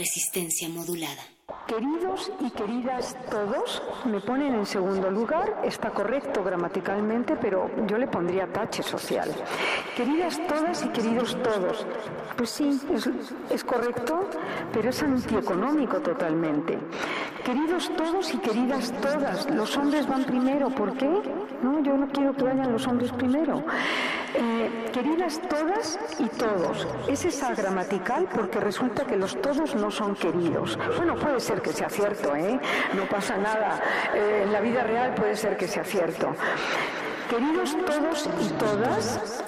Resistencia modulada. Queridos y queridas todos, me ponen en segundo lugar, está correcto gramaticalmente, pero yo le pondría tache social. Queridas todas y queridos todos, pues sí, es, correcto, pero es antieconómico totalmente. Queridos todos y queridas todas, los hombres van primero, ¿por qué? No, yo no quiero que vayan los hombres primero. Eh, queridas todas y todos, es esa gramatical porque resulta que los todos no son queridos. Bueno, puede ser que sea cierto, ¿eh? No pasa nada. Eh, en la vida real puede ser que sea cierto. Queridos todos y todas.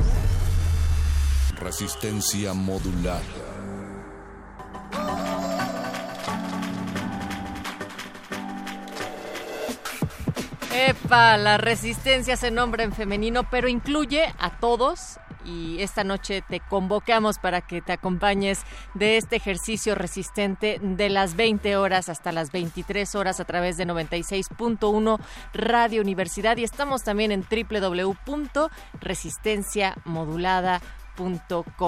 Resistencia modular. Epa, la resistencia se nombra en femenino, pero incluye a todos y esta noche te convocamos para que te acompañes de este ejercicio resistente de las 20 horas hasta las 23 horas a través de 96.1 Radio Universidad y estamos también en www.resistenciamodulada.com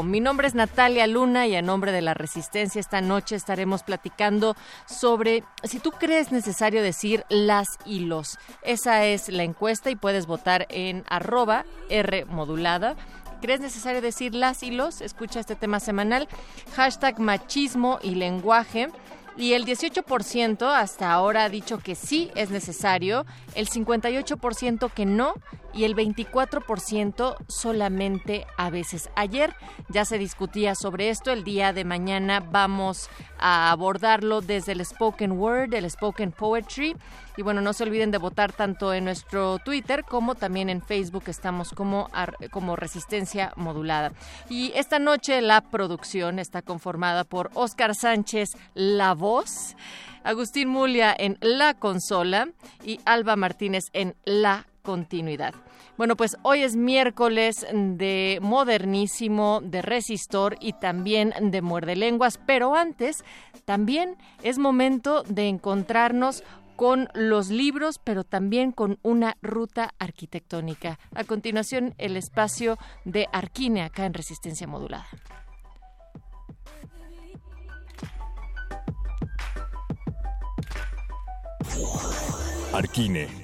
mi nombre es Natalia Luna y a nombre de la Resistencia esta noche estaremos platicando sobre si tú crees necesario decir las y los. Esa es la encuesta y puedes votar en arroba R modulada. ¿Crees necesario decir las y los? Escucha este tema semanal. Hashtag machismo y lenguaje. Y el 18% hasta ahora ha dicho que sí es necesario, el 58% que no y el 24% solamente a veces. Ayer ya se discutía sobre esto, el día de mañana vamos a abordarlo desde el spoken word, el spoken poetry. Y bueno, no se olviden de votar tanto en nuestro Twitter como también en Facebook, estamos como, como Resistencia Modulada. Y esta noche la producción está conformada por Oscar Sánchez, la voz. Agustín Mulia en la consola y Alba Martínez en la continuidad. Bueno, pues hoy es miércoles de modernísimo, de resistor y también de muerde lenguas, pero antes también es momento de encontrarnos con los libros, pero también con una ruta arquitectónica. A continuación, el espacio de Arquine acá en Resistencia Modulada. Arquine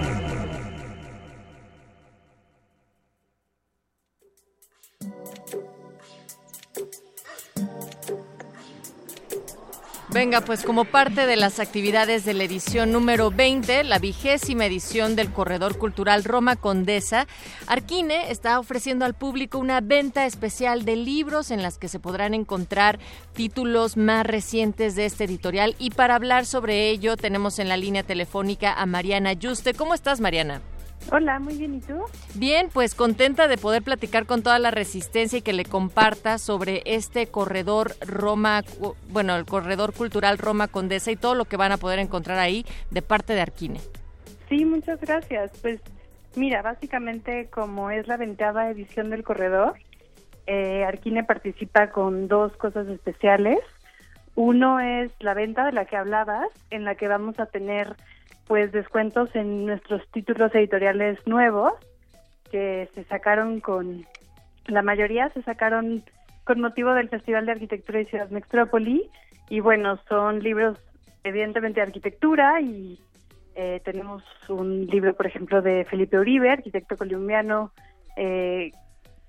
Venga, pues como parte de las actividades de la edición número 20, la vigésima edición del Corredor Cultural Roma Condesa, Arquine está ofreciendo al público una venta especial de libros en las que se podrán encontrar títulos más recientes de este editorial. Y para hablar sobre ello tenemos en la línea telefónica a Mariana Yuste. ¿Cómo estás, Mariana? Hola, muy bien, ¿y tú? Bien, pues contenta de poder platicar con toda la resistencia y que le comparta sobre este corredor Roma, bueno, el corredor cultural Roma Condesa y todo lo que van a poder encontrar ahí de parte de Arquine. Sí, muchas gracias. Pues mira, básicamente como es la ventada edición del corredor, eh, Arquine participa con dos cosas especiales. Uno es la venta de la que hablabas, en la que vamos a tener pues descuentos en nuestros títulos editoriales nuevos que se sacaron con, la mayoría se sacaron con motivo del Festival de Arquitectura y Ciudad Metrópoli y bueno, son libros evidentemente de arquitectura y eh, tenemos un libro, por ejemplo, de Felipe Uribe, arquitecto colombiano, eh,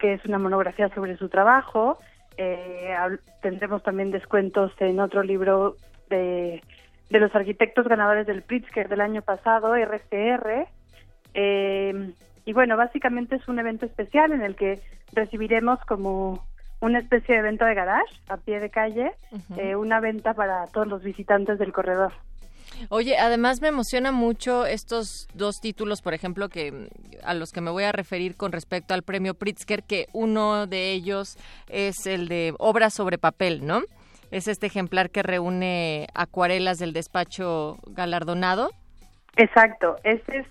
que es una monografía sobre su trabajo. Eh, tendremos también descuentos en otro libro de de los arquitectos ganadores del Pritzker del año pasado, RCR. Eh, y bueno, básicamente es un evento especial en el que recibiremos como una especie de venta de garage a pie de calle, eh, una venta para todos los visitantes del corredor. Oye, además me emociona mucho estos dos títulos, por ejemplo, que a los que me voy a referir con respecto al premio Pritzker, que uno de ellos es el de obras sobre papel, ¿no? Es este ejemplar que reúne acuarelas del despacho galardonado. Exacto, este es,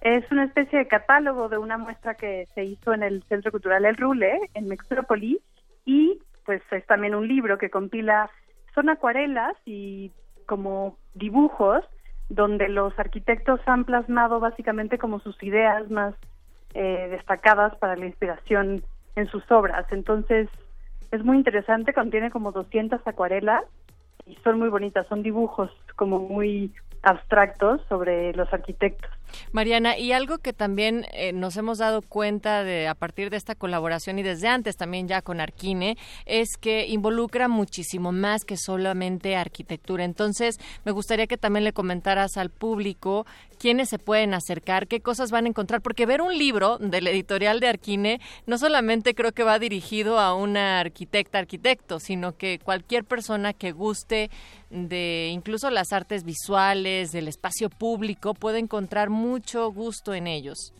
es una especie de catálogo de una muestra que se hizo en el Centro Cultural El Rule, en Metrópoli, y pues es también un libro que compila, son acuarelas y como dibujos donde los arquitectos han plasmado básicamente como sus ideas más eh, destacadas para la inspiración en sus obras. Entonces, es muy interesante, contiene como 200 acuarelas y son muy bonitas, son dibujos como muy abstractos sobre los arquitectos. Mariana, y algo que también eh, nos hemos dado cuenta de a partir de esta colaboración y desde antes también ya con Arquine es que involucra muchísimo más que solamente arquitectura. Entonces, me gustaría que también le comentaras al público quiénes se pueden acercar, qué cosas van a encontrar, porque ver un libro del editorial de Arquine no solamente creo que va dirigido a una arquitecta, arquitecto, sino que cualquier persona que guste de incluso las artes visuales, del espacio público, puede encontrar mucho gusto en ellos.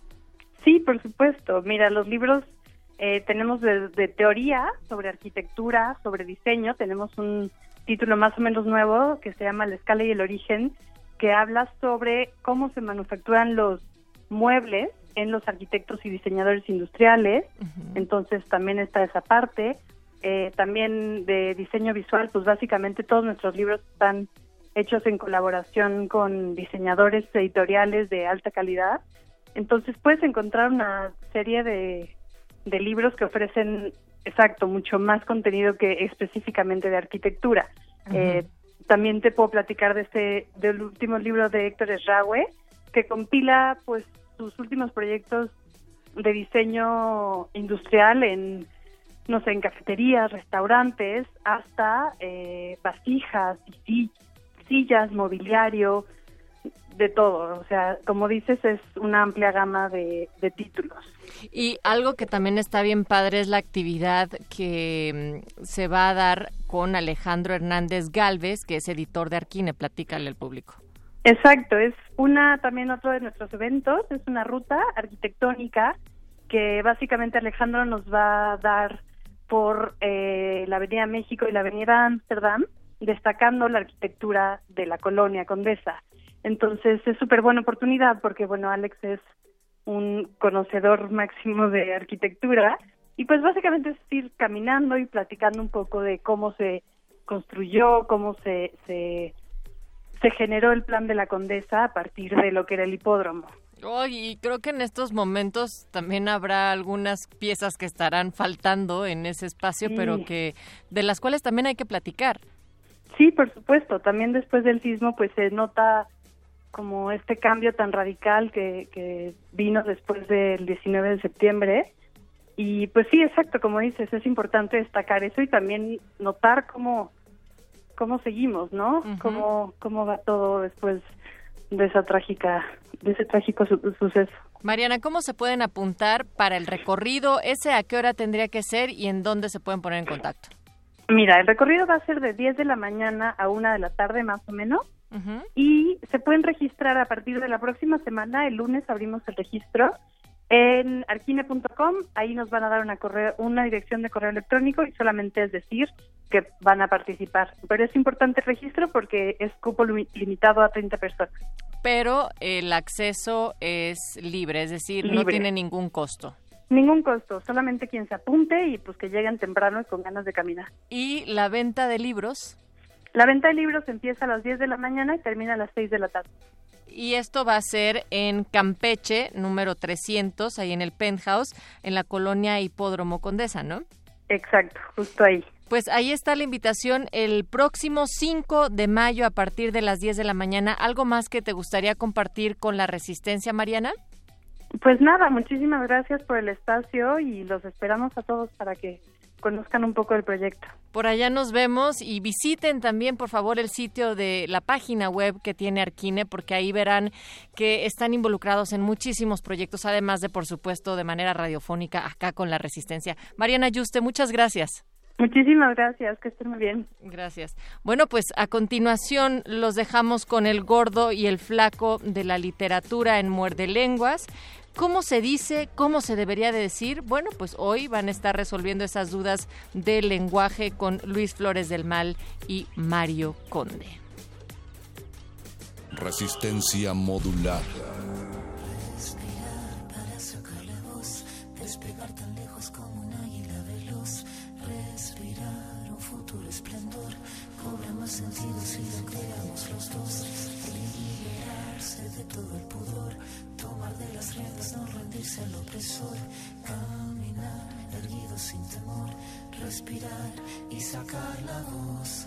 Sí, por supuesto. Mira, los libros eh, tenemos de, teoría sobre arquitectura, sobre diseño. Tenemos un título más o menos nuevo que se llama La escala y el origen, que habla sobre cómo se manufacturan los muebles en los arquitectos y diseñadores industriales. Entonces también está esa parte. Eh, también de diseño visual, pues básicamente todos nuestros libros están hechos en colaboración con diseñadores editoriales de alta calidad. Entonces puedes encontrar una serie de, libros que ofrecen, exacto, mucho más contenido que específicamente de arquitectura. Eh, también te puedo platicar de este, del último libro de Héctor Esraue, que compila pues sus últimos proyectos de diseño industrial en no sé, en cafeterías, restaurantes, hasta eh, vasijas y sillas, mobiliario, de todo. O sea, como dices, es una amplia gama de, títulos. Y algo que también está bien padre es la actividad que mm, se va a dar con Alejandro Hernández Galvez, que es editor de Arquine. Platícale al público. Exacto, es una también otro de nuestros eventos, es una ruta arquitectónica que básicamente Alejandro nos va a dar por eh, la Avenida México y la Avenida Ámsterdam destacando la arquitectura de la colonia condesa. Entonces es súper buena oportunidad porque, bueno, Alex es un conocedor máximo de arquitectura y pues básicamente es ir caminando y platicando un poco de cómo se construyó, cómo se, se, se generó el plan de la condesa a partir de lo que era el hipódromo. Oh, y creo que en estos momentos también habrá algunas piezas que estarán faltando en ese espacio, pero que de las cuales también hay que platicar. Sí, por supuesto. También después del sismo, pues se nota como este cambio tan radical que, que vino después del 19 de septiembre. Y pues sí, exacto, como dices, es importante destacar eso y también notar cómo, cómo seguimos, ¿no? cómo, cómo va todo después de esa trágica, de ese trágico suceso. Mariana, ¿cómo se pueden apuntar para el recorrido? ¿Ese a qué hora tendría que ser y en dónde se pueden poner en contacto? Mira, el recorrido va a ser de 10 de la mañana a 1 de la tarde más o menos. Y se pueden registrar a partir de la próxima semana. El lunes abrimos el registro en arquine.com. Ahí nos van a dar una, correo, una dirección de correo electrónico y solamente es decir que van a participar. Pero es importante el registro porque es cupo limitado a 30 personas. Pero el acceso es libre, es decir, no tiene ningún costo. Ningún costo, solamente quien se apunte y pues que lleguen temprano y con ganas de caminar. ¿Y la venta de libros? La venta de libros empieza a las 10 de la mañana y termina a las 6 de la tarde. y esto va a ser en Campeche, número 300, ahí en el penthouse, en la colonia Hipódromo Condesa, ¿no? Exacto, justo ahí. Pues ahí está la invitación el próximo 5 de mayo a partir de las 10 de la mañana. ¿Algo más que te gustaría compartir con la Resistencia, Mariana? Pues nada, muchísimas gracias por el espacio y los esperamos a todos para que conozcan un poco el proyecto. Por allá nos vemos y visiten también, por favor, el sitio de la página web que tiene Arquine, porque ahí verán que están involucrados en muchísimos proyectos, además de, por supuesto, de manera radiofónica acá con la Resistencia. Mariana Yuste, muchas gracias. Muchísimas gracias, que estén muy bien. Gracias. Bueno, pues a continuación los dejamos con el gordo y el flaco de la literatura en Muerde Lenguas. ¿Cómo se dice? ¿Cómo se debería de decir? Bueno, pues hoy van a estar resolviendo esas dudas del lenguaje con Luis Flores del Mal y Mario Conde. Resistencia modular. Caminar erguido sin temor, respirar y sacar la voz.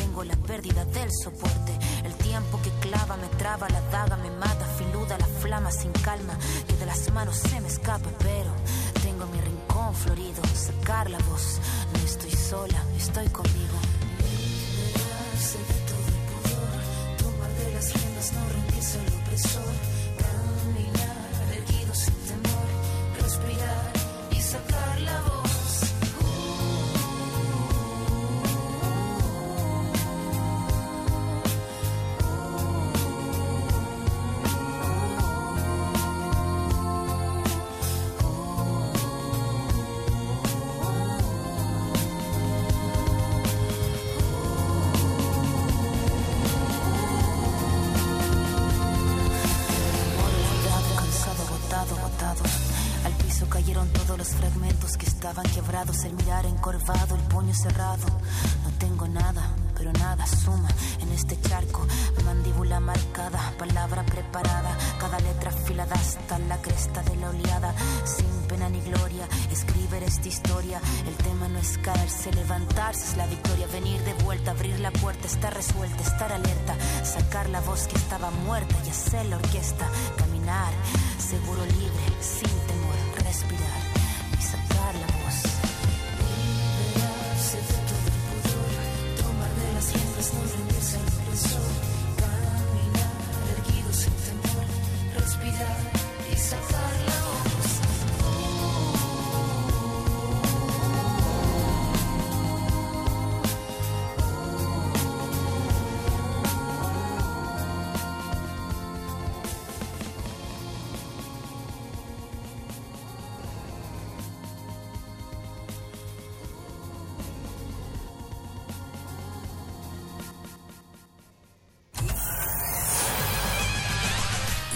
Tengo la pérdida del soporte. El tiempo que clava me traba, la daga me mata, filuda la flama sin calma, que de las manos se me escapa, pero tengo mi rincón florido, sacar la voz. No estoy sola, estoy conmigo. Liberarse de todo el pudor, tomar de las riendas, no rendirse al opresor.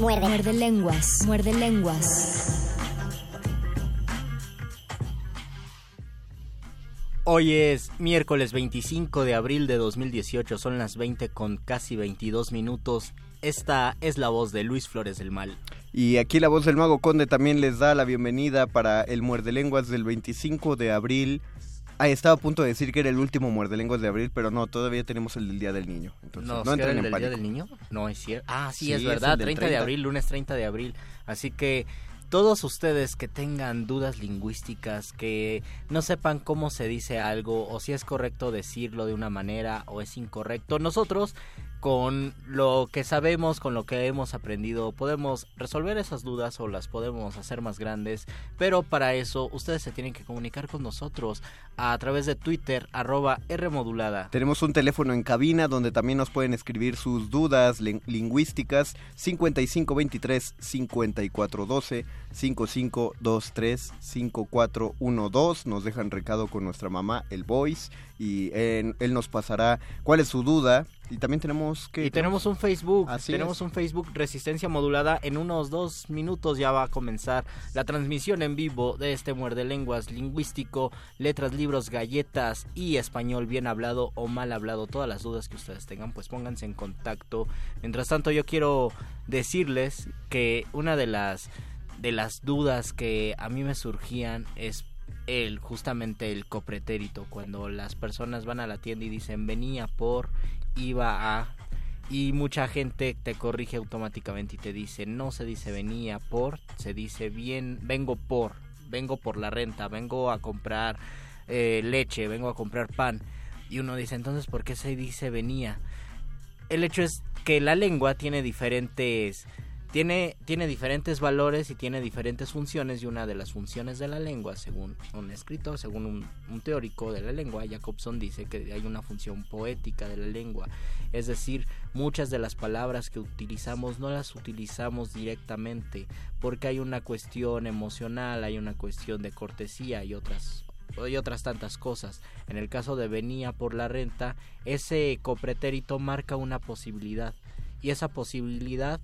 Muerde, muerde, muerde. Muerde lenguas, muerde lenguas. Hoy es miércoles 25 de abril de 2018, son las 20 con casi 22 minutos. Esta es la voz de Luis Flores del Mal. Y aquí la voz del Mago Conde también les da la bienvenida para el Muerde Lenguas del 25 de abril Ah, estaba a punto de decir que era el último muerde lenguas de abril, pero no, todavía tenemos el del Día del Niño. Entonces, no, no entren el en del pánico. Día del Niño? No, es cierto. Ah, sí, Sí, es es verdad, el del 30 de 30. abril, lunes 30 de abril. Así que todos ustedes que tengan dudas lingüísticas, que no sepan cómo se dice algo o si es correcto decirlo de una manera o es incorrecto, nosotros con lo que sabemos, con lo que hemos aprendido, podemos resolver esas dudas o las podemos hacer más grandes, pero para eso ustedes se tienen que comunicar con nosotros a través de Twitter, arroba Rmodulada. Tenemos un teléfono en cabina donde también nos pueden escribir sus dudas lin- lingüísticas 5523 5412 5523 5412 nos dejan recado con nuestra mamá el voice y él nos pasará cuál es su duda y también tenemos que Y tenemos un Facebook, Así tenemos es. un Facebook Resistencia Modulada. En unos dos minutos ya va a comenzar la transmisión en vivo de este muerde lenguas lingüístico, letras, libros, galletas y español bien hablado o mal hablado. Todas las dudas que ustedes tengan, pues pónganse en contacto. Mientras tanto, yo quiero decirles que una de las de las dudas que a mí me surgían es el justamente el copretérito cuando las personas van a la tienda y dicen venía por iba a y mucha gente te corrige automáticamente y te dice no se dice venía por se dice bien vengo por vengo por la renta vengo a comprar eh, leche vengo a comprar pan y uno dice entonces por qué se dice venía el hecho es que la lengua tiene diferentes tiene, tiene diferentes valores y tiene diferentes funciones y una de las funciones de la lengua, según un escritor, según un, teórico de la lengua, Jacobson dice que hay una función poética de la lengua, es decir, muchas de las palabras que utilizamos no las utilizamos directamente porque hay una cuestión emocional, hay una cuestión de cortesía y otras y otras tantas cosas. En el caso de venía por la renta, ese copretérito marca una posibilidad y esa posibilidad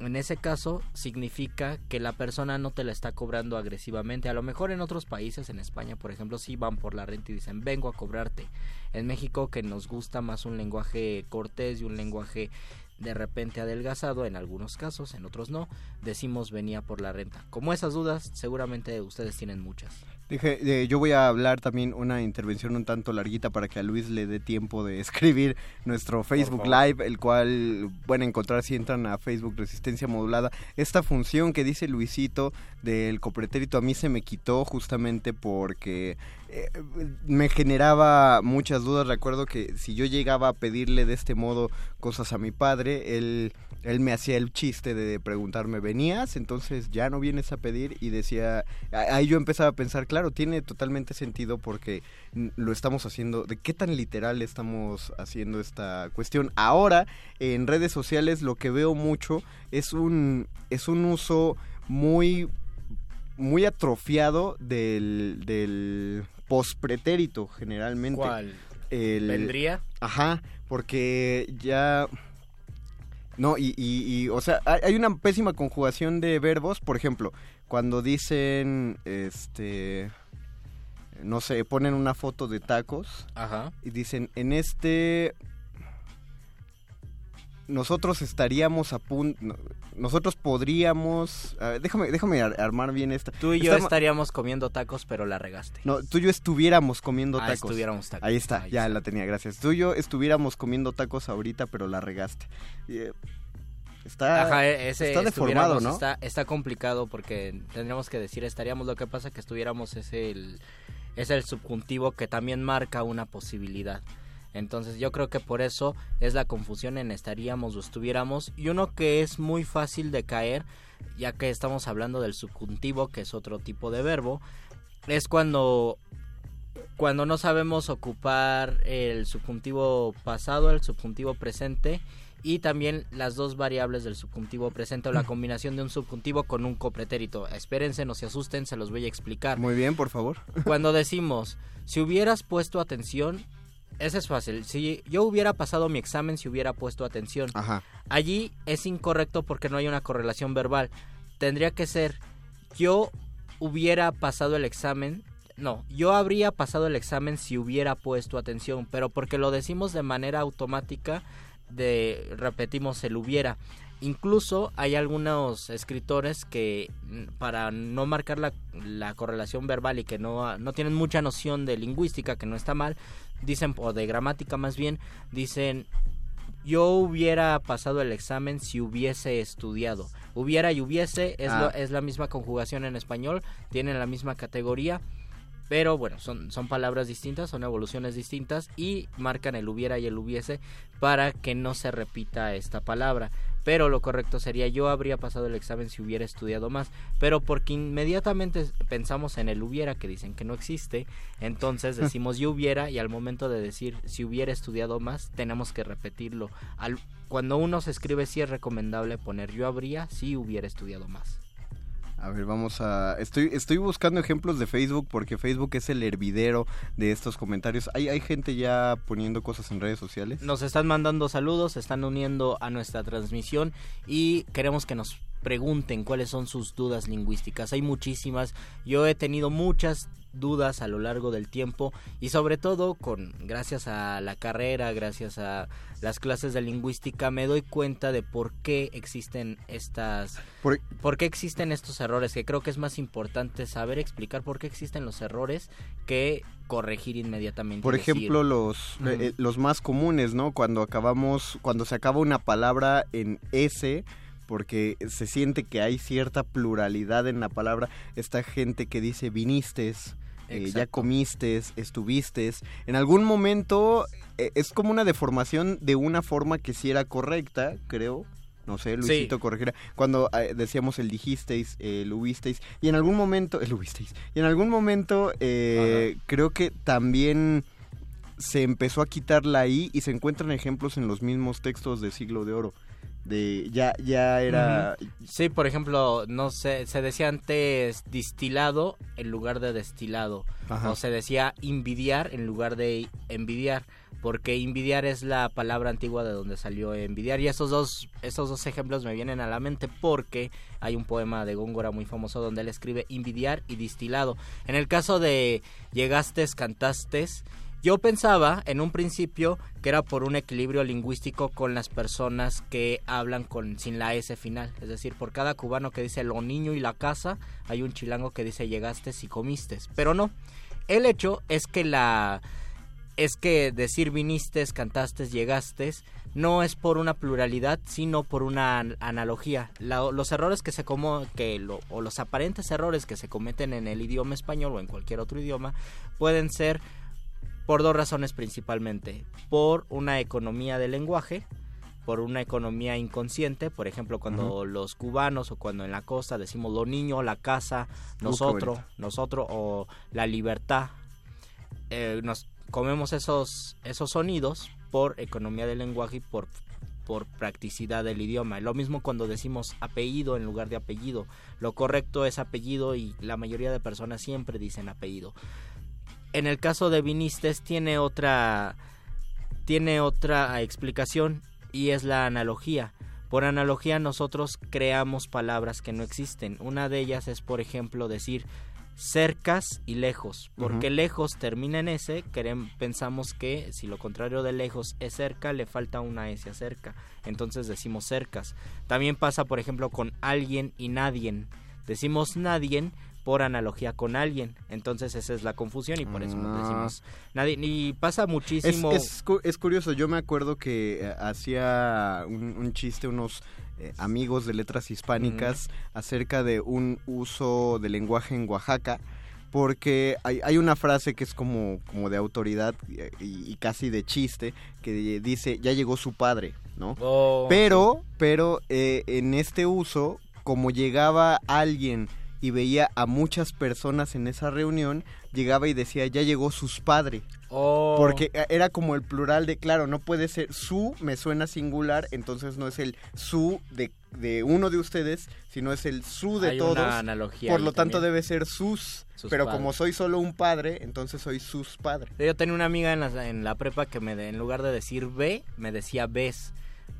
en ese caso significa que la persona no te la está cobrando agresivamente. A lo mejor en otros países, en España por ejemplo, sí van por la renta y dicen vengo a cobrarte. En México que nos gusta más un lenguaje cortés y un lenguaje de repente adelgazado en algunos casos, en otros no, decimos venía por la renta. Como esas dudas, seguramente ustedes tienen muchas. Dije, eh, yo voy a hablar también una intervención un tanto larguita para que a Luis le dé tiempo de escribir nuestro Facebook. Live, el cual pueden encontrar si entran a Facebook Resistencia Modulada. Esta función que dice Luisito del copretérito a mí se me quitó justamente porque eh, me generaba muchas dudas. Recuerdo que si yo llegaba a pedirle de este modo cosas a mi padre, él, él me hacía el chiste de preguntarme, ¿venías? Entonces ya no vienes a pedir y decía, ahí yo empezaba a pensar, claro, tiene totalmente sentido porque lo estamos haciendo, ¿de qué tan literal estamos haciendo esta cuestión? Ahora, en redes sociales lo que veo mucho es un, es un uso muy muy atrofiado del, del pospretérito generalmente. ¿Cuál? El, ¿Vendría? Ajá, porque ya... No, y, y, y, o sea, hay, hay una pésima conjugación de verbos, por ejemplo, cuando dicen, este, no sé, ponen una foto de tacos Ajá. y dicen, en este, nosotros estaríamos a punto, nosotros podríamos, a ver, déjame, déjame ar- armar bien esta. Tú y yo Estamos- estaríamos comiendo tacos, pero la regaste. no, tú y yo estuviéramos comiendo Ah, tacos. estuviéramos tacos. Ahí está, Ahí ya está. la tenía, gracias. Tú y yo estuviéramos comiendo tacos ahorita, pero la regaste. Eh, está, Ajá, e- ese está deformado, ¿no? Está, está complicado porque tendríamos que decir estaríamos. Lo que pasa que estuviéramos es el, es el subjuntivo que también marca una posibilidad. Entonces yo creo que por eso es la confusión en estaríamos o estuviéramos. Y uno que es muy fácil de caer, ya que estamos hablando del subjuntivo, que es otro tipo de verbo, es cuando cuando no sabemos ocupar el subjuntivo pasado, el subjuntivo presente y también las dos variables del subjuntivo presente o la combinación de un subjuntivo con un copretérito. Espérense, no se asusten, se los voy a explicar. Muy bien, por favor. Cuando decimos, si hubieras puesto atención, eso es fácil. Si yo hubiera pasado mi examen, si hubiera puesto atención. Ajá. Allí es incorrecto porque no hay una correlación verbal. Tendría que ser, yo hubiera pasado el examen. No, yo habría pasado el examen si hubiera puesto atención, pero porque lo decimos de manera automática, de repetimos el hubiera. Incluso hay algunos escritores que mm, para no marcar la, la correlación verbal y que no, no tienen mucha noción de lingüística, que no está mal, dicen, o de gramática más bien, dicen yo hubiera pasado el examen si hubiese estudiado. Hubiera y hubiese es, Ah. lo- es la misma conjugación en español, tienen la misma categoría, pero bueno, son, son palabras distintas, son evoluciones distintas y marcan el hubiera y el hubiese para que no se repita esta palabra. Pero lo correcto sería yo habría pasado el examen si hubiera estudiado más. Pero porque inmediatamente pensamos en el hubiera que dicen que no existe, entonces decimos yo hubiera y al momento de decir si hubiera estudiado más tenemos que repetirlo. Al, cuando uno se escribe sí es recomendable poner yo habría si hubiera estudiado más. A ver, vamos a... Estoy, estoy buscando ejemplos de Facebook porque Facebook es el hervidero de estos comentarios. ¿Hay, hay gente ya poniendo cosas en redes sociales? Nos están mandando saludos, se están uniendo a nuestra transmisión y queremos que nos pregunten cuáles son sus dudas lingüísticas. Hay muchísimas. Yo he tenido muchas dudas a lo largo del tiempo y sobre todo con gracias a la carrera, gracias a las clases de lingüística me doy cuenta de por qué existen estas Por- por qué existen estos errores, que creo que es más importante saber explicar por qué existen los errores que corregir inmediatamente. Por decir, ejemplo, los, Ujú. eh, los más comunes, ¿no? Cuando acabamos, cuando se acaba una palabra en S, porque se siente que hay cierta pluralidad en la palabra, esta gente que dice vinistes, eh, ya Exacto. comistes, estuvistes, en algún momento eh, es como una deformación de una forma que sí era correcta, creo. No sé, Luisito corregirá. Cuando eh, decíamos el dijisteis, el hubisteis, y en algún momento, el hubisteis, y en algún momento creo que también se empezó a quitar la I y se encuentran ejemplos en los mismos textos de siglo de oro. De ya, ya era. Sí, por ejemplo, no sé, se decía antes distilado en lugar de destilado. Ajá. O se decía envidiar en lugar de envidiar. Porque envidiar es la palabra antigua de donde salió envidiar. Y esos dos, esos dos ejemplos me vienen a la mente porque hay un poema de Góngora muy famoso donde él escribe envidiar y distilado. En el caso de llegastes, cantastes, yo pensaba en un principio que era por un equilibrio lingüístico con las personas que hablan con sin la S final. Es decir, por cada cubano que dice lo niño y la casa, hay un chilango que dice llegaste y comiste. Pero no. El hecho es que la es que decir viniste, cantaste, llegaste no es por una pluralidad, sino por una an- analogía. Los errores que se como que lo- o los aparentes errores que se cometen en el idioma español o en cualquier otro idioma pueden ser por dos razones principalmente. Por una economía del lenguaje, por una economía inconsciente, por ejemplo, cuando los cubanos o cuando en la costa decimos lo niño, la casa, nosotros, nosotros o la libertad, eh, nos comemos esos, esos sonidos por economía del lenguaje y por, por practicidad del idioma. Lo mismo cuando decimos apellido en lugar de apellido. Lo correcto es apellido y la mayoría de personas siempre dicen apellido. En el caso de vinistes tiene otra tiene otra explicación y es la analogía. Por analogía nosotros creamos palabras que no existen. Una de ellas es, por ejemplo, decir cercas y lejos. Porque lejos termina en S, pensamos que si lo contrario de lejos es cerca, le falta una S a cerca. Entonces decimos cercas. También pasa, por ejemplo, con alguien y nadie. Decimos nadie por analogía con alguien. Entonces esa es la confusión y por eso nos Ah. decimos nadie. Y pasa muchísimo. es cu- es curioso, yo me acuerdo que eh, hacía un, un chiste unos eh, amigos de letras hispánicas acerca de un uso del lenguaje en Oaxaca, porque hay, hay una frase que es como, como de autoridad eh, y, y casi de chiste, que dice, ya llegó su padre, ¿no? Oh, Pero, pero eh, en este uso, como llegaba alguien y veía a muchas personas en esa reunión, llegaba y decía, ya llegó sus padres. Oh. Porque eh, era como el plural de, claro, no puede ser su, me suena singular, entonces no es el su de, de uno de ustedes, sino es el su de Hay todos. una analogía Por lo tanto debe ser sus, Sus pero padres. como soy solo un padre, entonces soy sus padres. Yo tenía una amiga en la, en la prepa que me de- en lugar de decir ve, me decía ves.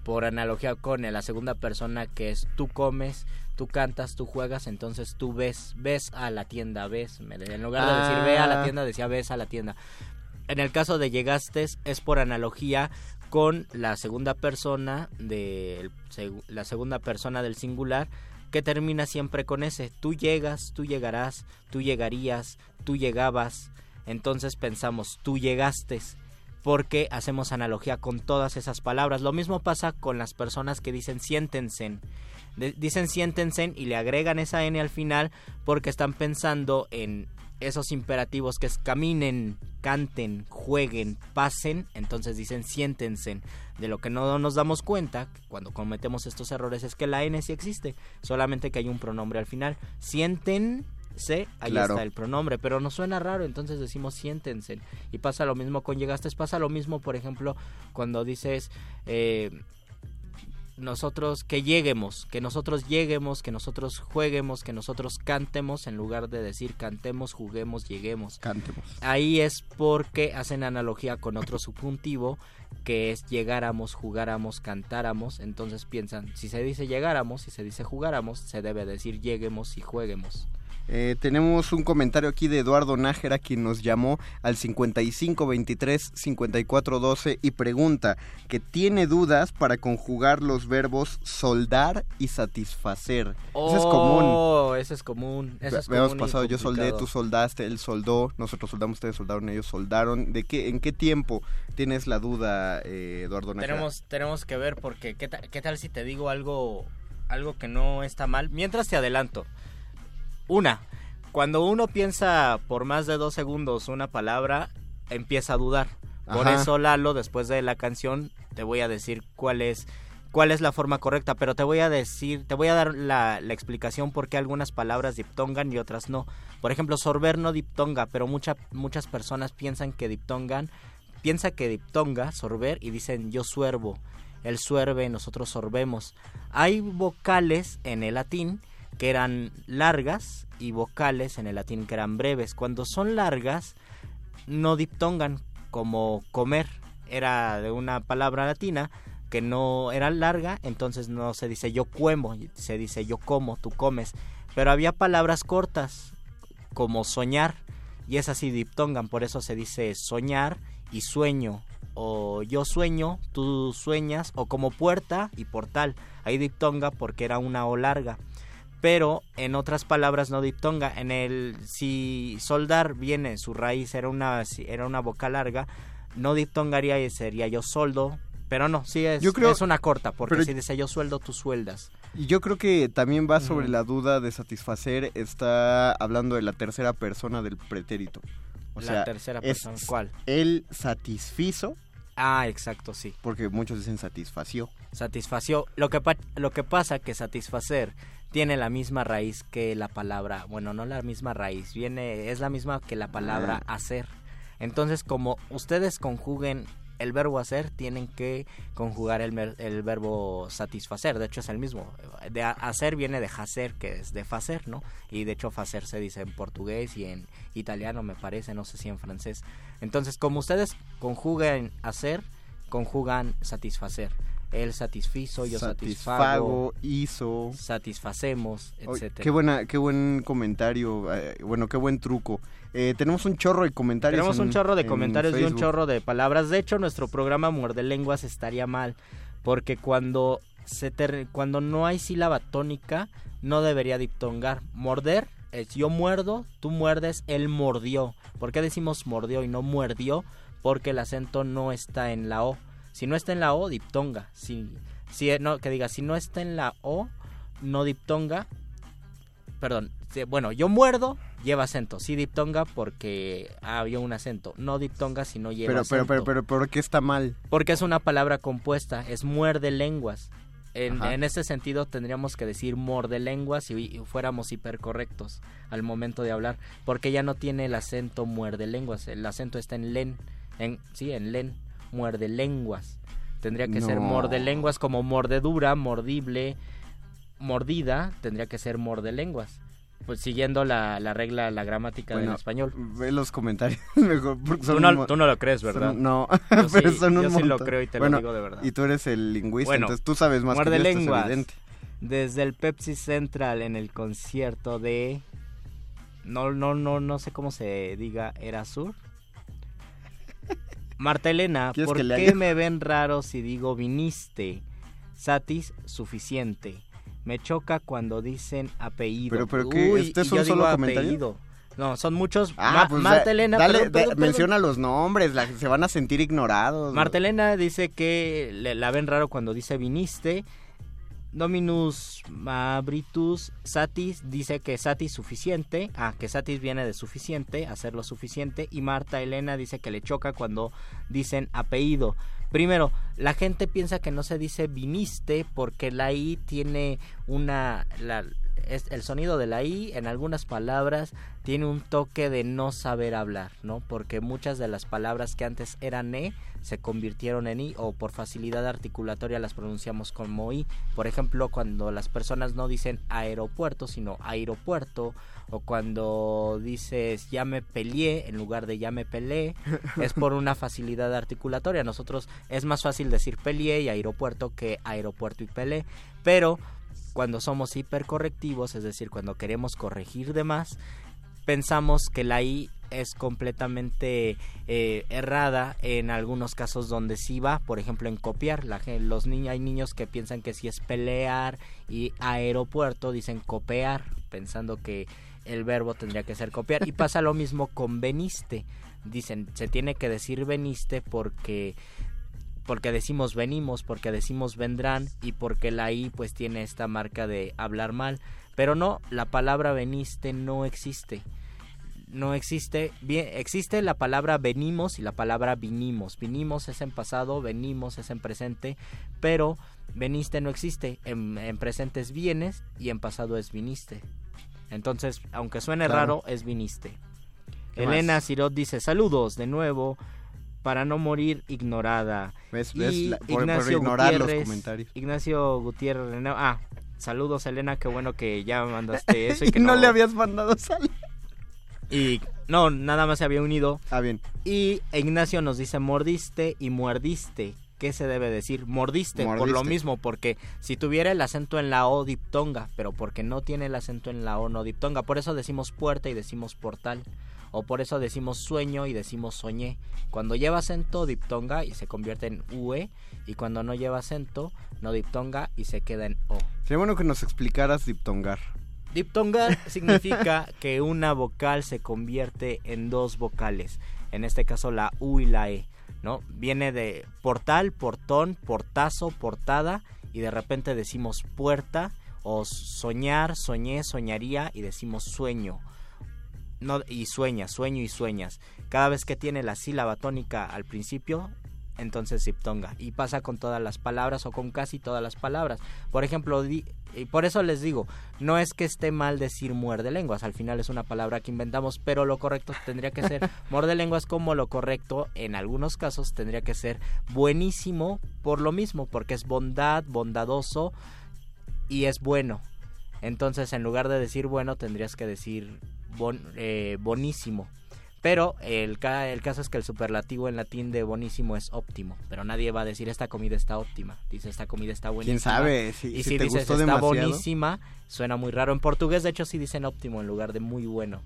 Por analogía con la segunda persona que es tú comes, tú cantas, tú juegas, entonces tú ves, ves a la tienda, ves. En lugar de decir ve a la Ah. tienda, decía ves a la tienda. En el caso de llegaste es por analogía con la segunda persona de la segunda persona del singular que termina siempre con ese. Tú llegas, tú llegarás, tú llegarías, tú llegabas. Entonces pensamos, tú llegaste porque hacemos analogía con todas esas palabras. Lo mismo pasa con las personas que dicen siéntense. Dicen siéntense y le agregan esa N al final porque están pensando en esos imperativos que es caminen, canten, jueguen, pasen, entonces dicen siéntense. De lo que no nos damos cuenta cuando cometemos estos errores es que la N sí existe, solamente que hay un pronombre al final. Siéntense, ahí está el pronombre, pero nos suena raro, entonces decimos siéntense. Y pasa lo mismo con llegaste, pasa lo mismo, por ejemplo, cuando dices... Eh, nosotros que lleguemos, que nosotros lleguemos, que nosotros jueguemos, que nosotros cantemos, en lugar de decir cantemos, juguemos, lleguemos. Cantemos. Ahí es porque hacen analogía con otro subjuntivo que es llegáramos, jugáramos, cantáramos. Entonces piensan, si se dice llegáramos, si se dice jugáramos, se debe decir lleguemos y jueguemos. Eh, tenemos un comentario aquí de Eduardo Nájera quien nos llamó al 5523-5412 y pregunta que tiene dudas para conjugar los verbos soldar y satisfacer. Oh, ese es común. Ese es común. Ese es común pasado, yo soldé, tú soldaste, él soldó, nosotros soldamos, ustedes soldaron, ellos soldaron. ¿De qué, ¿En qué tiempo tienes la duda, eh, Eduardo Nájera? Tenemos, tenemos que ver porque ¿qué, ¿qué tal si te digo algo, algo que no está mal? Mientras te adelanto. Una, cuando uno piensa por más de dos segundos una palabra, empieza a dudar. Por eso, Lalo, después de la canción, te voy a decir cuál es cuál es la forma correcta, pero te voy a decir, te voy a dar la, la explicación por qué algunas palabras diptongan y otras no. Por ejemplo, sorber no diptonga, pero mucha, muchas personas piensan que diptongan, piensa que diptonga, sorber, y dicen yo suervo, él suerve, nosotros sorbemos. Hay vocales en el latín que eran largas y vocales en el latín que eran breves. Cuando son largas, no diptongan como comer. Era de una palabra latina que no era larga, entonces no se dice yo cuemo, se dice yo como, tú comes. Pero había palabras cortas como soñar y es así diptongan, por eso se dice soñar y sueño o yo sueño, tú sueñas o como puerta y portal. Ahí diptonga porque era una O larga pero en otras palabras no diptonga. En el si soldar viene, su raíz era una era una boca larga, no diptongaría y sería yo soldo, pero no, sí es, es una corta, porque si dice yo sueldo, tú sueldas. Y yo creo que también va sobre la duda de satisfacer, está hablando de la tercera persona del pretérito. O la tercera persona, ¿cuál? Él satisfizo. Ah, exacto, sí. Porque muchos dicen satisfació. Satisfació. Lo que, lo que pasa que satisfacer tiene la misma raíz que la palabra, bueno, no la misma raíz, viene es la misma que la palabra ah. hacer. Entonces, como ustedes conjuguen el verbo hacer, tienen que conjugar el, el, verbo satisfacer. De hecho, es el mismo. De hacer viene de hacer, que es de facer, ¿no? Y de hecho, facer se dice en portugués y en italiano, me parece, no sé si en francés. Entonces, como ustedes conjuguen hacer, conjugan satisfacer él satisfizo, yo satisfago, hizo, satisfacemos, etcétera. Qué buena, qué buen comentario, eh, bueno, qué buen truco. Eh, tenemos un chorro de comentarios. Tenemos un chorro de comentarios y un chorro de palabras. De hecho, nuestro programa Muerde Lenguas estaría mal, porque cuando se cuando no hay sílaba tónica, no debería diptongar. Morder es yo muerdo, tú muerdes, él mordió. ¿Por qué decimos mordió y no muerdió? Porque el acento no está en la O si no está en la O, diptonga. Si, si no, que diga, si no está en la O, no diptonga. Perdón, bueno, yo muerdo, lleva acento. Sí diptonga porque había un acento. No diptonga si no lleva pero, acento. Pero, pero, pero, ¿por qué está mal? Porque es una palabra compuesta, es muerde lenguas. En, en, ese sentido tendríamos que decir morde lenguas si fuéramos hipercorrectos al momento de hablar, porque ya no tiene el acento muerde lenguas, el acento está en len, en, sí, en len muerde lenguas. Tendría que ser morde lenguas como mordedura, mordible, mordida, tendría que ser morde lenguas. Pues siguiendo la, la regla, la gramática del español. Ve los comentarios mejor. Tú no, tú no, lo crees, ¿verdad? no, pero son un yo sí lo creo y te lo digo de verdad. Y tú eres el lingüista, entonces tú sabes más muerde que lenguas. Desde el Pepsi Central en el concierto de no no no no sé cómo se diga era sur Marta Elena, ¿Quieres ¿por que qué me ven raro si digo viniste? Satis, suficiente. Me choca cuando dicen apellido. Pero, pero, ¿qué? Uy, ¿Este es un solo comentario? apellido. No, son muchos. Ah, Ma- pues Marta Elena, dale, perdón, da- perdón, perdón. menciona los nombres, la- se van a sentir ignorados. Marta Elena dice que le- la ven raro cuando dice viniste. Dominus Mabritus Satis dice que Satis suficiente. Ah, que Satis viene de suficiente, hacerlo suficiente. Y Marta Elena dice que le choca cuando dicen apellido. Primero, la gente piensa que no se dice viniste porque la I tiene una... la- es- el sonido de la I en algunas palabras tiene un toque de no saber hablar, ¿no? Porque muchas de las palabras que antes eran E se convirtieron en I o por facilidad articulatoria las pronunciamos como I. Por ejemplo, cuando las personas no dicen aeropuerto, sino aeropuerto, o cuando dices ya me peleé en lugar de ya me peleé, es por una facilidad articulatoria. Nosotros es más fácil decir peleé y aeropuerto que aeropuerto y peleé, pero cuando somos hipercorrectivos, es decir, cuando queremos corregir de más, pensamos que la I es completamente eh, errada en algunos casos donde sí va, por ejemplo en copiar. Los niños hay niños que piensan que si es pelear y aeropuerto dicen copiar, pensando que el verbo tendría que ser copiar y pasa lo mismo con veniste. Dicen, se tiene que decir veniste porque porque decimos venimos, porque decimos vendrán y porque la I pues tiene esta marca de hablar mal. Pero no, la palabra veniste no existe. No existe, bien, existe la palabra venimos y la palabra vinimos. Vinimos es en pasado, venimos es en presente, pero veniste no existe. En, en presente es vienes y en pasado es viniste. Entonces, aunque suene Claro. raro, es viniste. ¿Qué Elena? Sirot dice saludos de nuevo para no morir ignorada. ¿Ves? Y. La- por- por Ignacio ignorar los comentarios. Ignacio Gutiérrez Renau- Ah, saludos Elena, qué bueno que ya mandaste eso y y que no, le habías mandado sal. Y no, nada más se había unido. Ah, bien. Y Ignacio nos dice mordiste y muerdiste. ¿Qué se debe decir? Mordiste, por lo mismo, porque si tuviera el acento en la O diptonga, pero porque no tiene el acento en la O no diptonga, por eso decimos puerta y decimos portal, o por eso decimos sueño y decimos soñé. Cuando lleva acento diptonga y se convierte en UE, y cuando no lleva acento no diptonga y se queda en O. Sería bueno que nos explicaras diptongar. Diptongar significa que una vocal se convierte en dos vocales, en este caso la U y la E, ¿no? Viene de portal, portón, portazo, portada y de repente decimos puerta o soñar, soñé, soñaría y decimos sueño. No, y sueñas, sueño y sueñas. Cada vez que tiene la sílaba tónica al principio, entonces diptonga. Y pasa con todas las palabras o con casi todas las palabras. Por ejemplo, di- y por eso les digo, no es que esté mal decir muerde lenguas, al final es una palabra que inventamos, pero lo correcto tendría que ser muerde lenguas como lo correcto en algunos casos tendría que ser buenísimo por lo mismo, porque es bondad, bondadoso y es bueno. Entonces, en lugar de decir bueno, tendrías que decir bon- eh, bonísimo. Pero el, ca- el caso es que el superlativo en latín de bonísimo es óptimo. Pero nadie va a decir esta comida está óptima. Dice esta comida está buenísima. sabe? Si- y si si, te dices gustó está demasiado. bonísima, suena muy raro. En portugués, de hecho, sí dicen óptimo en lugar de muy bueno.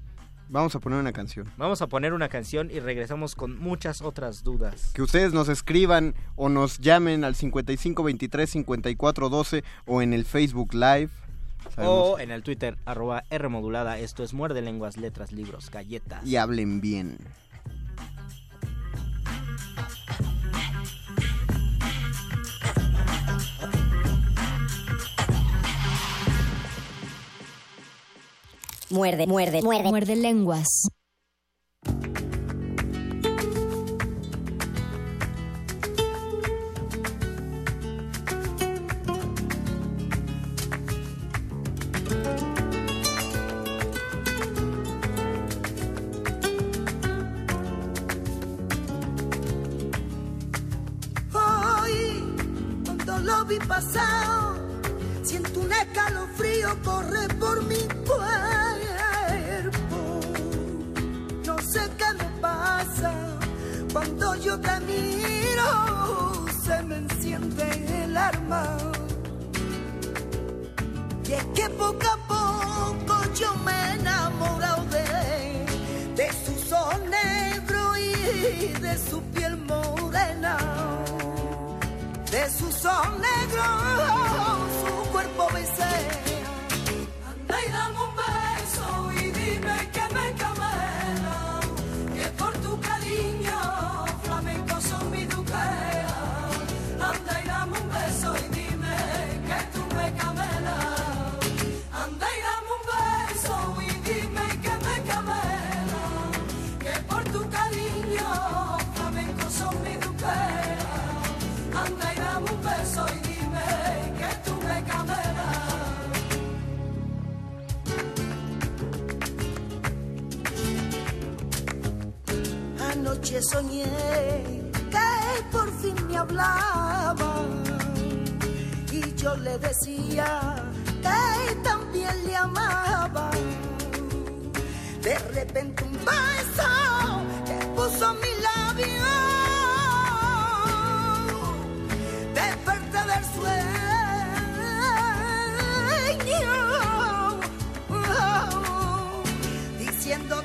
Vamos a poner una canción. Vamos a poner una canción y regresamos con muchas otras dudas. Que ustedes nos escriban o nos llamen al 55 23 54 12 o en el Facebook Live. Sabemos- O en el Twitter, arroba R modulada. Esto es Muerde Lenguas, Letras, Libros, Galletas. Y hablen bien. Muerde, muerde, muerde. Muerde lenguas. Siento un escalofrío corre por mi cuerpo. No sé qué me pasa cuando yo te miro, se me enciende el arma. Y es que poco a poco yo me he enamorado de, de su sol negro y de su piel morena. su son negro. Anoche soñé que por fin me hablaba y yo le decía que también le amaba. De repente un beso que puso mi labio desperté del sueño diciendo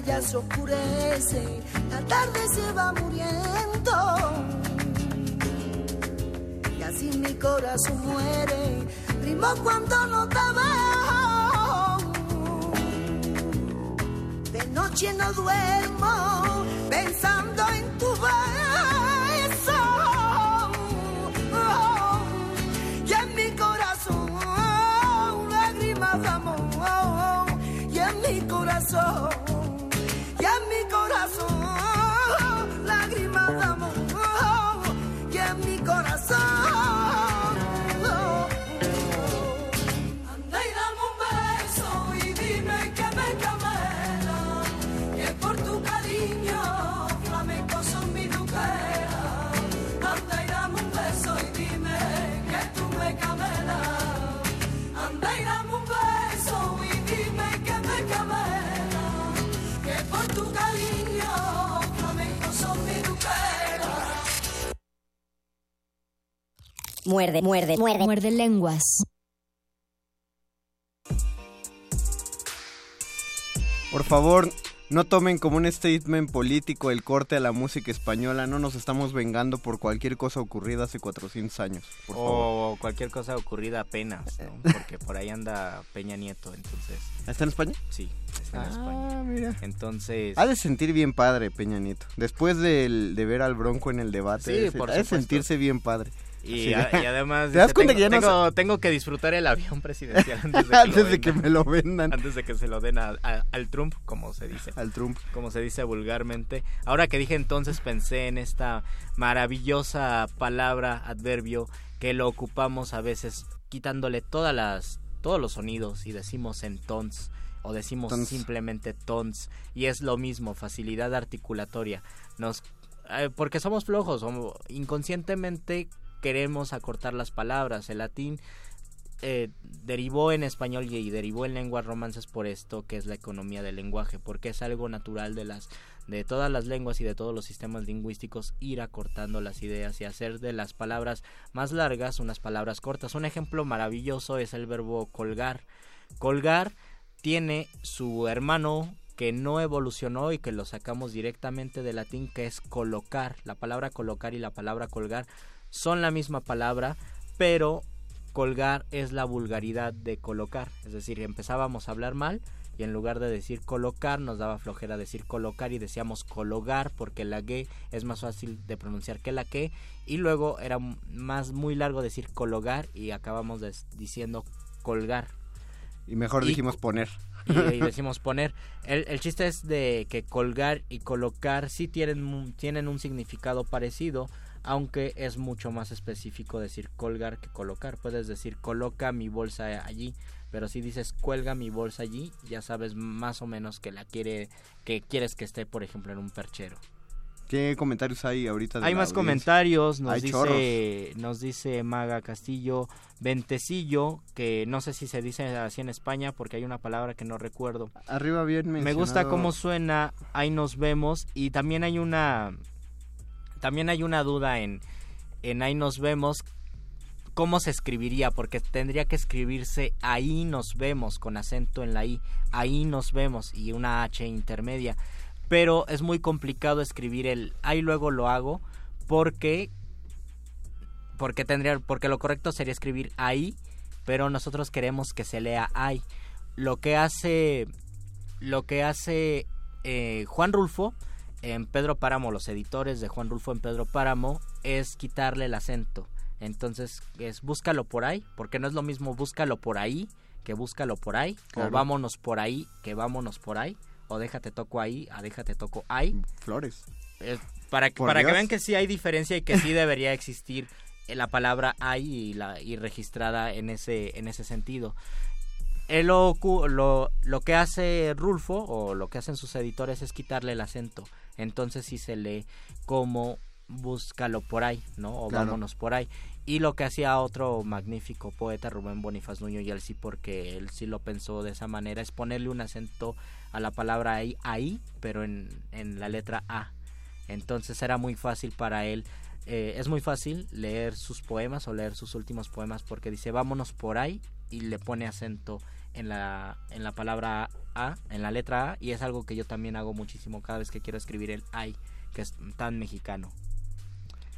ya se oscurece, la tarde se va muriendo. Y así mi corazón muere, ritmo cuando no te veo. De noche no duermo, pensando en tu beso. Muerde, muerde, muerde. Muerde lenguas. Por favor, no tomen como un statement político el corte a la música española. No nos estamos vengando por cualquier cosa ocurrida hace 400 años. Por favor. O cualquier cosa ocurrida apenas, ¿no? porque por ahí anda Peña Nieto, entonces. ¿Está en España? Sí, está en Ah, España. mira. Entonces, Ha de sentir bien padre Peña Nieto. Después del- de ver al Bronco en el debate, Sí, ha de- por ha de sentirse bien padre. Y, Sí. a- y además ¿Te das dice, cuenta tengo, que ya no tengo, tengo que disfrutar el avión presidencial antes de que, Antes lo de que vendan. me lo vendan. Antes de que se lo den a- a- al Trump, como se dice. Al Trump. Como se dice vulgarmente. Ahora que dije entonces pensé en esta maravillosa palabra, adverbio, que lo ocupamos a veces quitándole todas las, todos los sonidos y decimos en tons o decimos Tons. simplemente tons y es lo mismo, facilidad articulatoria. Nos eh, porque somos flojos, o inconscientemente queremos acortar las palabras. El latín eh, derivó en español y, derivó en lenguas romances por esto que es la economía del lenguaje, porque es algo natural de las de todas las lenguas y de todos los sistemas lingüísticos ir acortando las ideas y hacer de las palabras más largas unas palabras cortas. Un ejemplo maravilloso es el verbo colgar. Colgar tiene su hermano que no evolucionó y que lo sacamos directamente del latín que es colocar. La palabra colocar y la palabra colgar son la misma palabra, pero colgar es la vulgaridad de colocar. Es decir, empezábamos a hablar mal y en lugar de decir colocar nos daba flojera decir colocar y decíamos cologar porque la G es más fácil de pronunciar que la que y luego era más muy largo decir cologar y acabamos des- diciendo colgar Y mejor Y- dijimos poner. y, y decimos poner. El, el chiste es de que colgar y colocar sí tienen, tienen un significado parecido, aunque es mucho más específico decir colgar que colocar. Puedes decir coloca mi bolsa allí, Pero si dices cuelga mi bolsa allí, ya sabes más o menos que la quiere, que quieres que esté, por ejemplo, en un perchero. ¿Qué comentarios hay ahorita? de Hay más audiencia? comentarios, nos Hay dice, nos dice Maga Castillo, ventecillo, que no sé si se dice así en España porque hay una palabra que no recuerdo. Arriba bien Me gusta cómo suena, ahí nos vemos y también hay una también hay una duda en en ahí nos vemos cómo se escribiría porque tendría que escribirse ahí nos vemos con acento en la i, ahí nos vemos y una h intermedia, pero es muy complicado escribir el ahí luego lo hago porque porque tendría porque lo correcto sería escribir ahí, pero nosotros queremos que se lea ahí. Lo que hace lo que hace eh, Juan Rulfo en Pedro Páramo, los editores de Juan Rulfo en Pedro Páramo, es quitarle el acento. Entonces es búscalo por ahí, porque no es lo mismo búscalo por ahí que búscalo por ahí, Claro. o vámonos por ahí que vámonos por ahí, o déjate toco ahí, a déjate toco ahí. Flores. Eh, para Por para que vean que sí hay diferencia y que sí debería existir eh, la palabra hay y, la, y registrada en ese, en ese sentido. Él lo, lo, lo que hace Rulfo o lo que hacen sus editores es quitarle el acento. Entonces sí se lee como búscalo por ahí, ¿no? O Claro. vámonos por ahí. Y lo que hacía otro magnífico poeta, Rubén Bonifaz Nuño, y él sí, porque él sí lo pensó de esa manera, es ponerle un acento a la palabra ahí, ahí pero en, en la letra A. Entonces era muy fácil para él. eh, es muy fácil leer sus poemas o leer sus últimos poemas porque dice vámonos por ahí y le pone acento en la, en la palabra A, en la letra A, y es algo que yo también hago muchísimo cada vez que quiero escribir el ay, que es tan mexicano.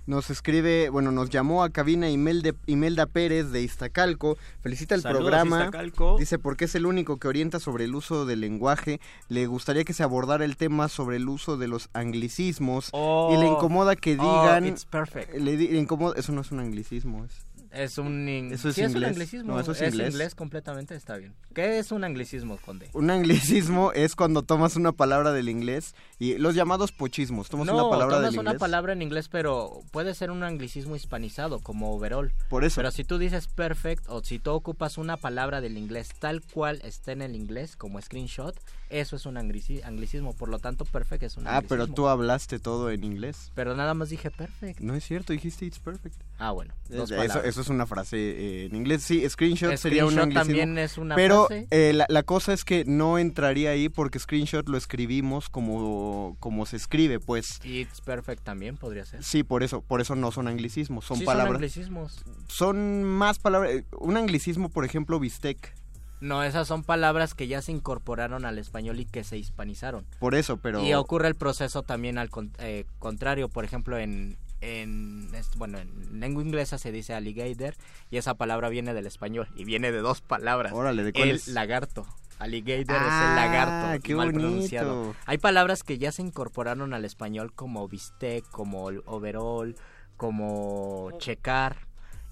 Nos escribe, bueno, nos llamó a cabina Imelda, Imelda Pérez de Iztacalco. Felicita el Saludos, programa. Iztacalco. Dice, porque es el único que orienta sobre el uso del lenguaje. Le gustaría que se abordara el tema sobre el uso de los anglicismos. Oh, y le incomoda que oh, digan... it's perfect. le incomoda, eso no es un anglicismo, es... Es un, in- Eso es sí, es un inglés. anglicismo. No, eso es inglés. completamente, está bien. ¿Qué es un anglicismo, Conde? Un anglicismo es cuando tomas una palabra del inglés y los llamados pochismos. Tomas no, una palabra tomas del una inglés. palabra en inglés, pero puede ser un anglicismo hispanizado, como overall. Por eso. Pero si tú dices perfect, o si tú ocupas una palabra del inglés tal cual está en el inglés, como screenshot, eso es un anglici- anglicismo. Por lo tanto, perfect es un Ah, pero anglicismo. tú hablaste todo en inglés. Pero nada más dije perfect. No es cierto, dijiste it's perfect. Ah, bueno. Dos eso, eso es una frase eh, en inglés. Sí, screenshot, sería un anglicismo. también es una pero frase. eh, la, la cosa es que no entraría ahí porque screenshot lo escribimos como, como se escribe, pues. It's perfect también podría ser. Sí, por eso, por eso no son anglicismos, son Sí, palabras. Son anglicismos. son más palabras. eh, Un anglicismo, por ejemplo, bistec. No, esas son palabras que ya se incorporaron al español y que se hispanizaron. Por eso, pero. Y ocurre el proceso también al con- eh, contrario, por ejemplo, en, en bueno, en lengua inglesa se dice alligator y esa palabra viene del español y viene de dos palabras. Órale, ¿de cuál el es? lagarto. Alligator es Ah, el lagarto. qué mal bonito. pronunciado. Hay palabras que ya se incorporaron al español como bistec, como overall, como checar.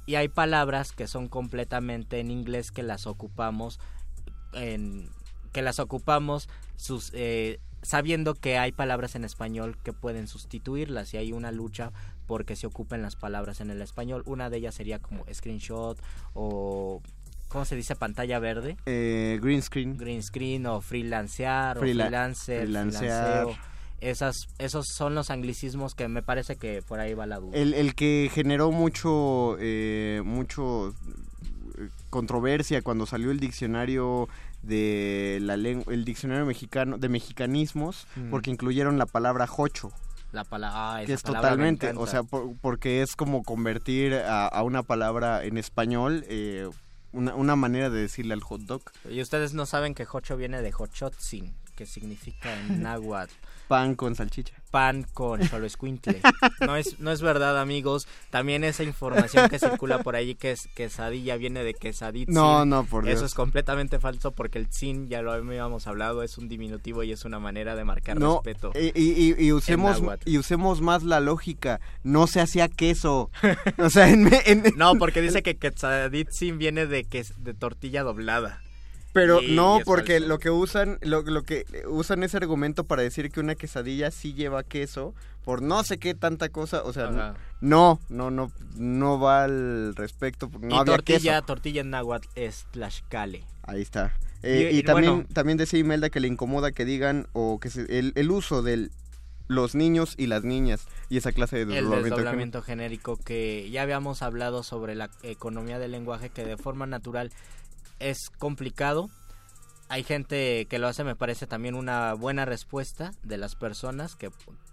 Y hay palabras que son completamente en inglés que las ocupamos en que las ocupamos sus eh, sabiendo que hay palabras en español que pueden sustituirlas y hay una lucha porque se ocupen las palabras en el español. Una de ellas sería como screenshot o ¿cómo se dice? pantalla verde. Eh, green screen. Green screen o freelancear Freela- o freelancer, freelancear. freelanceo. Esas, esos son los anglicismos que me parece que por ahí va la duda. El, el que generó mucho, eh, mucho eh, controversia cuando salió el diccionario de la lengua, el diccionario mexicano de mexicanismos, Mm. porque incluyeron la palabra jocho. La palabra, ah, que esa es palabra me totalmente, o sea, por- porque es como convertir a, a una palabra en español eh, una, una manera de decirle al hot dog. Y ustedes no saben que Jocho viene de Jochotzin, que significa en náhuatl Pan con salchicha. Pan con escuintle. No es, no es verdad, amigos. También esa información que circula por ahí que es quesadilla viene de quesaditzin. No, no, por Dios. Eso es completamente falso porque el zin, ya lo habíamos hablado, es un diminutivo y es una manera de marcar No, respeto. y, y- y- y usemos, En y usemos más la lógica. No se hacía queso. o sea, en, en- No, porque dice que quesaditzin viene de, que, de tortilla doblada. Pero Y no, porque falso. lo que usan, lo, lo que usan ese argumento para decir que una quesadilla sí lleva queso por no sé qué tanta cosa, o sea, Ajá. no, no, no, no va al respecto, no y había tortilla, queso. tortilla en náhuatl es tlaxcale. Ahí está. Eh, Y- y, y también, bueno. también decía Imelda que le incomoda que digan o que se- el, el uso de los niños y las niñas y esa clase de El desdoblamiento. desdoblamiento genérico que ya habíamos hablado sobre la economía del lenguaje que de forma natural es complicado. Hay gente que lo hace, me parece también una buena respuesta de las personas que,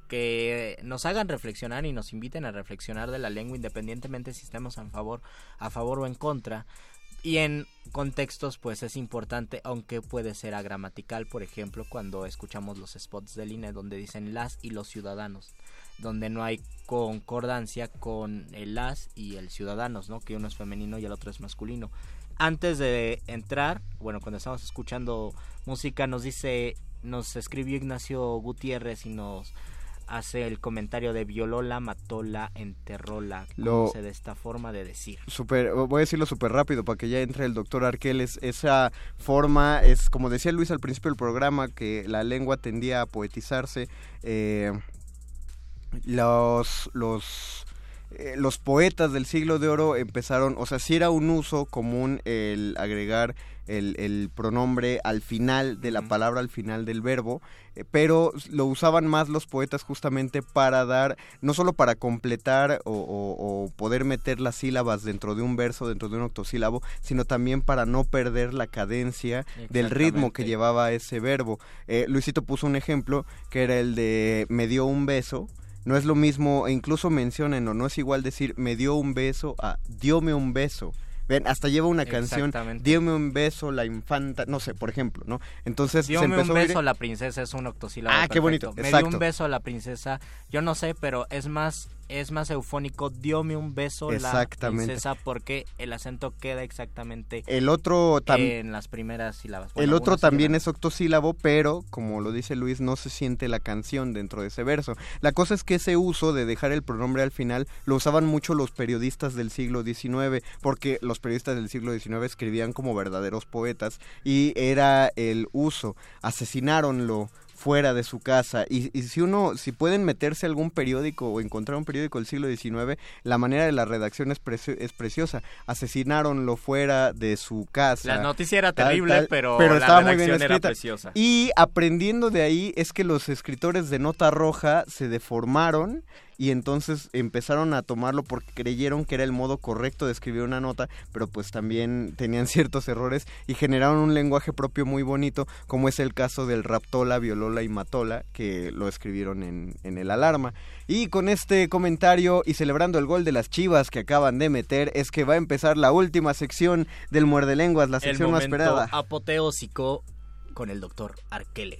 que nos hagan reflexionar y nos inviten a reflexionar de la lengua independientemente si estemos a favor, a favor o en contra. Y en contextos pues es importante, aunque puede ser agramatical, por ejemplo, cuando escuchamos los spots del INE donde dicen las y los ciudadanos, donde no hay concordancia con el las y el ciudadanos, ¿no? Que uno es femenino y el otro es masculino. Antes de entrar, bueno, cuando estamos escuchando música nos dice, nos escribió Ignacio Gutiérrez y nos hace el comentario de violóla, matóla, enterróla, Lo- de esta forma de decir. Super, voy a decirlo súper rápido para que ya entre el doctor Arqueles. Esa forma es, como decía Luis al principio del programa, que la lengua tendía a poetizarse. eh, los, los, eh, los poetas del siglo de oro empezaron, o sea, sí era un uso común el agregar el, el pronombre al final de la palabra, al final del verbo, eh, pero lo usaban más los poetas justamente para dar, no solo para completar o, o- o poder meter las sílabas dentro de un verso, dentro de un octosílabo, sino también para no perder la cadencia del ritmo que llevaba ese verbo. Eh, Luisito puso un ejemplo que era el de me dio un beso. No es lo mismo, e incluso menciónenlo, no es igual decir me dio un beso a diome un beso. Ven, hasta lleva una canción, diome un beso la infanta, no sé, por ejemplo, ¿no? Entonces se Diome empezó un beso a la princesa es un octosílabo. Ah, qué bonito, perfecto. Me exacto. dio un beso a la princesa. Yo no sé, pero es más es más eufónico. Diome un beso la princesa porque el acento queda exactamente El otro en las primeras sílabas. el otro también es octosílabo, pero como lo dice Luis, no se siente la canción dentro de ese verso. La cosa es que ese uso de dejar el pronombre al final lo usaban mucho los periodistas del siglo XIX, porque los periodistas del siglo XIX escribían como verdaderos poetas y era el uso. Asesinaronlo fuera de su casa. Y, y si uno si pueden meterse a algún periódico o encontrar un periódico del siglo XIX la manera de la redacción es, precio- es preciosa. Asesinaronlo fuera de su casa. La noticia era terrible, tal, pero, pero la estaba muy bien redacción era preciosa. Y aprendiendo de ahí es que los escritores de nota roja se deformaron y entonces empezaron a tomarlo porque creyeron que era el modo correcto de escribir una nota, pero pues también tenían ciertos errores y generaron un lenguaje propio muy bonito, como es el caso del Raptola, Violola y Matola, que lo escribieron en, en el Alarma. Y con este comentario y celebrando el gol de las chivas que acaban de meter, es que va a empezar la última sección del Muerde Lenguas, la el sección más esperada. apoteósico con el doctor Arqueles.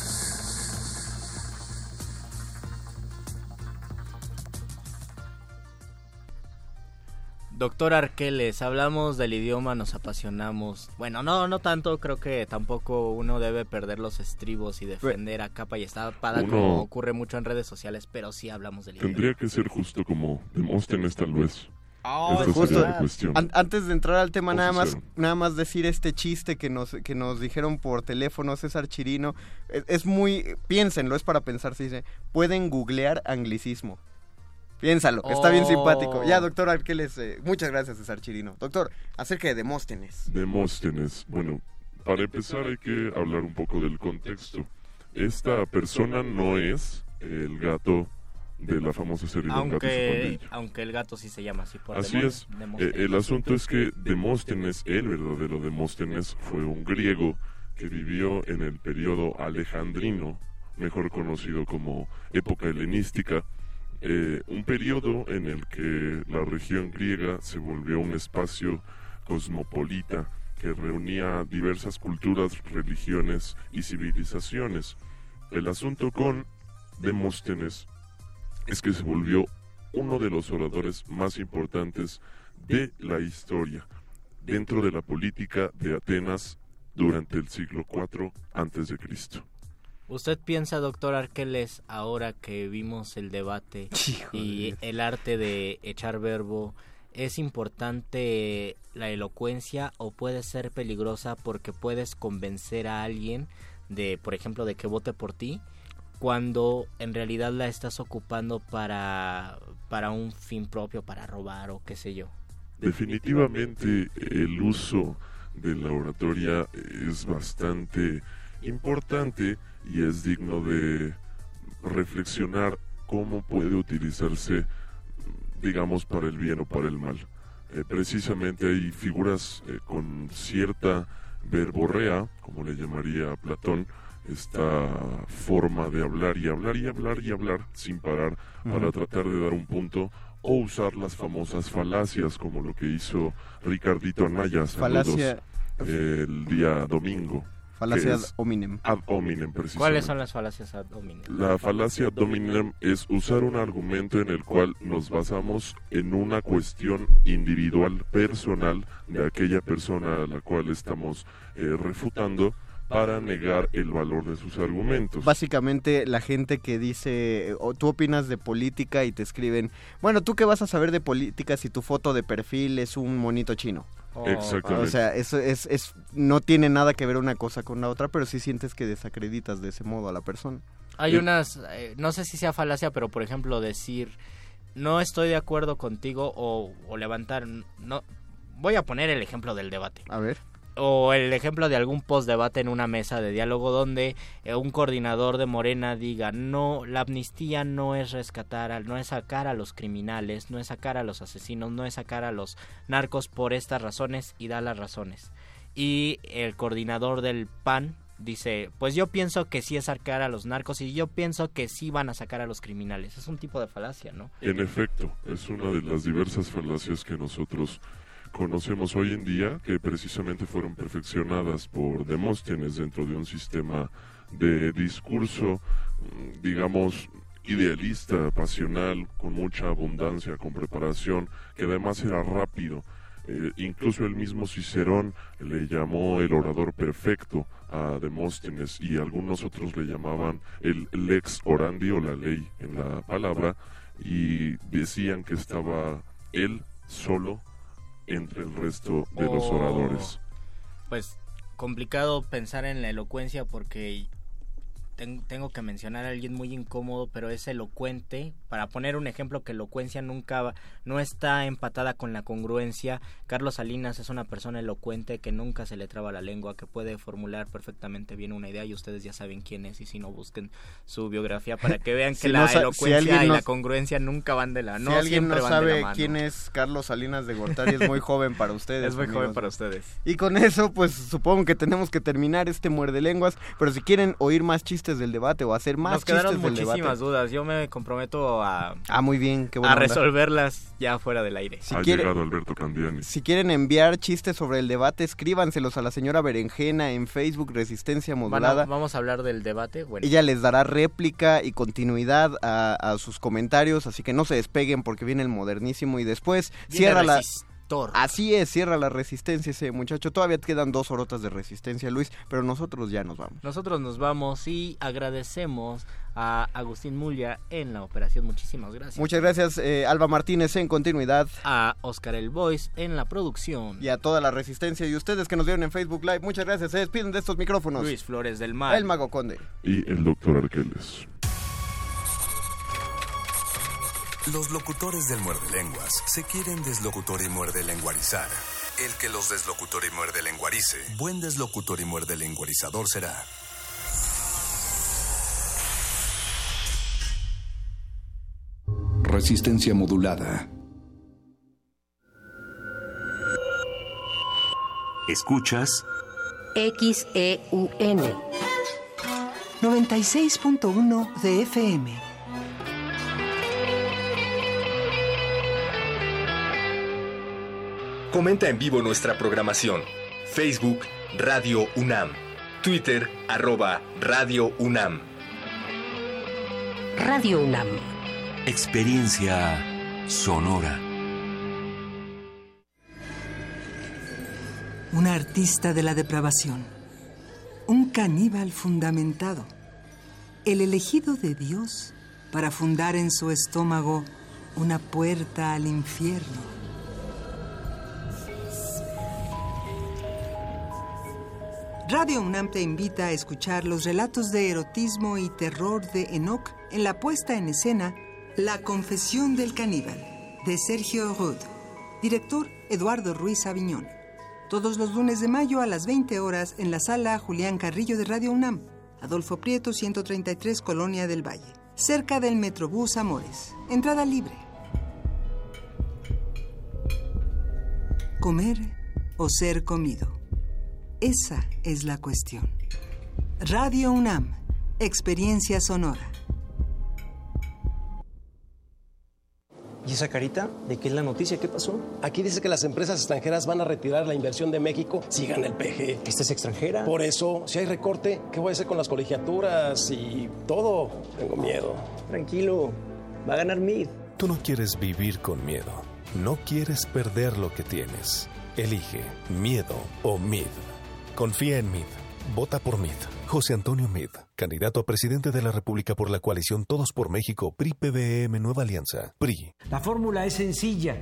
Doctor Arqueles, hablamos del idioma, nos apasionamos. Bueno, no, no tanto, creo que tampoco uno debe perder los estribos y defender a capa y espada Uno- como ocurre mucho en redes sociales, pero sí hablamos del idioma. Tendría que ser justo como Demóstenes tal vez. Ah, Esa Justo, sería la cuestión. an- antes de entrar al tema, nada más, nada más decir este chiste que nos, que nos dijeron por teléfono, César Chirino. Es, es muy, piénsenlo, es para pensar, se dice, pueden googlear anglicismo. Piénsalo, está bien Oh. simpático. Ya, doctor Arqueles, eh, muchas gracias, César Chirino. Doctor, acerca de Demóstenes. Demóstenes. Bueno, para empezar hay que hablar un poco del contexto. Esta persona no es el gato de la famosa serie Gato Aunque, pandilla. aunque el gato sí se llama así por Así es. Eh, el asunto es que Demóstenes, el verdadero Demóstenes, fue un griego que vivió en el periodo alejandrino, mejor conocido como época helenística, eh, un periodo en el que la región griega se volvió un espacio cosmopolita que reunía diversas culturas, religiones y civilizaciones. El asunto con Demóstenes es que se volvió uno de los oradores más importantes de la historia dentro de la política de Atenas durante el siglo IV Cristo. ¿Usted piensa, doctor Arqueles, ahora que vimos el debate y el arte de echar verbo, es importante la elocuencia o puede ser peligrosa porque puedes convencer a alguien de, por ejemplo, de que vote por ti cuando en realidad la estás ocupando para para un fin propio, para robar o qué sé yo? Definitivamente el uso de la oratoria es bastante importante y es digno de reflexionar cómo puede utilizarse, digamos, para el bien o para el mal. Eh, precisamente hay figuras eh, con cierta verborrea, como le llamaría Platón, esta forma de hablar y hablar y hablar y hablar sin parar para tratar de dar un punto o usar las famosas falacias como lo que hizo Ricardito Anaya Falacia- el día domingo. Falacia ad es hominem. Ad hominem, precisamente. ¿Cuáles son las falacias ad hominem? La falacia ad hominem es usar un argumento en el cual nos basamos en una cuestión individual, personal, de aquella persona a la cual estamos eh, refutando para negar el valor de sus argumentos. Básicamente la gente que dice, o tú opinas de política y te escriben, bueno, ¿tú qué vas a saber de política si tu foto de perfil es un monito chino? Exactamente. O sea, eso es, es, no tiene nada que ver una cosa con la otra, pero sí sientes que desacreditas de ese modo a la persona. Hay unas, eh, no sé si sea falacia, pero por ejemplo decir, no estoy de acuerdo contigo o, o levantar, no, voy a poner el ejemplo del debate. A ver. O el ejemplo de algún post-debate en una mesa de diálogo donde eh, un coordinador de Morena diga, no, la amnistía no es rescatar, no es sacar a los criminales, no es sacar a los asesinos, no es sacar a los narcos por estas razones y da las razones. Y el coordinador del PAN dice, pues yo pienso que sí es sacar a los narcos y yo pienso que sí van a sacar a los criminales. Es un tipo de falacia, ¿no? En efecto, es una de las diversas falacias que nosotros conocemos hoy en día, que precisamente fueron perfeccionadas por Demóstenes dentro de un sistema de discurso, mm, digamos, idealista, pasional, con mucha abundancia, con preparación, que además era rápido. Eh, incluso el mismo Cicerón le llamó el orador perfecto a Demóstenes y algunos otros le llamaban el lex orandi o la ley en la palabra y decían que estaba él solo entre el resto de los Oh. oradores. Pues complicado pensar en la elocuencia porque tengo que mencionar a alguien muy incómodo, pero es elocuente. Para poner un ejemplo que elocuencia nunca va- no está empatada con la congruencia. Carlos Salinas es una persona elocuente que nunca se le traba la lengua, que puede formular perfectamente bien una idea y ustedes ya saben quién es y si no busquen su biografía para que vean que Si la no elocuencia y no- la congruencia nunca van de la no si alguien no sabe quién es Carlos Salinas de Gortari, es muy joven para ustedes. Es muy joven para ustedes. Y con eso, pues supongo que tenemos que terminar este muerde lenguas. Pero si quieren oír más chistes del debate o hacer más Nos quedaron chistes del muchísimas debate. dudas. Yo me comprometo a, Ah, muy bien, qué a onda. resolverlas ya fuera del aire. Si ha quiere- llegado Alberto Candiani. Si quieren enviar chistes sobre el debate, escríbanselos a la señora Berenjena en Facebook Resistencia Modulada. vamos a hablar del debate. Bueno, Ella les dará réplica y continuidad a, a sus comentarios, así que no se despeguen porque viene el modernísimo y después Viene cierra la... Resistor. Así es, cierra la resistencia ese muchacho. Todavía quedan dos horotas de resistencia, Luis, pero nosotros ya nos vamos. nosotros nos vamos y agradecemos a Agustín Mulia en la operación. Muchísimas gracias. Muchas gracias, eh, Alba Martínez, en continuidad. A Oscar El Voice en la producción. Y a toda la resistencia y ustedes que nos vieron en Facebook Live, muchas gracias. Se despiden de estos micrófonos. Luis Flores del Mar. El Mago Conde. Y el doctor Arqueles. Los locutores del muerde lenguas se quieren deslocutor y muerde lenguarizar. El que los deslocutor y muerde lenguarice, buen deslocutor y muerde lenguarizador será. Resistencia modulada. Escuchas XEUN 96.1 de FM. Comenta en vivo nuestra programación. Facebook Radio UNAM. Twitter arroba Radio UNAM. Radio UNAM. Experiencia sonora. Un artista de la depravación. Un caníbal fundamentado. El elegido de Dios para fundar en su estómago una puerta al infierno. Radio UNAM te invita a escuchar los relatos de erotismo y terror de Enoch en la puesta en escena La Confesión del Caníbal, de Sergio Rud. Director Eduardo Ruiz Aviñón. Todos los lunes de mayo a las 20 horas en la sala Julián Carrillo de Radio UNAM, Adolfo Prieto 133, Colonia del Valle, cerca del Metrobús Amores. Entrada libre. Comer o ser comido. Esa es la cuestión. Radio UNAM, experiencia sonora. ¿Y esa carita? ¿De qué es la noticia? ¿Qué pasó? Aquí dice que las empresas extranjeras van a retirar la inversión de México si gana el PG. ¿Esta es extranjera? Por eso, si hay recorte, ¿qué voy a hacer con las colegiaturas y todo? Tengo miedo. Tranquilo, va a ganar MID. Tú no quieres vivir con miedo. No quieres perder lo que tienes. Elige miedo o MID. Confía en MID. Vota por MID. José Antonio Mid, candidato a presidente de la República por la coalición Todos por México, PRI PBM Nueva Alianza, PRI. La fórmula es sencilla.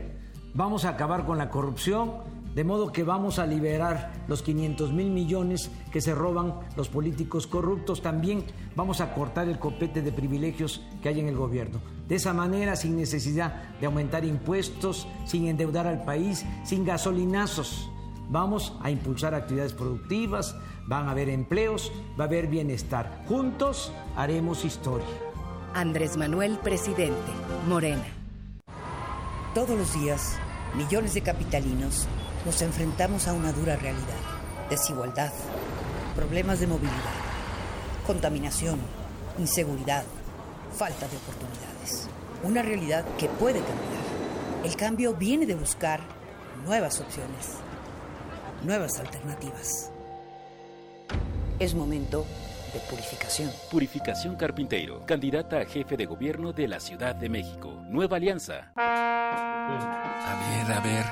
Vamos a acabar con la corrupción, de modo que vamos a liberar los 500 mil millones que se roban los políticos corruptos. También vamos a cortar el copete de privilegios que hay en el gobierno. De esa manera, sin necesidad de aumentar impuestos, sin endeudar al país, sin gasolinazos. Vamos a impulsar actividades productivas, van a haber empleos, va a haber bienestar. Juntos haremos historia. Andrés Manuel, presidente. Morena. Todos los días, millones de capitalinos nos enfrentamos a una dura realidad. Desigualdad, problemas de movilidad, contaminación, inseguridad, falta de oportunidades. Una realidad que puede cambiar. El cambio viene de buscar nuevas opciones, nuevas alternativas. Es momento de purificación. Purificación Carpinteiro, candidata a jefe de gobierno de la Ciudad de México. Nueva Alianza. A ver, a ver.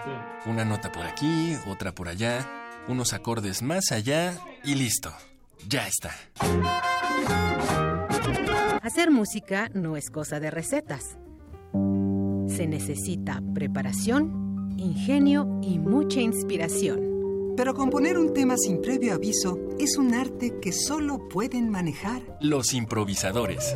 Una nota por aquí, otra por allá, unos acordes más allá y listo. Ya está. Hacer música no es cosa de recetas. Se necesita preparación, ingenio y mucha inspiración. Pero componer un tema sin previo aviso es un arte que solo pueden manejar Los improvisadores.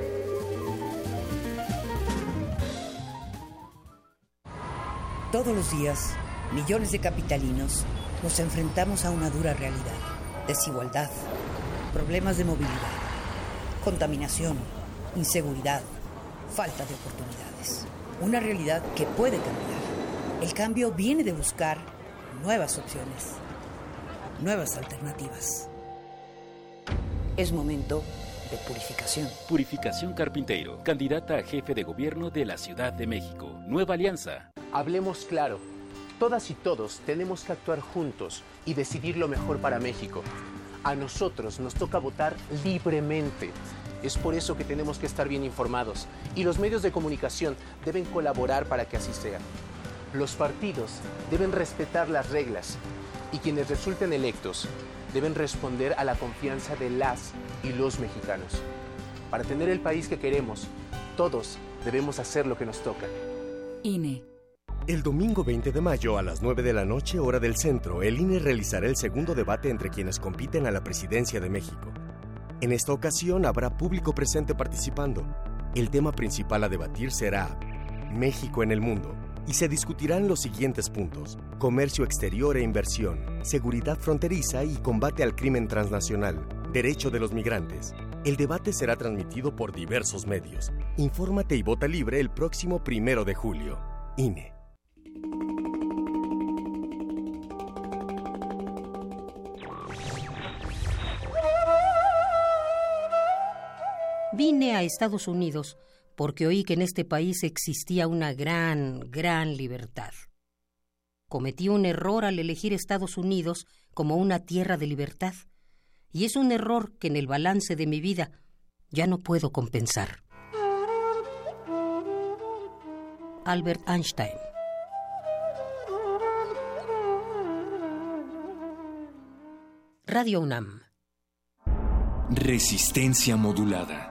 Todos los días, millones de capitalinos nos enfrentamos a una dura realidad. Desigualdad, problemas de movilidad, contaminación, inseguridad, falta de oportunidades. Una realidad que puede cambiar. El cambio viene de buscar nuevas opciones, nuevas alternativas. Es momento de purificación. Purificación Carpinteiro, candidata a jefe de gobierno de la Ciudad de México. Nueva Alianza. Hablemos claro. Todas y todos tenemos que actuar juntos y decidir lo mejor para México. A nosotros nos toca votar libremente. Es por eso que tenemos que estar bien informados y los medios de comunicación deben colaborar para que así sea. Los partidos deben respetar las reglas y quienes resulten electos deben responder a la confianza de las y los mexicanos. Para tener el país que queremos, todos debemos hacer lo que nos toca. INE. El domingo 20 de mayo a las 9 de la noche, hora del centro, el INE realizará el segundo debate entre quienes compiten a la presidencia de México. En esta ocasión habrá público presente participando. El tema principal a debatir será México en el mundo y se discutirán los siguientes puntos. Comercio exterior e inversión, seguridad fronteriza y combate al crimen transnacional, derecho de los migrantes. El debate será transmitido por diversos medios. Infórmate y vota libre el próximo primero de julio. INE. Vine a Estados Unidos porque oí que en este país existía una gran, gran libertad. Cometí un error al elegir Estados Unidos como una tierra de libertad, y es un error que en el balance de mi vida ya no puedo compensar. Albert Einstein Radio UNAM Resistencia modulada.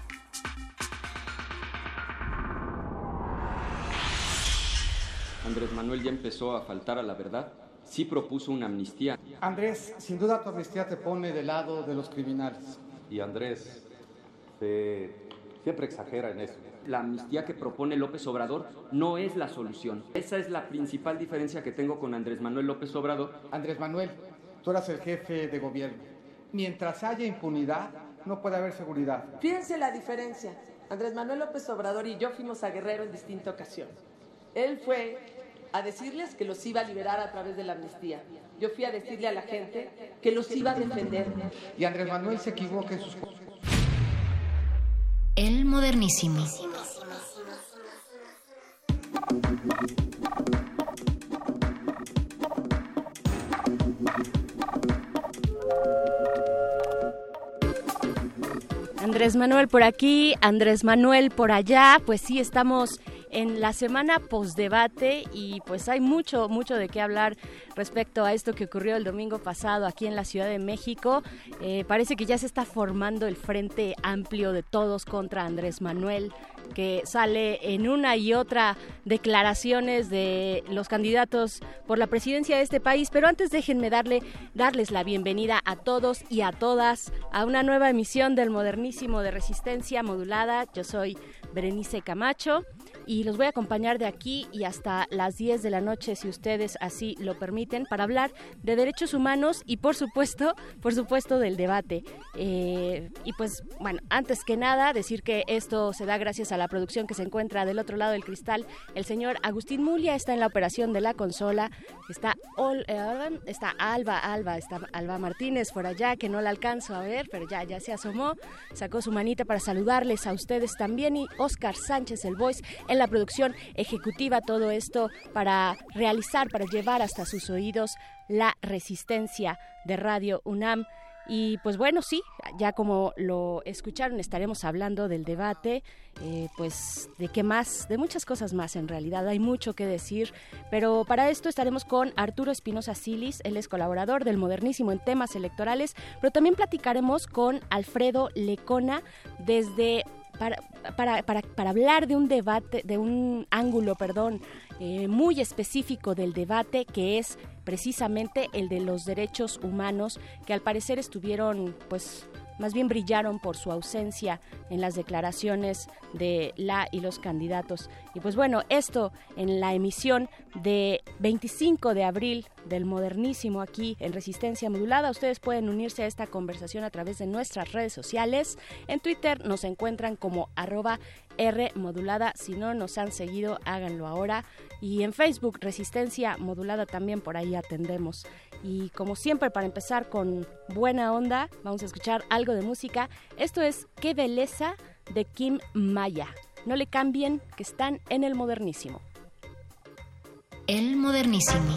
Andrés Manuel ya empezó a faltar a la verdad. Sí propuso una amnistía. Andrés, sin duda tu amnistía te pone del lado de los criminales. Y Andrés siempre exagera en eso. La amnistía que propone López Obrador no es la solución. Esa es la principal diferencia que tengo con Andrés Manuel López Obrador. Andrés Manuel, tú eras el jefe de gobierno. Mientras haya impunidad, no puede haber seguridad. Fíjense la diferencia. Andrés Manuel López Obrador y yo fuimos a Guerrero en distinta ocasión. Él fue a decirles que los iba a liberar a través de la amnistía. Yo fui a decirle a la gente que los iba a defender. Y Andrés Manuel se equivoca en sus El modernísimo. Andrés Manuel por aquí, Andrés Manuel por allá, pues sí, estamos en la semana postdebate y pues hay mucho, mucho de qué hablar respecto a esto que ocurrió el domingo pasado aquí en la Ciudad de México. Eh, parece que ya se está formando el frente amplio de todos contra Andrés Manuel que sale en una y otra declaraciones de los candidatos por la presidencia de este país. Pero antes déjenme darle, darles la bienvenida a todos y a todas a una nueva emisión del Modernísimo de Resistencia Modulada. Yo soy Berenice Camacho y los voy a acompañar de aquí y hasta las 10 de la noche, si ustedes así lo permiten, para hablar de derechos humanos y por supuesto, por supuesto del debate. Eh, y pues bueno, antes que nada, decir que esto se da gracias a la producción que se encuentra del otro lado del cristal. El señor Agustín Mulia está en la operación de la consola, está, eh, está Alba, Alba, está Alba Martínez por allá, que no la alcanzo a ver, pero ya, ya se asomó, sacó su manita para saludarles a ustedes también y Oscar Sánchez, el voice, en la producción ejecutiva, todo esto para realizar, para llevar hasta sus oídos la resistencia de Radio UNAM. Y pues bueno, sí, ya como lo escucharon, estaremos hablando del debate, eh, pues de qué más, de muchas cosas más en realidad, hay mucho que decir, pero para esto estaremos con Arturo Espinosa Silis, él es colaborador del Modernísimo en temas electorales, pero también platicaremos con Alfredo Lecona desde para, para, hablar de un debate, de un ángulo, perdón, eh, muy específico del debate que es precisamente el de los derechos humanos que al parecer estuvieron pues más bien brillaron por su ausencia en las declaraciones de la y los candidatos. Y pues bueno, esto en la emisión de 25 de abril del modernísimo aquí en Resistencia Modulada. Ustedes pueden unirse a esta conversación a través de nuestras redes sociales. En Twitter nos encuentran como arroba R. Si no nos han seguido, háganlo ahora. Y en Facebook, Resistencia Modulada también por ahí atendemos. Y como siempre, para empezar con buena onda, vamos a escuchar algo de música. Esto es Qué Beleza de Kim Maya. No le cambien que están en el modernísimo. El modernísimo.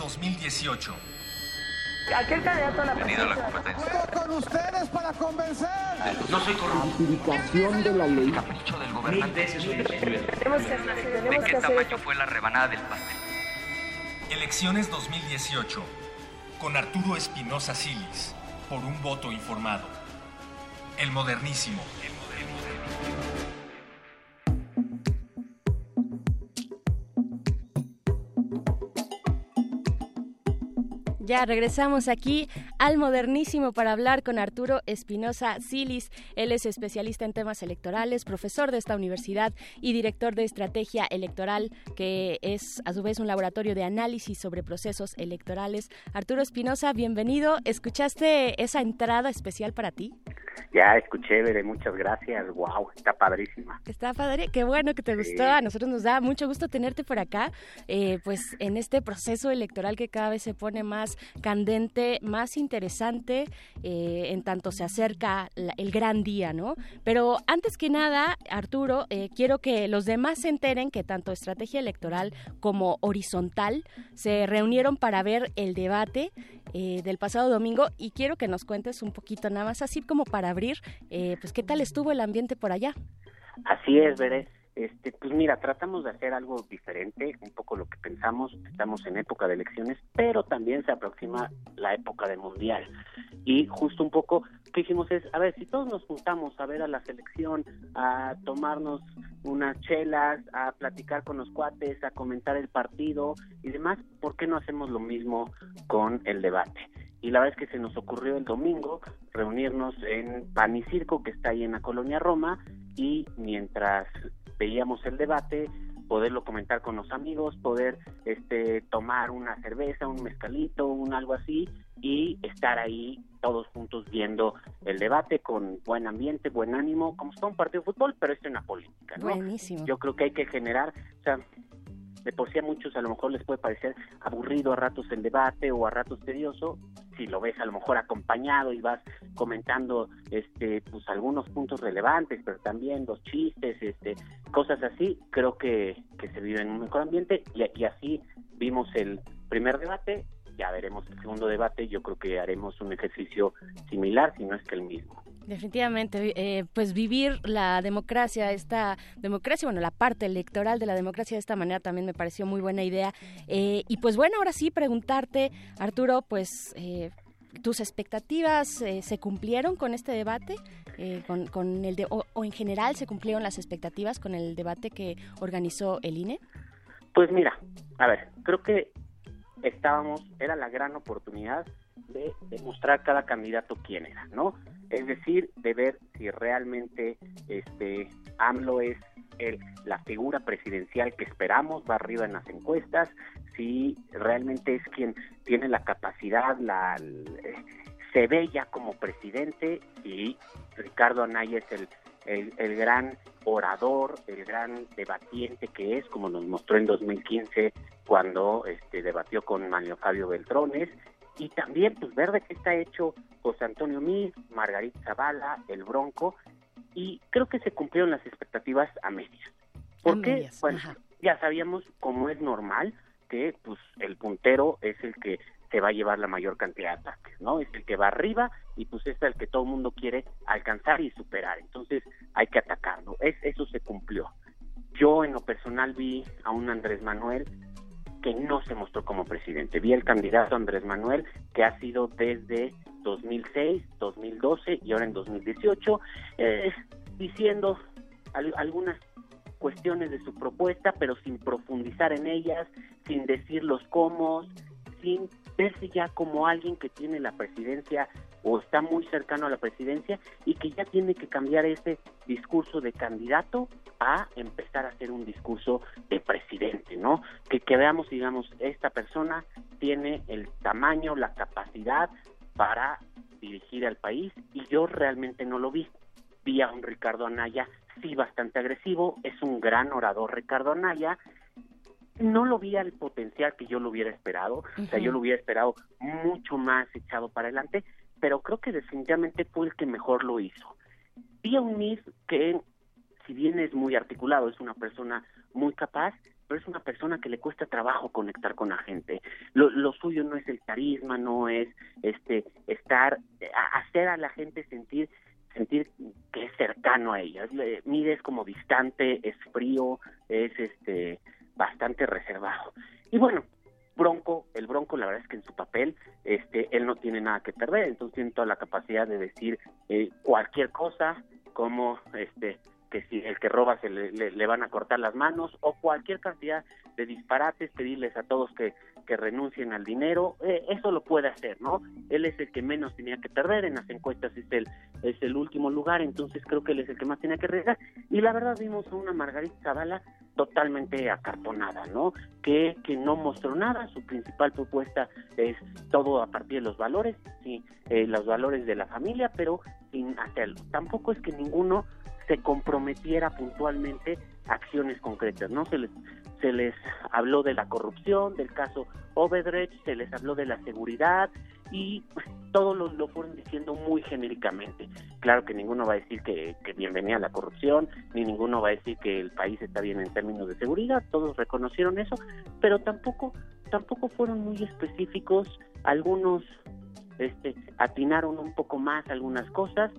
2018. Aquel candidato a la Bienvenido a la competencia. con ustedes para convencer. No soy Aplicación de la ley. Capricho del gobernante. Tenemos que hacer, tenemos que hacer esto. fue la rebanada del pastel? Elecciones 2018. Con Arturo Espinosa Silis. Por un voto informado. El modernísimo. Ya regresamos aquí al modernísimo para hablar con Arturo Espinosa Silis. Él es especialista en temas electorales, profesor de esta universidad y director de estrategia electoral, que es a su vez un laboratorio de análisis sobre procesos electorales. Arturo Espinosa, bienvenido. ¿Escuchaste esa entrada especial para ti? Ya escuché, Bere, muchas gracias. Wow, está padrísima. Está padre, qué bueno que te gustó. A nosotros nos da mucho gusto tenerte por acá, eh, pues en este proceso electoral que cada vez se pone más candente, más interesante, eh, en tanto se acerca la- el gran día, ¿no? Pero antes que nada, Arturo, eh, quiero que los demás se enteren que tanto estrategia electoral como horizontal se reunieron para ver el debate eh, del pasado domingo y quiero que nos cuentes un poquito nada más así como para abrir, eh, pues qué tal estuvo el ambiente por allá. Así es, Bere. Este, pues mira, tratamos de hacer algo diferente, un poco lo que pensamos, estamos en época de elecciones, pero también se aproxima la época de mundial. Y justo un poco, ¿qué hicimos? Es, a ver, si todos nos juntamos a ver a la selección, a tomarnos unas chelas, a platicar con los cuates, a comentar el partido y demás, ¿por qué no hacemos lo mismo con el debate? Y la verdad es que se nos ocurrió el domingo reunirnos en Pan y Circo, que está ahí en la colonia Roma, y mientras veíamos el debate, poderlo comentar con los amigos, poder este tomar una cerveza, un mezcalito, un algo así y estar ahí todos juntos viendo el debate con buen ambiente, buen ánimo, como si fuera un partido de fútbol, pero esto en la política, ¿no? Buenísimo. Yo creo que hay que generar, o sea, de por sí a muchos a lo mejor les puede parecer aburrido a ratos el debate o a ratos tedioso, si lo ves a lo mejor acompañado y vas comentando este pues algunos puntos relevantes, pero también los chistes, este cosas así, creo que, que se vive en un mejor ambiente y, y así vimos el primer debate, ya veremos el segundo debate, yo creo que haremos un ejercicio similar, si no es que el mismo. Definitivamente, eh, pues vivir la democracia, esta democracia, bueno, la parte electoral de la democracia de esta manera también me pareció muy buena idea. Eh, y pues bueno, ahora sí preguntarte, Arturo, pues eh, tus expectativas eh, se cumplieron con este debate, Eh, con, el de, o, o en general se cumplieron las expectativas con el debate que organizó el INE. Pues mira, a ver, creo que estábamos, era la gran oportunidad de demostrar cada candidato quién era, ¿no? Es decir, de ver si realmente este AMLO es el, la figura presidencial que esperamos, va arriba en las encuestas, si realmente es quien tiene la capacidad, la, eh, se ve ya como presidente y Ricardo Anaya es el, el, el gran orador, el gran debatiente que es, como nos mostró en 2015 cuando este, debatió con Manuel Fabio Beltrones, y también pues ver de qué está hecho José Antonio Mid, Margarita Zavala, el Bronco, y creo que se cumplieron las expectativas a medias. Porque, medias, bueno, ya sabíamos, como es normal, que pues el puntero es el que se va a llevar la mayor cantidad de ataques, ¿no? Es el que va arriba y pues es el que todo el mundo quiere alcanzar y superar. Entonces hay que atacarlo. Es, eso se cumplió. Yo en lo personal vi a un Andrés Manuel que no se mostró como presidente. Vi el candidato Andrés Manuel que ha sido desde 2006, 2012 y ahora en 2018 eh, diciendo al- algunas cuestiones de su propuesta, pero sin profundizar en ellas, sin decir los cómo, sin verse ya como alguien que tiene la presidencia o está muy cercano a la presidencia y que ya tiene que cambiar ese discurso de candidato a empezar a hacer un discurso de presidente, ¿no? Que, que veamos, digamos, esta persona tiene el tamaño, la capacidad para dirigir al país y yo realmente no lo vi. Vi a un Ricardo Anaya, sí, bastante agresivo, es un gran orador Ricardo Anaya, no lo vi al potencial que yo lo hubiera esperado, o sea, yo lo hubiera esperado mucho más echado para adelante, pero creo que definitivamente fue el que mejor lo hizo. Vi a un MIS que si bien es muy articulado, es una persona muy capaz, pero es una persona que le cuesta trabajo conectar con la gente. Lo, lo suyo no es el carisma, no es este estar, hacer a la gente sentir sentir que es cercano a ella. Mide es como distante, es frío, es este bastante reservado. Y bueno, Bronco, el Bronco, la verdad es que en su papel, este, él no tiene nada que perder, entonces tiene toda la capacidad de decir eh, cualquier cosa, como este, que si el que roba se le, le, van a cortar las manos o cualquier cantidad de disparates, pedirles a todos que, que renuncien al dinero, eh, eso lo puede hacer, ¿no? Él es el que menos tenía que perder, en las encuestas es el, es el último lugar, entonces creo que él es el que más tenía que arriesgar. Y la verdad vimos a una Margarita Zavala totalmente acartonada, ¿no? Que, que no mostró nada, su principal propuesta es todo a partir de los valores, sí, eh, los valores de la familia, pero sin hacerlo. Tampoco es que ninguno se comprometiera puntualmente acciones concretas, ¿no? Se les, se les habló de la corrupción, del caso Obedrecht, se les habló de la seguridad y todo lo, lo, fueron diciendo muy genéricamente. Claro que ninguno va a decir que, que bienvenida a la corrupción, ni ninguno va a decir que el país está bien en términos de seguridad, todos reconocieron eso, pero tampoco, tampoco fueron muy específicos, algunos este, atinaron un poco más algunas cosas,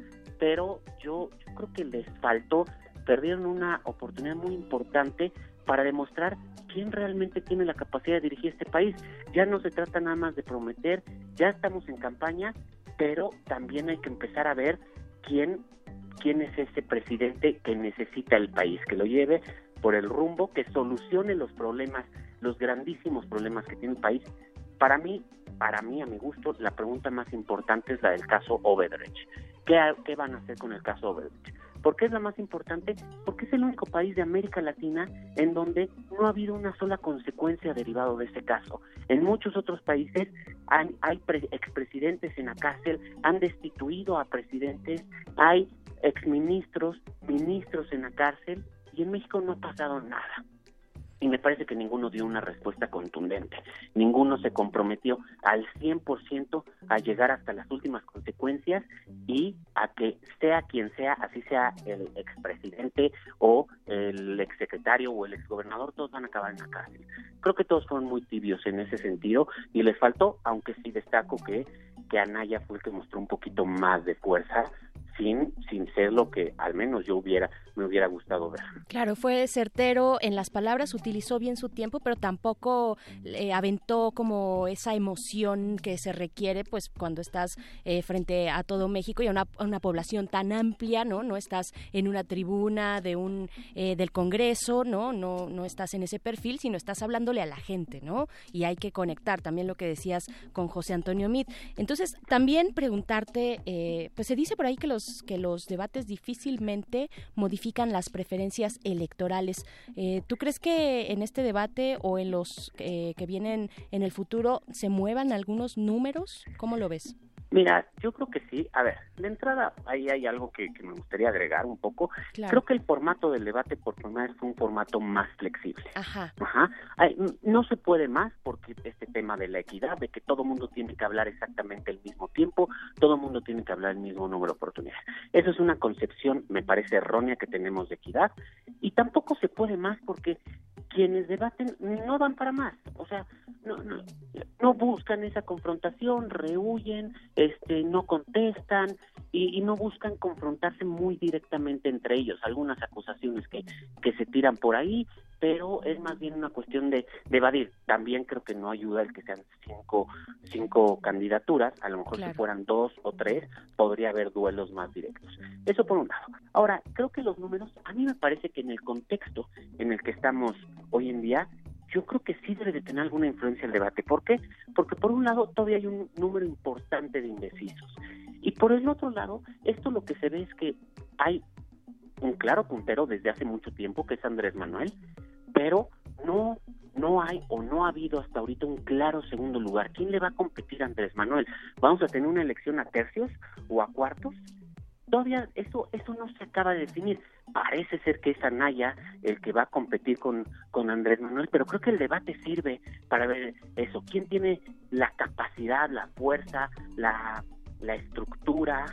pero yo, creo que les faltó, perdieron una oportunidad muy importante para demostrar quién realmente tiene la capacidad de dirigir este país. Ya no se trata nada más de prometer, ya estamos en campaña, pero también hay que empezar a ver quién quién es ese presidente que necesita el país, que lo lleve por el rumbo, que solucione los problemas, los grandísimos problemas que tiene el país. Para mí, para mí, a mi gusto, la pregunta más importante es la del caso Obedrecht. ¿Qué, van a hacer con el caso Oberdich? ¿Por qué es la más importante? Porque es el único país de América Latina en donde no ha habido una sola consecuencia derivado de ese caso. En muchos otros países hay, hay expresidentes en la cárcel, han destituido a presidentes, hay exministros, ministros en la cárcel y en México no ha pasado nada y me parece que ninguno dio una respuesta contundente. Ninguno se comprometió al 100% a llegar hasta las últimas consecuencias y a que sea quien sea, así sea el expresidente o el exsecretario o el exgobernador, todos van a acabar en la cárcel. Creo que todos fueron muy tibios en ese sentido y les faltó, aunque sí destaco que, que Anaya fue el que mostró un poquito más de fuerza sin, sin ser lo que al menos yo hubiera, me hubiera gustado ver. Claro, fue certero en las palabras, utilizó bien su tiempo, pero tampoco eh, aventó como esa emoción que se requiere pues cuando estás eh, frente a todo México y a una, población tan amplia, ¿no? No estás en una tribuna de un eh, del Congreso, ¿no? No no estás en ese perfil, sino estás hablándole a la gente, ¿no? Y hay que conectar también lo que decías con José Antonio Mit. Entonces, también preguntarte, pues se dice por ahí que los que los debates difícilmente modifican las preferencias electorales. Eh, ¿Tú crees que en este debate o en los eh, que vienen en el futuro se muevan algunos números? ¿Cómo lo ves? Mira, yo creo que sí. A ver, de entrada ahí hay algo que, me gustaría agregar un poco. Creo que el formato del debate por primera vez fue un formato más flexible. Ajá. Ajá. no se puede más porque este tema de la equidad, de que todo mundo tiene que hablar exactamente el mismo tiempo, todo mundo tiene que hablar el mismo número de oportunidades. Eso es una concepción, me parece errónea que tenemos de equidad y tampoco se puede más porque quienes debaten no van para más, o sea, no, no, no buscan esa confrontación, rehuyen, este, no contestan y, y, no buscan confrontarse muy directamente entre ellos. Algunas acusaciones que, que se tiran por ahí, pero es más bien una cuestión de, de evadir. También creo que no ayuda el que sean cinco, cinco candidaturas, a lo mejor si fueran dos o tres, podría haber duelos más directos. Eso por un lado. Ahora, creo que los números, a mí me parece que en el contexto en el que estamos hoy en día, yo creo que sí debe de tener alguna influencia el debate. ¿Por qué? Porque por un lado todavía hay un número importante de indecisos. Y por el otro lado, esto lo que se ve es que hay un claro puntero desde hace mucho tiempo, que es Andrés Manuel, pero no no hay o no ha habido hasta ahorita un claro segundo lugar. ¿Quién le va a competir a Andrés Manuel? ¿Vamos a tener una elección a tercios o a cuartos? Todavía eso eso no se acaba de definir. Parece ser que es Anaya el que va a competir con, con Andrés Manuel, pero creo que el debate sirve para ver eso, quién tiene la capacidad, la fuerza, la, la estructura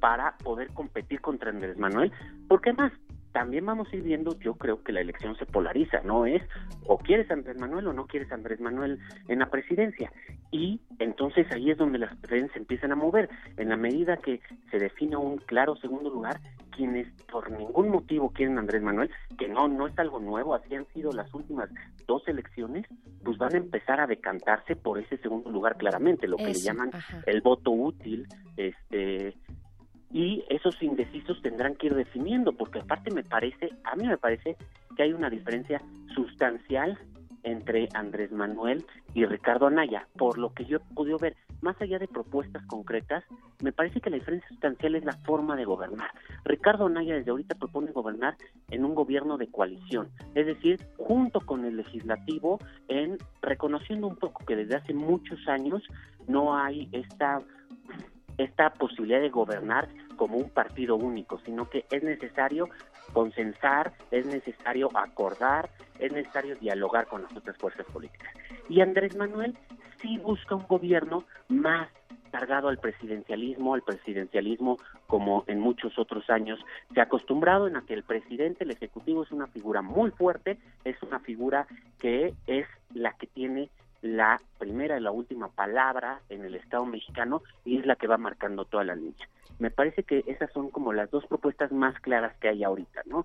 para poder competir contra Andrés Manuel, porque además también vamos a ir viendo, yo creo que la elección se polariza, no es o quieres Andrés Manuel o no quieres Andrés Manuel en la presidencia. Y entonces ahí es donde las preferencias empiezan a mover. En la medida que se define un claro segundo lugar, quienes por ningún motivo quieren Andrés Manuel, que no, no es algo nuevo, así han sido las últimas dos elecciones, pues van a empezar a decantarse por ese segundo lugar claramente, lo que le llaman el voto útil, este y esos indecisos tendrán que ir definiendo, porque aparte me parece, a mí me parece que hay una diferencia sustancial entre Andrés Manuel y Ricardo Anaya, por lo que yo he podido ver, más allá de propuestas concretas, me parece que la diferencia sustancial es la forma de gobernar. Ricardo Anaya desde ahorita propone gobernar en un gobierno de coalición, es decir, junto con el legislativo, en reconociendo un poco que desde hace muchos años no hay esta esta posibilidad de gobernar como un partido único, sino que es necesario consensar, es necesario acordar, es necesario dialogar con las otras fuerzas políticas. Y Andrés Manuel sí busca un gobierno más cargado al presidencialismo, al presidencialismo como en muchos otros años se ha acostumbrado en a que el presidente, el ejecutivo es una figura muy fuerte, es una figura que es la que tiene la primera y la última palabra en el Estado mexicano y es la que va marcando toda la línea. Me parece que esas son como las dos propuestas más claras que hay ahorita, ¿no?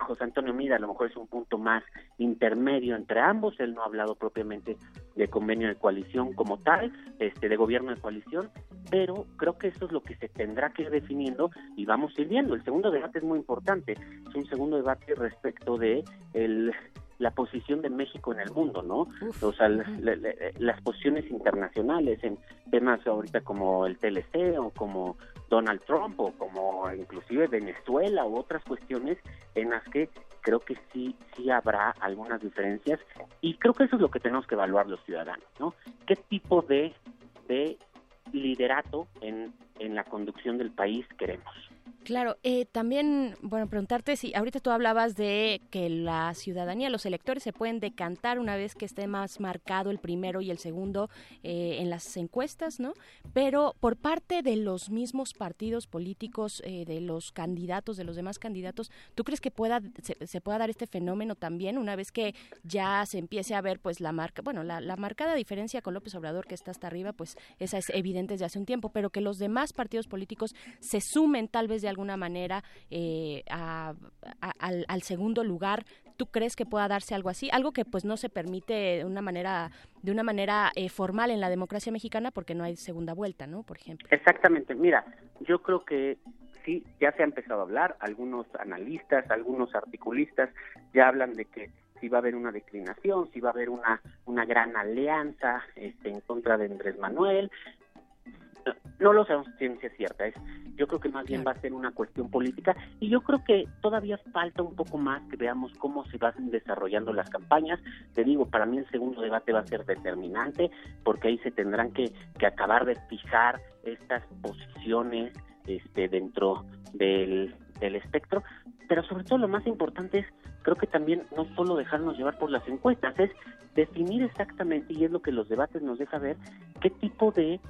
José Antonio Mida a lo mejor es un punto más intermedio entre ambos, él no ha hablado propiamente de convenio de coalición como tal, este de gobierno de coalición, pero creo que eso es lo que se tendrá que ir definiendo y vamos a ir viendo. El segundo debate es muy importante, es un segundo debate respecto de el la posición de México en el mundo, ¿no? o sea, las posiciones internacionales en temas ahorita como el TLC o como Donald Trump o como inclusive Venezuela u otras cuestiones en las que creo que sí sí habrá algunas diferencias y creo que eso es lo que tenemos que evaluar los ciudadanos, ¿no? ¿Qué tipo de de liderato en en la conducción del país queremos? Claro, eh, también, bueno, preguntarte si ahorita tú hablabas de que la ciudadanía, los electores se pueden decantar una vez que esté más marcado el primero y el segundo eh, en las encuestas, ¿no? Pero por parte de los mismos partidos políticos, eh, de los candidatos, de los demás candidatos, ¿tú crees que pueda se, pueda dar este fenómeno también una vez que ya se empiece a ver, pues, la marca, bueno, la, la marcada diferencia con López Obrador que está hasta arriba, pues, esa es evidente desde hace un tiempo, pero que los demás partidos políticos se sumen tal vez de alguna manera eh, al, segundo lugar. ¿Tú crees que pueda darse algo así? Algo que pues no se permite de una manera de una manera eh, formal en la democracia mexicana porque no hay segunda vuelta, ¿no? Por ejemplo. Exactamente. Mira, yo creo que sí, ya se ha empezado a hablar, algunos analistas, algunos articulistas ya hablan de que si va a haber una declinación, si va a haber una, una gran alianza este, en contra de Andrés Manuel, no lo sabemos ciencia cierta, es, yo creo que más bien va a ser una cuestión política y yo creo que todavía falta un poco más que veamos cómo se van desarrollando las campañas. Te digo, para mí el segundo debate va a ser determinante porque ahí se tendrán que, que acabar de fijar estas posiciones este, dentro del, del espectro, pero sobre todo lo más importante es, creo que también no solo dejarnos llevar por las encuestas, es definir exactamente, y es lo que los debates nos deja ver, qué tipo de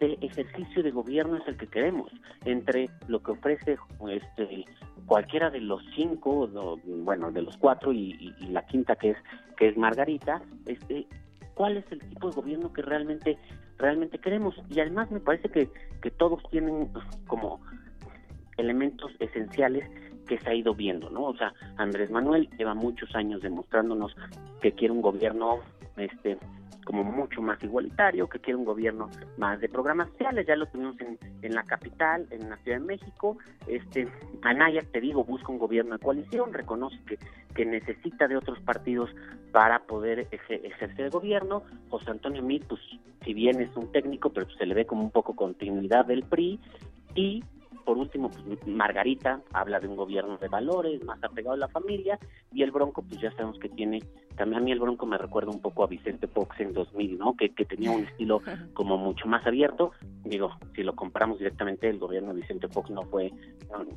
de ejercicio de gobierno es el que queremos, entre lo que ofrece este, cualquiera de los cinco, bueno, de los cuatro y, la quinta que es que es Margarita, este, cuál es el tipo de gobierno que realmente realmente queremos y además me parece que, que todos tienen como elementos esenciales que se ha ido viendo, ¿no? O sea, Andrés Manuel lleva muchos años demostrándonos que quiere un gobierno este como mucho más igualitario, que quiere un gobierno más de programas sociales, ya lo tuvimos en, en la capital, en la Ciudad de México, este, Anaya, te digo, busca un gobierno de coalición, reconoce que, que necesita de otros partidos para poder ejercer el gobierno, José Antonio Mit, pues si bien es un técnico, pero se le ve como un poco continuidad del PRI, y por último, pues, Margarita habla de un gobierno de valores, más apegado a la familia, y el Bronco, pues ya sabemos que tiene, también a mí el Bronco me recuerda un poco a Vicente Fox en 2000, ¿no? Que, que tenía un estilo como mucho más abierto. Digo, si lo comparamos directamente, el gobierno de Vicente Fox no fue,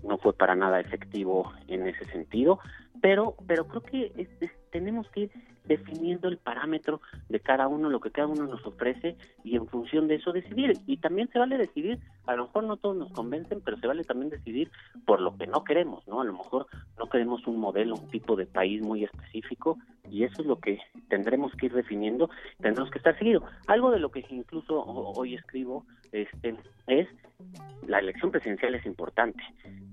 no, fue para nada efectivo en ese sentido, pero, pero creo que es, tenemos que ir definiendo el parámetro de cada uno, lo que cada uno nos ofrece y en función de eso decidir. Y también se vale decidir, a lo mejor no todos nos convencen, pero se vale también decidir por lo que no queremos, ¿no? A lo mejor no queremos un modelo, un tipo de país muy específico y eso es lo que tendremos que ir definiendo, tendremos que estar seguido. Algo de lo que incluso hoy escribo este es la elección presidencial es importante,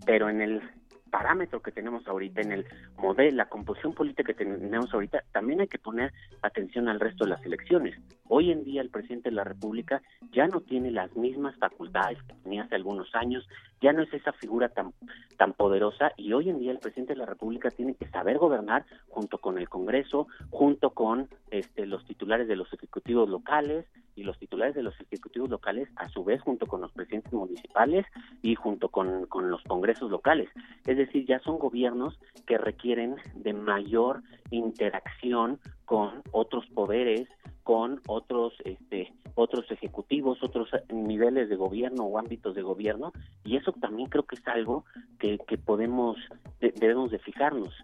pero en el parámetro que tenemos ahorita, en el modelo, la composición política que tenemos ahorita, también hay que poner atención al resto de las elecciones. Hoy en día el presidente de la República ya no tiene las mismas facultades que tenía hace algunos años, ya no es esa figura tan, tan poderosa y hoy en día el presidente de la República tiene que saber gobernar junto con el Congreso, junto con este, los titulares de los ejecutivos locales, y los titulares de los ejecutivos locales, a su vez, junto con los presidentes municipales y junto con, con los congresos locales. Es decir, ya son gobiernos que requieren de mayor interacción con otros poderes, con otros este otros ejecutivos, otros niveles de gobierno o ámbitos de gobierno y eso también creo que es algo que, que podemos debemos de fijarnos.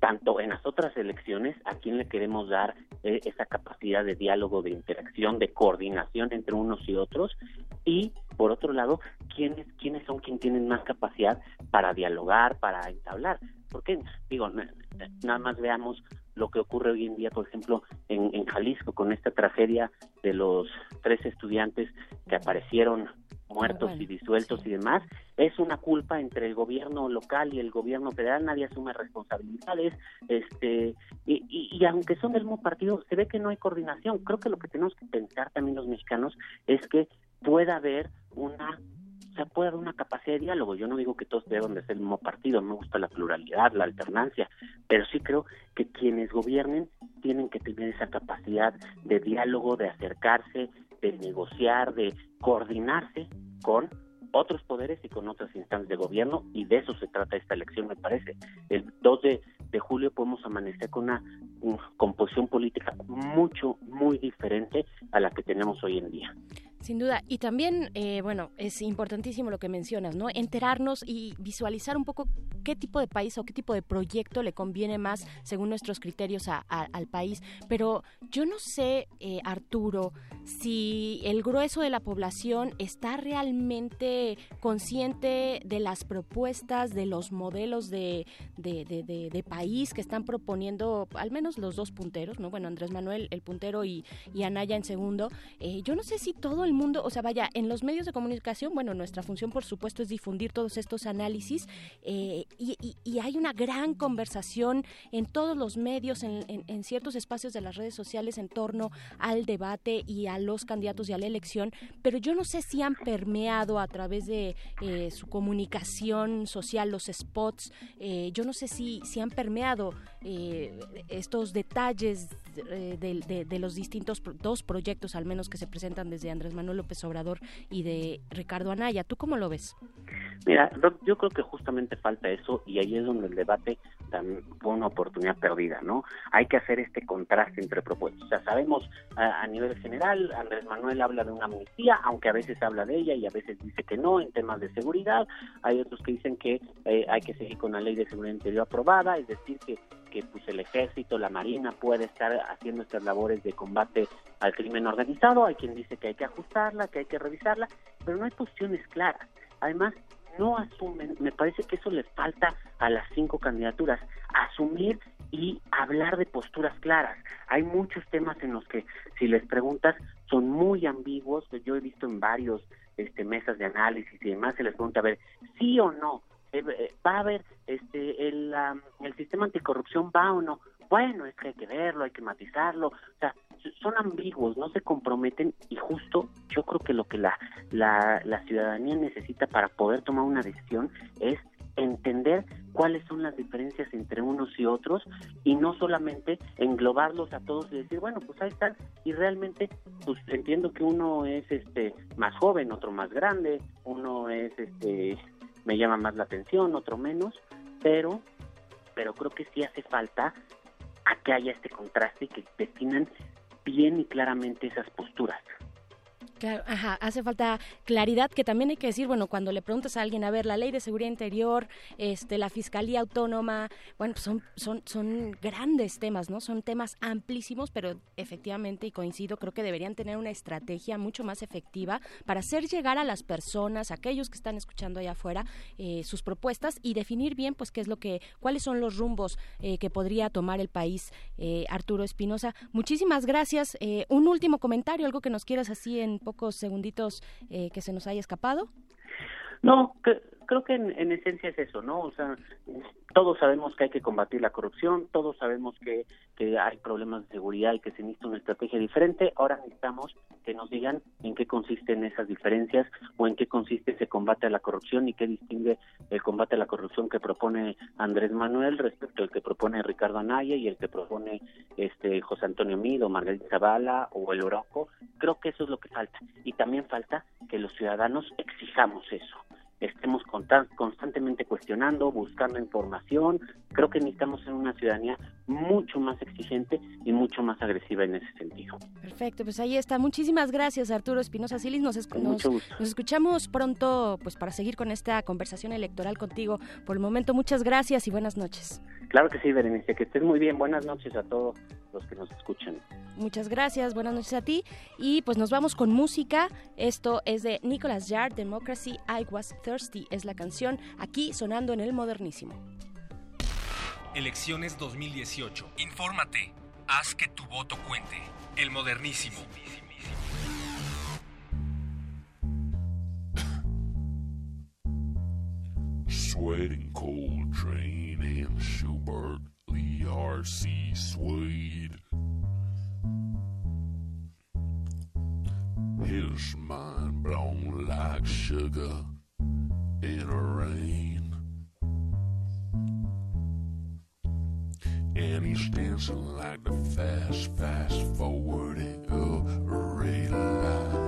Tanto en las otras elecciones, a quién le queremos dar eh, esa capacidad de diálogo, de interacción, de coordinación entre unos y otros, y por otro lado, quiénes, quiénes son quienes tienen más capacidad para dialogar, para entablar. Porque, digo, nada más veamos lo que ocurre hoy en día, por ejemplo, en, en Jalisco, con esta tragedia de los tres estudiantes que aparecieron muertos y disueltos y demás, es una culpa entre el gobierno local y el gobierno federal, nadie asume responsabilidades, este, y, y, aunque son del mismo partido, se ve que no hay coordinación. Creo que lo que tenemos que pensar también los mexicanos es que pueda haber una o sea, puede haber una capacidad de diálogo. Yo no digo que todos deban de ser el mismo partido, me gusta la pluralidad, la alternancia, pero sí creo que quienes gobiernen tienen que tener esa capacidad de diálogo, de acercarse, de negociar, de coordinarse con otros poderes y con otras instancias de gobierno y de eso se trata esta elección me parece. El 2 de, julio podemos amanecer con una, composición política mucho, muy diferente a la que tenemos hoy en día. Sin duda. Y también, eh, bueno, es importantísimo lo que mencionas, ¿no? Enterarnos y visualizar un poco qué tipo de país o qué tipo de proyecto le conviene más según nuestros criterios al país. Pero yo no sé, eh, Arturo, si el grueso de la población está realmente consciente de las propuestas, de los modelos de, de, país que están proponiendo, al menos los dos punteros, ¿no? Bueno, Andrés Manuel, el puntero, y, y Anaya en segundo. Eh, yo no sé si todo el mundo, o sea, vaya, en los medios de comunicación, bueno, nuestra función por supuesto es difundir todos estos análisis eh, y, hay una gran conversación en todos los medios, en, ciertos espacios de las redes sociales en torno al debate y a los candidatos y a la elección, pero yo no sé si han permeado a través de eh, su comunicación social, los spots, eh, yo no sé si, si han permeado estos detalles de, los distintos dos proyectos al menos que se presentan desde Andrés Manuel Manuel López Obrador y de Ricardo Anaya. ¿Tú cómo lo ves? Mira, yo creo que justamente falta eso y ahí es donde el debate fue una oportunidad perdida, ¿no? Hay que hacer este contraste entre propuestas. O sea, sabemos a, nivel general, Andrés Manuel habla de una amnistía, aunque a veces habla de ella y a veces dice que no en temas de seguridad. Hay otros que dicen que eh, hay que seguir con la ley de seguridad interior aprobada, es decir, que que pues el ejército, la marina puede estar haciendo estas labores de combate al crimen organizado, hay quien dice que hay que ajustarla, que hay que revisarla, pero no hay posiciones claras. Además, no asumen, me parece que eso les falta a las cinco candidaturas, asumir y hablar de posturas claras. Hay muchos temas en los que, si les preguntas, son muy ambiguos, yo he visto en varios este, mesas de análisis y demás, se les pregunta, a ver, sí o no, eh, eh, va a haber este el, el sistema anticorrupción va o no. Bueno es que hay que verlo hay que matizarlo. O sea son ambiguos no se comprometen y justo yo creo que lo que la, la, la ciudadanía necesita para poder tomar una decisión es entender cuáles son las diferencias entre unos y otros y no solamente englobarlos a todos y decir bueno pues ahí están y realmente pues entiendo que uno es este más joven otro más grande uno es este me llama más la atención, otro menos, pero, pero creo que sí hace falta a que haya este contraste y que definan bien y claramente esas posturas. Claro, ajá, hace falta claridad que también hay que decir, bueno, cuando le preguntas a alguien, a ver, la ley de seguridad interior, este, la fiscalía autónoma, bueno, pues son, son, son grandes temas, ¿no? Son temas amplísimos, pero efectivamente, y coincido, creo que deberían tener una estrategia mucho más efectiva para hacer llegar a las personas, a aquellos que están escuchando allá afuera, eh, sus propuestas y definir bien, pues, qué es lo que, cuáles son los rumbos eh, que podría tomar el país. Eh, Arturo Espinosa, muchísimas gracias. un último comentario, algo que nos quieras así en pocos segunditos eh, que se nos haya escapado? No, creo que en, esencia es eso, ¿no? O sea, todos sabemos que hay que combatir la corrupción, todos sabemos que, que hay problemas de seguridad y que se necesita una estrategia diferente. Ahora necesitamos que nos digan en qué consisten esas diferencias o en qué consiste ese combate a la corrupción y qué distingue el combate a la corrupción que propone Andrés Manuel respecto al que propone Ricardo Anaya y el que propone este José Antonio Mido, Margarita Zavala o el Oroco. Creo que eso es lo que falta. Y también falta que los ciudadanos exijamos eso estemos constantemente cuestionando, buscando información. Creo que necesitamos ser una ciudadanía mucho más exigente y mucho más agresiva en ese sentido. Perfecto, pues ahí está. Muchísimas gracias, Arturo Espinosa Silis. Nos, nos, escuchamos pronto pues para seguir con esta conversación electoral contigo. Por el momento, muchas gracias y buenas noches. Claro que sí, Berenice, que estés muy bien. Buenas noches a todos los que nos escuchan. Muchas gracias, buenas noches a ti. Y pues nos vamos con música. Esto es de Nicolas Yard, Democracy, I Was Thirsty. Es la canción aquí sonando en el modernísimo. Elecciones 2018. Infórmate. Haz que tu voto cuente. El modernísimo. Sweating Coltrane and Schubert, Lee R.C. Swede. His mind blown like sugar in a rain. And he's dancing like the fast, fast forwarding of uh, a red light.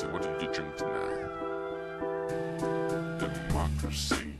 So what did you drink tonight? Democracy.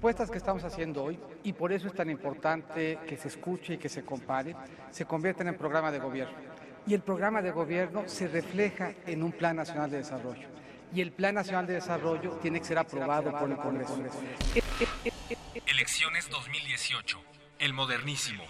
Propuestas que estamos haciendo hoy, y por eso es tan importante que se escuche y que se compare, se convierten en programa de gobierno. Y el programa de gobierno se refleja en un Plan Nacional de Desarrollo. Y el Plan Nacional de Desarrollo tiene que ser aprobado por el Congreso. Elecciones 2018. El modernísimo.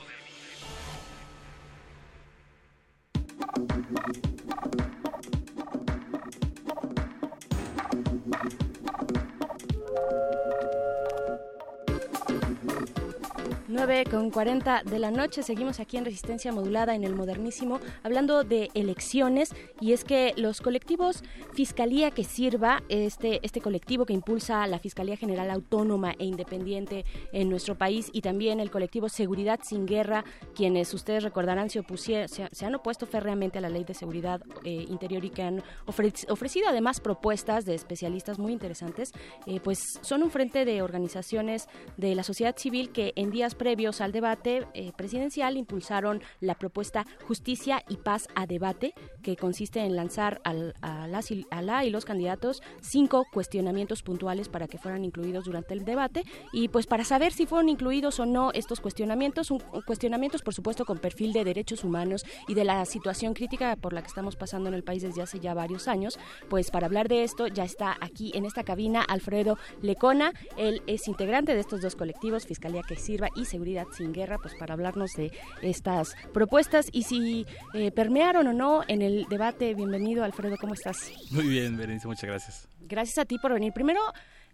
Nueve con 40 de la noche, seguimos aquí en Resistencia Modulada en el Modernísimo, hablando de elecciones, y es que los colectivos Fiscalía que Sirva, este, este colectivo que impulsa la Fiscalía General Autónoma e Independiente en nuestro país, y también el colectivo Seguridad Sin Guerra, quienes ustedes recordarán se, opusieron, se, se han opuesto férreamente a la Ley de Seguridad eh, Interior y que han ofre- ofrecido además propuestas de especialistas muy interesantes, eh, pues son un frente de organizaciones de la sociedad civil que en días previos al debate eh, presidencial impulsaron la propuesta Justicia y Paz a Debate, que consiste en lanzar al- a, las a la y los candidatos cinco cuestionamientos puntuales para que fueran incluidos durante el debate. Y pues para saber si fueron incluidos o no estos cuestionamientos, un- cuestionamientos por supuesto con perfil de derechos humanos y de la situación crítica por la que estamos pasando en el país desde hace ya varios años, pues para hablar de esto ya está aquí en esta cabina Alfredo Lecona, él es integrante de estos dos colectivos, Fiscalía que Sirva y Seguridad Sin Guerra, pues para hablarnos de estas propuestas y si eh, permearon o no en el debate. Bienvenido Alfredo, ¿cómo estás? Muy bien, Berenice, muchas gracias. Gracias a ti por venir. Primero,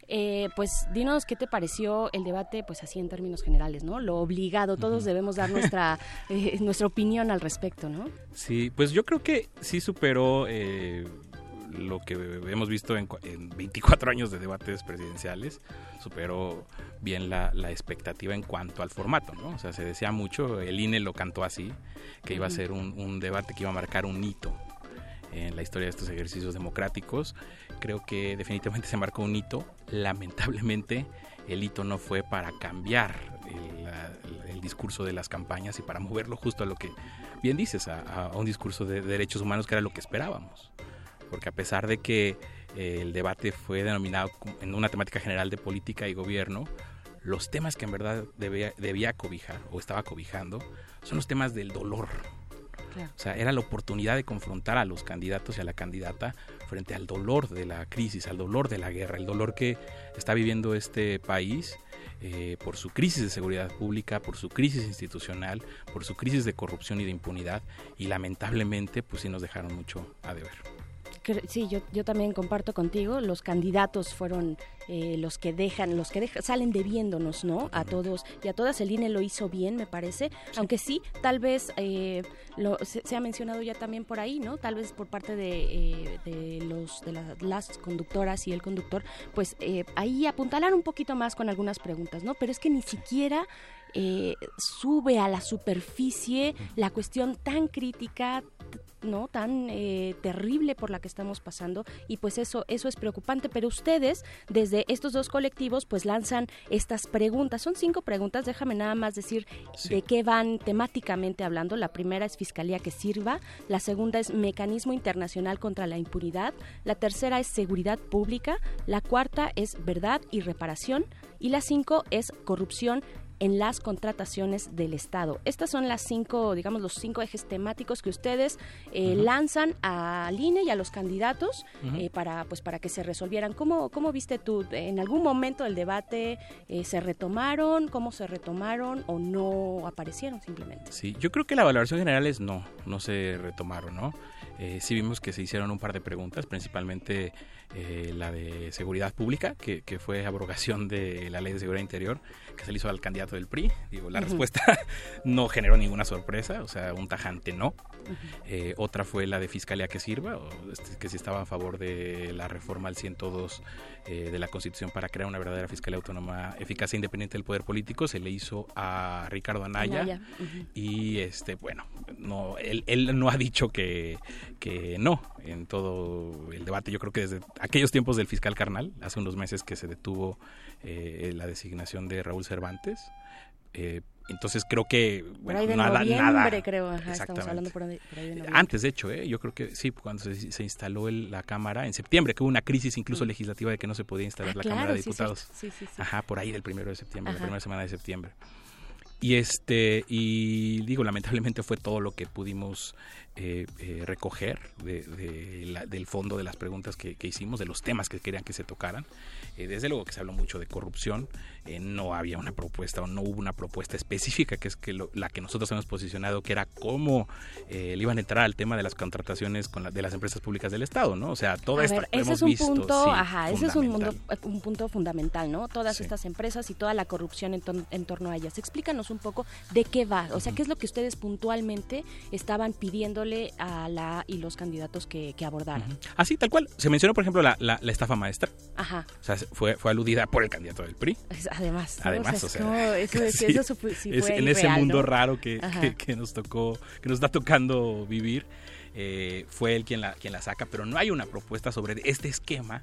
eh, pues dinos qué te pareció el debate, pues así en términos generales, ¿no? Lo obligado, todos debemos dar nuestra, eh, nuestra opinión al respecto, ¿no? Sí, pues yo creo que sí superó eh, lo que hemos visto en, en 24 años de debates presidenciales, superó bien la, la expectativa en cuanto al formato, ¿no? O sea, se decía mucho, el INE lo cantó así, que iba a ser un, un debate que iba a marcar un hito en la historia de estos ejercicios democráticos. Creo que definitivamente se marcó un hito. Lamentablemente, el hito no fue para cambiar el, discurso de las campañas y para moverlo justo a lo que bien dices, a, a un discurso de derechos humanos que era lo que esperábamos. Porque a pesar de que eh, el debate fue denominado en una temática general de política y gobierno, los temas que en verdad debía, debía cobijar o estaba cobijando son los temas del dolor, o sea, era la oportunidad de confrontar a los candidatos y a la candidata frente al dolor de la crisis, al dolor de la guerra, el dolor que está viviendo este país eh, por su crisis de seguridad pública, por su crisis institucional, por su crisis de corrupción y de impunidad y lamentablemente pues sí nos dejaron mucho a deber. Sí, yo, yo también comparto contigo. Los candidatos fueron eh, los que dejan, los que dejan, salen debiéndonos, ¿no? A todos y a todas. El INE lo hizo bien, me parece. Aunque sí, tal vez eh, lo, se, se ha mencionado ya también por ahí, ¿no? Tal vez por parte de, eh, de los de la- las conductoras y el conductor, pues eh, ahí apuntalar un poquito más con algunas preguntas, ¿no? Pero es que ni siquiera eh, sube a la superficie la cuestión tan crítica no tan eh, terrible por la que estamos pasando y pues eso eso es preocupante. Pero ustedes desde estos dos colectivos pues lanzan estas preguntas. Son cinco preguntas. Déjame nada más decir de qué van temáticamente hablando. La primera es fiscalía que sirva. La segunda es mecanismo internacional contra la impunidad. La tercera es seguridad pública. La cuarta es verdad y reparación. Y la cinco es corrupción en las contrataciones del Estado. Estas son las cinco, digamos, los cinco ejes temáticos que ustedes eh, lanzan al INE y a los candidatos eh, para, pues, para que se resolvieran. ¿Cómo, cómo viste tú? ¿En algún momento del debate eh, se retomaron? ¿Cómo se retomaron o no aparecieron simplemente? Sí, yo creo que la valoración general es no, no se retomaron, ¿no? Eh, sí vimos que se hicieron un par de preguntas, principalmente eh, la de seguridad pública, que, que fue abrogación de la ley de seguridad interior, que se le hizo al candidato del PRI. Digo, la respuesta no generó ninguna sorpresa, o sea, un tajante no. Eh, otra fue la de fiscalía que sirva, o este, que si estaba a favor de la reforma al 102 eh, de la Constitución para crear una verdadera fiscalía autónoma eficaz e independiente del poder político, se le hizo a Ricardo Anaya. Y este, bueno, no, él, él no ha dicho que, que no en todo el debate. Yo creo que desde aquellos tiempos del fiscal carnal, hace unos meses que se detuvo eh, la designación de Raúl Cervantes, eh, Entonces creo que Por bueno, ahí de nada, nada. creo. Ajá, estamos hablando por ahí, por ahí de. Antes, de hecho, ¿eh? yo creo que sí, cuando se, se instaló el- la Cámara, en septiembre, que hubo una crisis incluso Mm. legislativa de que no se podía instalar Ah, la claro, Cámara de sí, Diputados. Sí, sí, sí. Ajá, por ahí del primero de septiembre, la primera semana de septiembre. Y este, y digo, lamentablemente fue todo lo que pudimos eh, eh, recoger de, de la- del fondo de las preguntas que, que hicimos, de los temas que querían que se tocaran. Eh, desde luego que se habló mucho de corrupción, eh, no había una propuesta o no hubo una propuesta específica, que es que lo- la que nosotros hemos posicionado, que era cómo eh, le iban a entrar al tema de las contrataciones con la- de las empresas públicas del Estado, ¿no? O sea, que ese hemos es un visto, punto, sí, ajá, ese es un, mundo, un punto fundamental, ¿no? Todas Sí. estas empresas y toda la corrupción en, ton- en torno a ellas. Explícanos un poco de qué va, o sea, qué es lo que ustedes puntualmente estaban pidiéndole a la y los candidatos que, que abordaran. Así, tal cual. Se mencionó, por ejemplo, la, la- la estafa maestra. Ajá. O sea, fue, fue aludida por el candidato del PRI. Es- Además. Además, o sea, eso, es- sí, eso sí fue- sí es- fue en ese mundo ¿no? raro que, que, que nos tocó, que nos está tocando vivir, eh, fue él quien la, quien la saca, pero no hay una propuesta sobre este esquema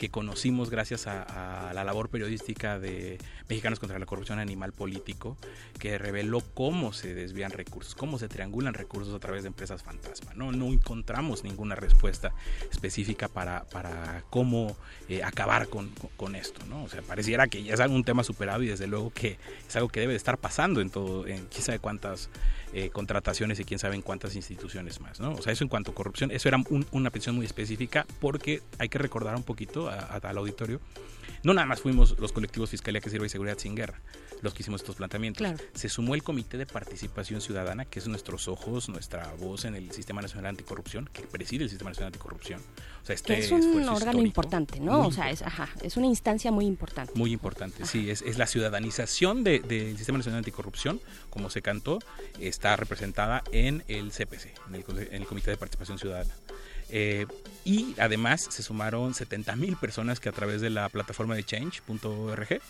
que conocimos gracias a, la labor periodística de Mexicanos contra la Corrupción Animal Político, que reveló cómo se desvían recursos, cómo se triangulan recursos a través de empresas fantasma. No, no encontramos ninguna respuesta específica para, para cómo eh, acabar con, con- con esto. ¿no? O sea, pareciera que ya es algún tema superado y desde luego que es algo que debe de estar pasando en todo, en quién sabe cuántas eh, contrataciones y quién sabe en cuántas instituciones más. ¿no? O sea, eso en cuanto a corrupción, eso era un- una petición muy específica porque hay que recordar un poquito a- a- al auditorio. No nada más fuimos los colectivos Fiscalía que Sirve y Seguridad Sin Guerra los que hicimos estos planteamientos. Claro. Se sumó el Comité de Participación Ciudadana, que es nuestros ojos, nuestra voz en el Sistema Nacional Anticorrupción, que preside el Sistema Nacional Anticorrupción. O sea, este es un órgano histórico, importante, ¿no? muy O sea, es, ajá, es una instancia muy importante. muy importante, sí, es, es la ciudadanización de- del Sistema Nacional Anticorrupción, como se cantó, está representada en el CPC, en el, Cole- en el Comité de Participación Ciudadana. Eh, y además se sumaron 70 mil personas que a través de la plataforma de change.org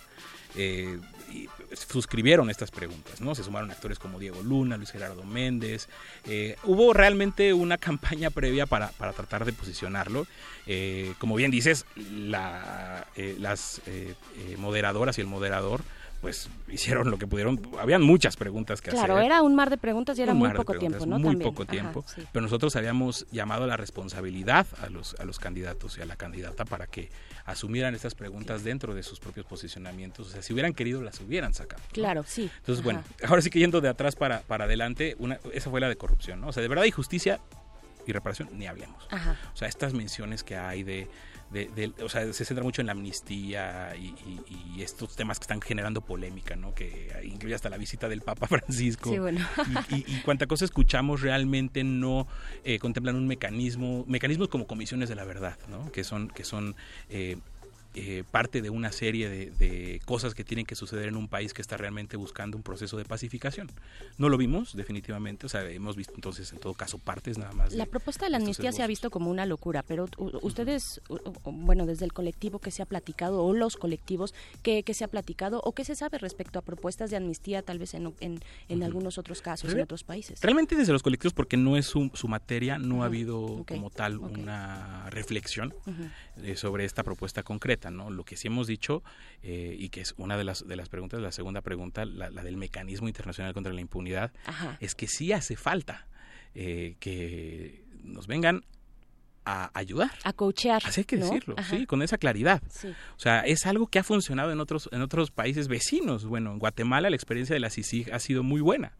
eh, y suscribieron estas preguntas, ¿no? Se sumaron actores como Diego Luna, Luis Gerardo Méndez. eh, hubo realmente una campaña previa para, para tratar de posicionarlo. Eh, como bien dices, la, eh, las eh, moderadoras y el moderador pues hicieron lo que pudieron. Habían muchas preguntas que Claro, hacer. era un mar de preguntas y era muy poco tiempo, ¿no? Muy También. poco Ajá, tiempo. sí. Pero nosotros habíamos llamado a la responsabilidad a los, a los candidatos y a la candidata para que asumieran estas preguntas dentro de sus propios posicionamientos. O sea, si hubieran querido, las hubieran sacado. ¿no? Claro, sí. Entonces, bueno, Ajá. ahora sí que yendo de atrás para, para adelante, una, esa fue la de corrupción, ¿no? O sea, de verdad y justicia y reparación, ni hablemos. Ajá. O sea, estas menciones que hay de, de- de- o sea, se centra mucho en la amnistía y, y- y estos temas que están generando polémica, ¿no? Que incluye hasta la visita del Papa Francisco. Sí, bueno. Y, y, y cuanta cosa escuchamos realmente no eh, contemplan un mecanismo, mecanismos como comisiones de la verdad, ¿no? Que son, que son eh, eh, parte de una serie de, de cosas que tienen que suceder en un país que está realmente buscando un proceso de pacificación. No lo vimos, definitivamente, o sea, hemos visto entonces en todo caso partes nada más. La de- propuesta de la amnistía se ha visto como una locura, pero ustedes, bueno, desde el colectivo que se ha platicado o los colectivos que, que se ha platicado o qué se sabe respecto a propuestas de amnistía tal vez en, en, en algunos otros casos, en otros países. Realmente desde los colectivos, porque no es su, su materia, no ha habido como tal una reflexión. Eh, sobre esta propuesta concreta, ¿no? Lo que sí hemos dicho, eh, y que es una de las, de las preguntas, la segunda pregunta, la, la del mecanismo internacional contra la impunidad, Ajá. es que sí hace falta eh, que nos vengan a ayudar. A coachear. Así hay que ¿no? decirlo, Ajá. sí, con esa claridad. Sí. O sea, es algo que ha funcionado en otros, en otros países vecinos. Bueno, en Guatemala la experiencia de la CICIG ha sido muy buena.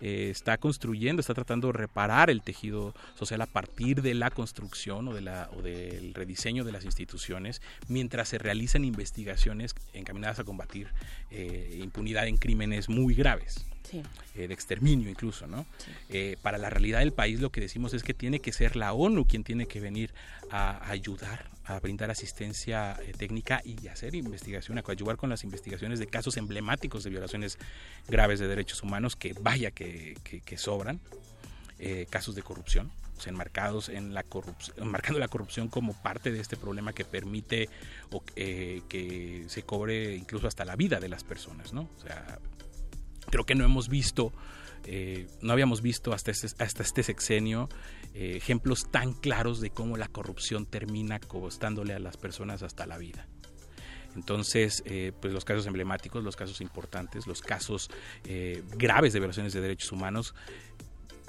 Eh, está construyendo, está tratando de reparar el tejido social a partir de la construcción o, de la, o del rediseño de las instituciones, mientras se realizan investigaciones encaminadas a combatir eh, impunidad en crímenes muy graves Sí. eh, de exterminio incluso, ¿no? Eh, para la realidad del país lo que decimos es que tiene que ser la ONU quien tiene que venir a ayudar, a brindar asistencia eh, técnica y hacer investigación, a coadyuvar con las investigaciones de casos emblemáticos de violaciones graves de derechos humanos que vaya que, sobran, eh, casos de corrupción. enmarcados en la corrupción, enmarcando la corrupción como parte de este problema que permite o, eh, que se cobre incluso hasta la vida de las personas, ¿no? O sea, creo que no hemos visto, no habíamos visto hasta este, hasta este sexenio eh, ejemplos tan claros de cómo la corrupción termina costándole a las personas hasta la vida. Entonces, eh, pues los casos emblemáticos, los casos importantes, los casos eh, graves de violaciones de derechos humanos,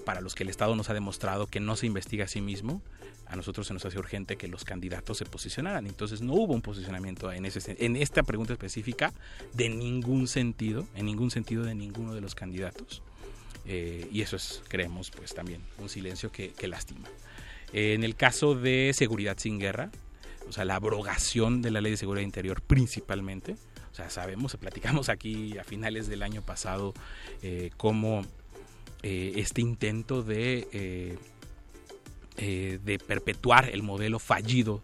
para los que el Estado nos ha demostrado que no se investiga a sí mismo, a nosotros se nos hace urgente que los candidatos se posicionaran. Entonces no hubo un posicionamiento en, esta pregunta específica de ningún sentido, en ningún sentido de ninguno de los candidatos. Eh, y eso es, creemos, pues también un silencio que, lastima. Eh, en el caso de seguridad sin guerra, o sea, la abrogación de la ley de seguridad interior principalmente, o sea, sabemos, platicamos aquí a finales del año pasado eh, cómo eh, este intento de, de perpetuar el modelo fallido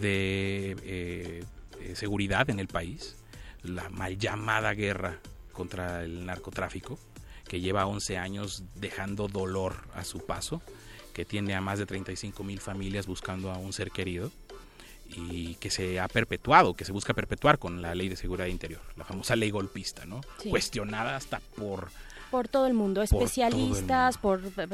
de seguridad en el país, la mal llamada guerra contra el narcotráfico, que lleva 11 años dejando dolor a su paso, que tiene a más de 35 mil familias buscando a un ser querido y que se ha perpetuado, que se busca perpetuar con la ley de seguridad interior, la famosa ley golpista, ¿no? Sí. Cuestionada hasta por por todo el mundo, el especialistas, por este,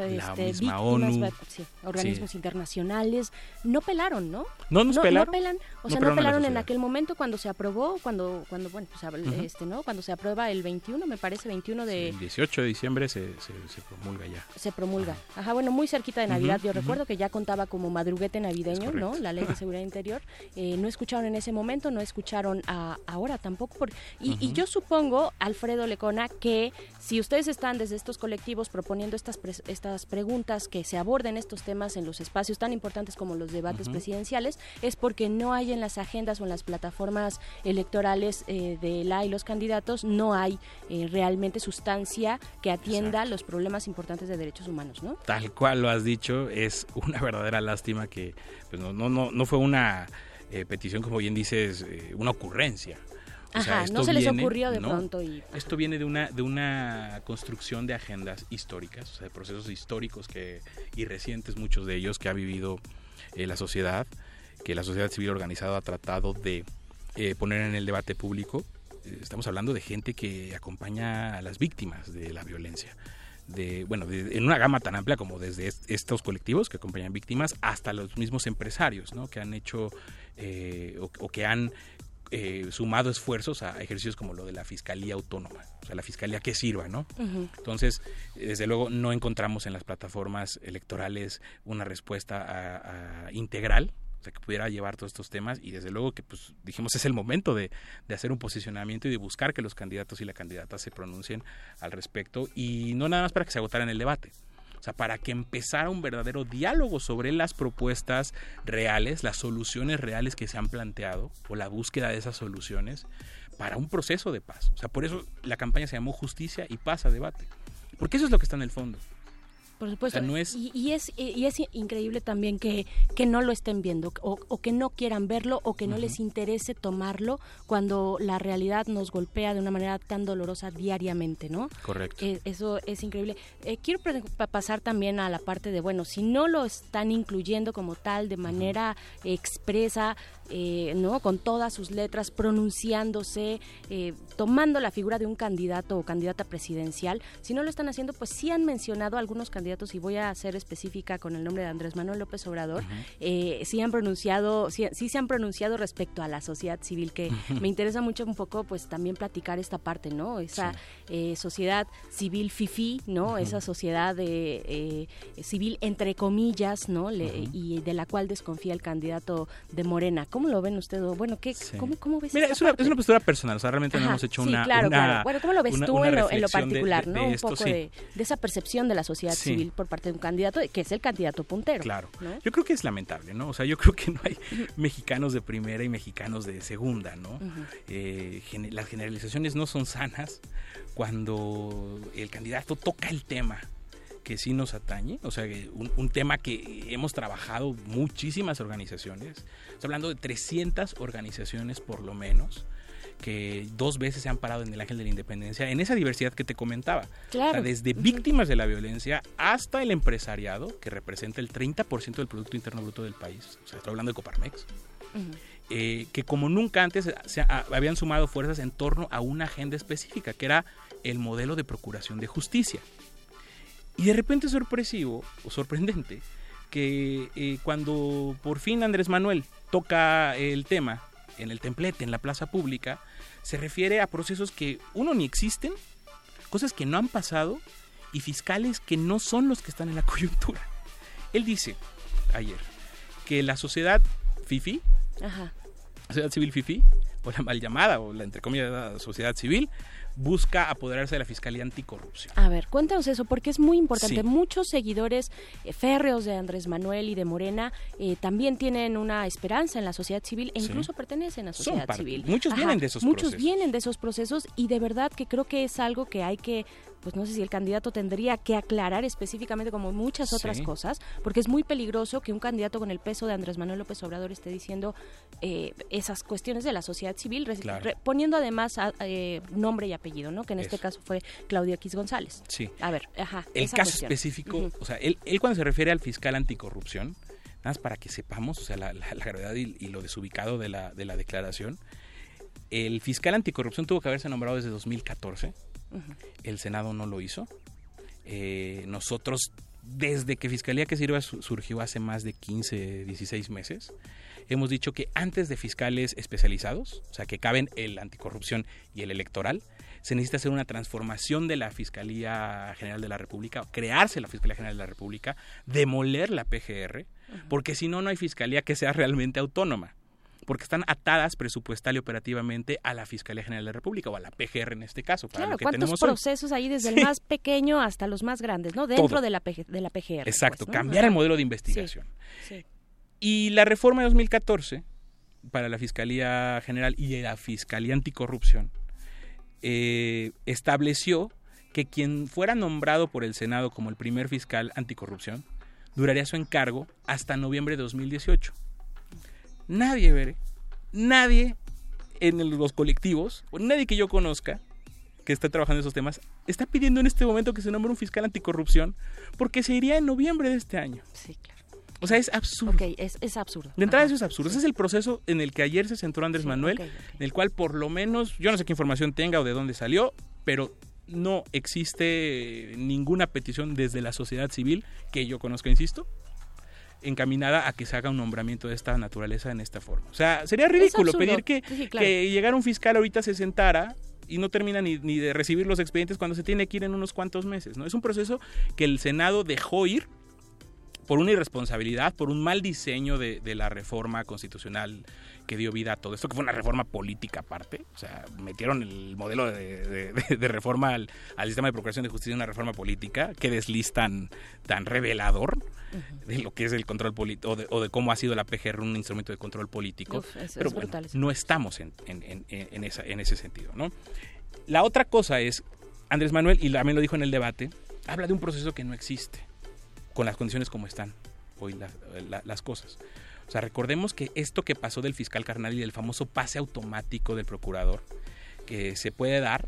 víctimas, ONU. sí, organismos Sí. internacionales, no pelaron, ¿no? No nos pelaron. pelan, o No sea, pelaron no pelaron en aquel momento cuando se aprobó, cuando, cuando bueno, pues, este, ¿no? Cuando se aprueba el 21, me parece, 21 de, el 18 de diciembre se, se, se promulga ya. se promulga. Ajá, bueno, muy cerquita de Navidad. Yo recuerdo que ya contaba como madruguete navideño, ¿no? La ley de seguridad interior. Eh, no escucharon en ese momento, no escucharon a- ahora tampoco. Por, y, y yo supongo, Alfredo Lecona, que si ustedes están desde estos colectivos proponiendo estas, pres- estas preguntas, que se aborden estos temas en los espacios tan importantes como los debates presidenciales, es porque no hay en las agendas o en las plataformas electorales eh, de la y los candidatos, no hay eh, realmente sustancia que atienda los problemas importantes de derechos humanos, ¿no? Tal cual lo has dicho, es una verdadera lástima que pues, no, no, no, no fue una eh, petición, como bien dices, eh, una ocurrencia. O sea, Ajá, esto no se les ocurrió de no, pronto y Esto viene de una, de una construcción de agendas históricas, o sea, de procesos históricos que, y recientes, muchos de ellos, que ha vivido eh, la sociedad, que la sociedad civil organizada ha tratado de eh, poner en el debate público. Eh, Estamos hablando de gente que acompaña a las víctimas de la violencia. De, bueno, de- en una gama tan amplia como desde est- estos colectivos que acompañan víctimas hasta los mismos empresarios, ¿no? Que han hecho eh, o, o que han eh, sumado esfuerzos a ejercicios como lo de la Fiscalía Autónoma, o sea, la Fiscalía que sirva, ¿no? Entonces, desde luego, no encontramos en las plataformas electorales una respuesta a- a integral, o sea, que pudiera llevar todos estos temas y desde luego que, pues, dijimos, es el momento de, de hacer un posicionamiento y de buscar que los candidatos y la candidata se pronuncien al respecto y no nada más para que se agotara en el debate. O sea, para que empezara un verdadero diálogo sobre las propuestas reales, las soluciones reales que se han planteado o la búsqueda de esas soluciones para un proceso de paz. O sea, por eso la campaña se llamó Justicia y Paz a Debate. Porque eso es lo que está en el fondo. Por supuesto. O sea, no es- y, y es, y es increíble también que, que no lo estén viendo o, o que no quieran verlo o que no les interese tomarlo cuando la realidad nos golpea de una manera tan dolorosa diariamente, ¿no? Correcto. Eh, eso es increíble. Eh, quiero pasar también a la parte de, bueno, si no lo están incluyendo como tal de manera expresa, eh, ¿no? Con todas sus letras, pronunciándose, eh, tomando la figura de un candidato o candidata presidencial, si no lo están haciendo, pues sí han mencionado algunos candidatos, y voy a ser específica con el nombre de Andrés Manuel López Obrador, eh, sí han pronunciado, sí, sí se han pronunciado respecto a la sociedad civil, que me interesa mucho un poco, pues también platicar esta parte, ¿no? Esa sociedad civil fifi, ¿no? Esa sociedad de, civil entre comillas, ¿no? Le- Y de la cual desconfía el candidato de Morena. ¿Cómo lo ven ustedes? Bueno, ¿qué, cómo, ¿cómo ves Mira, es una, es una postura personal, o sea, realmente no hemos hecho sí, una, claro, una- claro. Bueno, ¿cómo lo ves una- tú en lo, en lo de- particular, de- no? de Un poco sí. de, esa percepción de la sociedad civil por parte de un candidato, que es el candidato puntero. Claro. ¿no? Yo creo que es lamentable, ¿no? O sea, yo creo que no hay mexicanos de primera y mexicanos de segunda, ¿no? Eh, las generalizaciones no son sanas cuando el candidato toca el tema que sí nos atañe, o sea, un, un tema que hemos trabajado muchísimas organizaciones, estoy hablando de 300 organizaciones por lo menos, que dos veces se han parado en el Ángel de la Independencia, en esa diversidad que te comentaba. Claro. O sea, desde víctimas de la violencia hasta el empresariado, que representa el 30% del Producto Interno Bruto del país. O sea, estoy hablando de Coparmex. Eh, que como nunca antes se ha- habían sumado fuerzas en torno a una agenda específica, que era el modelo de procuración de justicia. Y de repente es sorpresivo o sorprendente que eh, cuando por fin Andrés Manuel toca el tema en el templete, en la plaza pública, se refiere a procesos que uno ni existen, cosas que no han pasado y fiscales que no son los que están en la coyuntura. Él dice ayer que la sociedad FIFI, Ajá. la sociedad civil FIFI, o la mal llamada, o la entre comillas sociedad civil, busca apoderarse de la Fiscalía Anticorrupción. A ver, cuéntanos eso, porque es muy importante. Sí. Muchos seguidores eh, férreos de Andrés Manuel y de Morena eh, también tienen una esperanza en la sociedad civil e Sí. incluso pertenecen a sociedad civil. muchos vienen de esos Muchos procesos. vienen de esos procesos y de verdad que creo que es algo que hay que pues no sé si el candidato tendría que aclarar específicamente como muchas otras Sí. cosas, porque es muy peligroso que un candidato con el peso de Andrés Manuel López Obrador esté diciendo eh, esas cuestiones de la sociedad civil, re- Claro. re- poniendo además a- eh, nombre y apellido, ¿no? Que en este caso fue Claudia X González. Sí. A ver, ajá. El esa caso cuestión. específico, o sea, él, él cuando se refiere al fiscal anticorrupción, nada más para que sepamos, o sea, la, la- la gravedad y, y lo desubicado de la, de la declaración, el fiscal anticorrupción tuvo que haberse nombrado desde 2014, El Senado no lo hizo. Eh, nosotros, desde que Fiscalía que Sirva su- surgió hace más de 15, 16 meses, hemos dicho que antes de fiscales especializados, o sea, que caben el anticorrupción y el electoral, se necesita hacer una transformación de la Fiscalía General de la República, crearse la Fiscalía General de la República, demoler la PGR, porque si no, no hay fiscalía que sea realmente autónoma porque están atadas presupuestal y operativamente a la Fiscalía General de la República o a la PGR en este caso. Para Claro, lo que ¿cuántos tenemos hoy. procesos ahí desde Sí. el más pequeño hasta los más grandes, ¿no? Dentro Todo. de la, PG de la PGR. Exacto, pues, ¿no? cambiar Ajá. el modelo de investigación. Sí. Y la reforma de 2014 para la Fiscalía General y la Fiscalía Anticorrupción eh, estableció que quien fuera nombrado por el Senado como el primer fiscal anticorrupción duraría su encargo hasta noviembre de 2018. Nadie, veré, nadie en los colectivos, o nadie que yo conozca que esté trabajando en esos temas, está pidiendo en este momento que se nombre un fiscal anticorrupción porque se iría en noviembre de este año. Sí, claro. O sea, es absurdo. Ok, es, es absurdo. De entrada Ajá. eso es absurdo. Ese es el proceso en el que ayer se centró Andrés Sí, Manuel, ok, ok. en el cual por lo menos, yo no sé qué información tenga o de dónde salió, pero no existe ninguna petición desde la sociedad civil que yo conozca, insisto, encaminada a que se haga un nombramiento de esta naturaleza en esta forma. O sea, sería ridículo pedir que, Sí, claro. que llegara un fiscal ahorita se sentara y no termina ni, ni de recibir los expedientes cuando se tiene que ir en unos cuantos meses. ¿no? Es un proceso que el Senado dejó ir por una irresponsabilidad, por un mal diseño de, de la reforma constitucional que dio vida a todo esto, que fue una reforma política aparte. O sea, metieron el modelo de, de- de- de reforma al, al sistema de procuración de justicia en una reforma política. Qué desliz tan, tan revelador de lo que es el control político o de, cómo ha sido la PGR un instrumento de control político. Uf, es- Pero es bueno, brutal eso. no estamos en, en- en- en esa- en ese sentido. ¿no? La otra cosa es, Andrés Manuel, y también lo dijo en el debate, habla de un proceso que no existe con las condiciones como están hoy la- la- las cosas. O sea, recordemos que esto que pasó del fiscal carnal y del famoso pase automático del procurador, que se puede dar,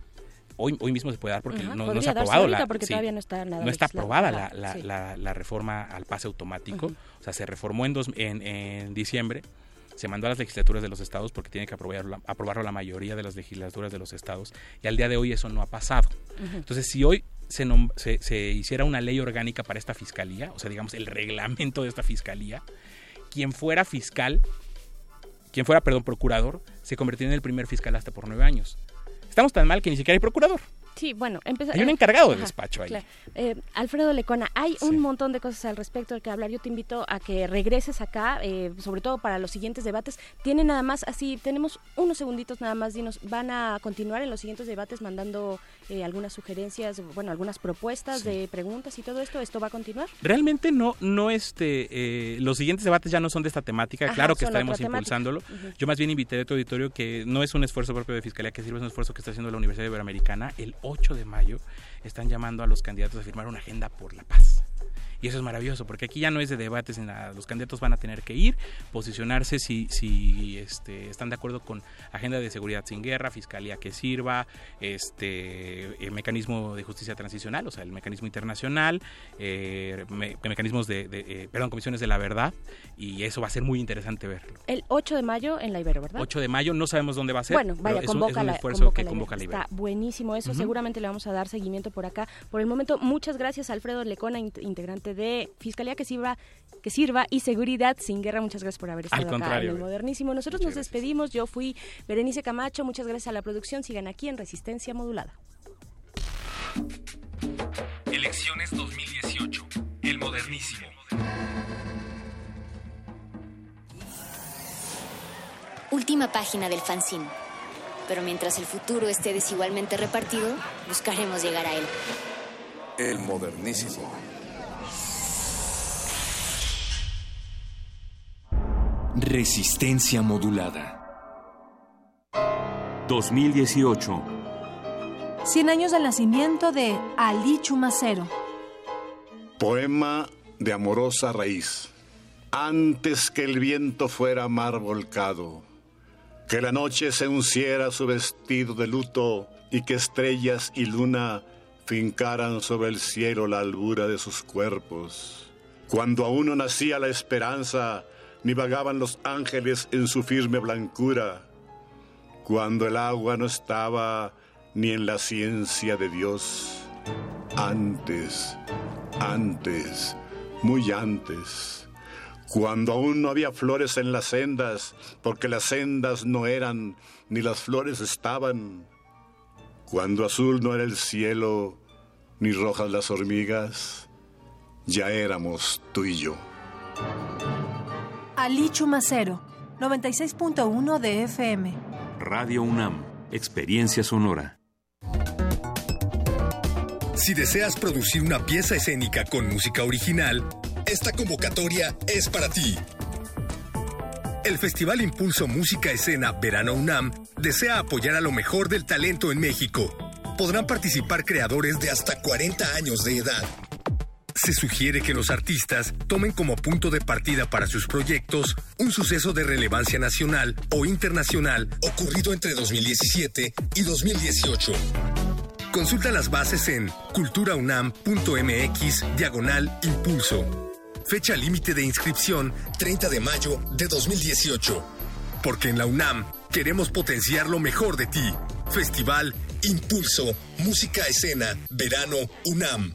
hoy, hoy mismo se puede dar porque Ajá, no, no se ha aprobado la, porque sí, todavía no está nada no está legislado. aprobada la, la- sí. la- la reforma al pase automático. O sea, se reformó en, dos, en, en diciembre, se mandó a las legislaturas de los estados porque tiene que aprobarlo, aprobarlo la mayoría de las legislaturas de los estados y al día de hoy eso no ha pasado. Entonces, si hoy se, se, se hiciera una ley orgánica para esta fiscalía, o sea, digamos, el reglamento de esta fiscalía, quien fuera fiscal, quien fuera, perdón, procurador, se convertiría en el primer fiscal hasta por nueve años. Estamos tan mal que ni siquiera hay procurador. Sí, bueno, empezar. Hay un encargado de despacho ahí. Eh, Alfredo Lecona, hay Sí. un montón de cosas al respecto de que hablar. Yo te invito a que regreses acá, eh, sobre todo para los siguientes debates. Tiene nada más, así, tenemos unos segunditos nada más. Dinos, ¿van a continuar en los siguientes debates mandando eh, algunas sugerencias, bueno, algunas propuestas de preguntas y todo esto? ¿Esto va a continuar? Realmente no, no este, eh, los siguientes debates ya no son de esta temática, Ajá, claro que estaremos impulsándolo. Yo más bien invité a tu auditorio que no es un esfuerzo propio de Fiscalía que sirve, es un esfuerzo que está haciendo la Universidad Iberoamericana. El 8 de mayo están llamando a los candidatos a firmar una agenda por la paz. Y eso es maravilloso, porque aquí ya no es de debates, en la- los candidatos van a tener que ir, posicionarse si, si este, están de acuerdo con agenda de seguridad sin guerra, fiscalía que sirva, este eh, mecanismo de justicia transicional, o sea, el mecanismo internacional, eh, me- mecanismos de, de, eh, perdón, comisiones de la verdad, y eso va a ser muy interesante verlo. El 8 de mayo en la Ibero, ¿verdad? 8 de mayo, no sabemos dónde va a ser, Bueno, vaya, es un, es convoca un la- esfuerzo convoca que la convoca la Ibero. Está buenísimo eso, seguramente le vamos a dar seguimiento por acá. Por el momento, muchas gracias Alfredo Lecona, integrante de Fiscalía que sirva que sirva y seguridad sin guerra. Muchas gracias por haber estado acá en contrario, el güey. modernísimo. Nosotros nos despedimos. Yo fui Berenice Camacho. Muchas gracias a la producción. Sigan aquí en Resistencia Modulada. Elecciones 2018. El modernísimo. Última página del fanzine. Pero mientras el futuro esté desigualmente repartido, buscaremos llegar a él. El modernísimo. Resistencia modulada. 2018. 100 años del nacimiento de Ali Chumacero. Poema de amorosa raíz. Antes que el viento fuera mar volcado, que la noche se unciera su vestido de luto y que estrellas y luna fincaran sobre el cielo la albura de sus cuerpos. Cuando aún no nacía la esperanza, ni vagaban los ángeles en su firme blancura. Cuando el agua no estaba ni en la ciencia de Dios. Antes, antes, muy antes. Cuando aún no había flores en las sendas, porque las sendas no eran, ni las flores estaban. Cuando azul no era el cielo, ni rojas las hormigas, ya éramos tú y yo. Ali Chumacero, 96.1 de FM. Radio UNAM. Experiencia sonora. Si deseas producir una pieza escénica con música original, esta convocatoria es para ti. El Festival Impulso Música Escena Verano UNAM desea apoyar a lo mejor del talento en México. Podrán participar creadores de hasta 40 años de edad. Se sugiere que los artistas tomen como punto de partida para sus proyectos un suceso de relevancia nacional o internacional ocurrido entre 2017 y 2018. Consulta las bases en culturaunam.mx diagonal impulso. Fecha límite de inscripción 30 de mayo de 2018. Porque en la UNAM queremos potenciar lo mejor de ti. Festival Impulso Música Escena Verano UNAM.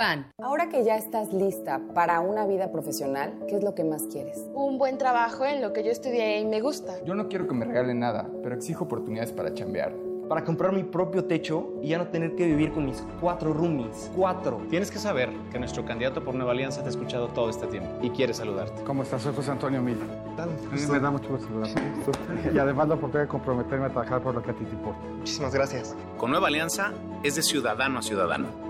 PAN. Ahora que ya estás lista para una vida profesional, ¿qué es lo que más quieres? Un buen trabajo en lo que yo estudié y me gusta. Yo no quiero que me regalen nada, pero exijo oportunidades para chambear. Para comprar mi propio techo y ya no tener que vivir con mis cuatro roomies. Cuatro. Tienes que saber que nuestro candidato por Nueva Alianza te ha escuchado todo este tiempo y quiere saludarte. ¿Cómo estás? Soy José Antonio Mil. Tal. A mí me da mucho gusto saludarte. Y además la oportunidad de comprometerme a trabajar por lo que a ti te importa. Muchísimas gracias. Con Nueva Alianza es de ciudadano a ciudadano.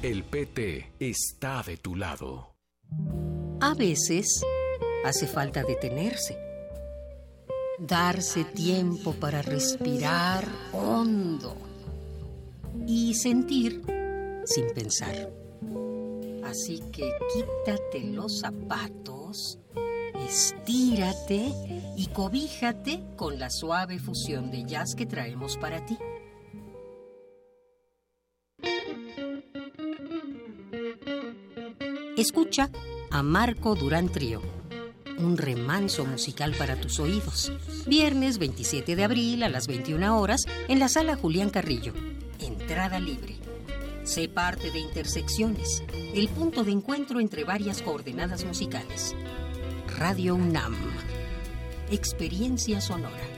El PT está de tu lado. A veces hace falta detenerse, darse tiempo para respirar hondo y sentir sin pensar. Así que quítate los zapatos, estírate y cobíjate con la suave fusión de jazz que traemos para ti. Escucha a Marco Durán Trío, un remanso musical para tus oídos. Viernes 27 de abril a las 21 horas en la sala Julián Carrillo. Entrada libre. Sé parte de Intersecciones, el punto de encuentro entre varias coordenadas musicales. Radio UNAM. Experiencia sonora.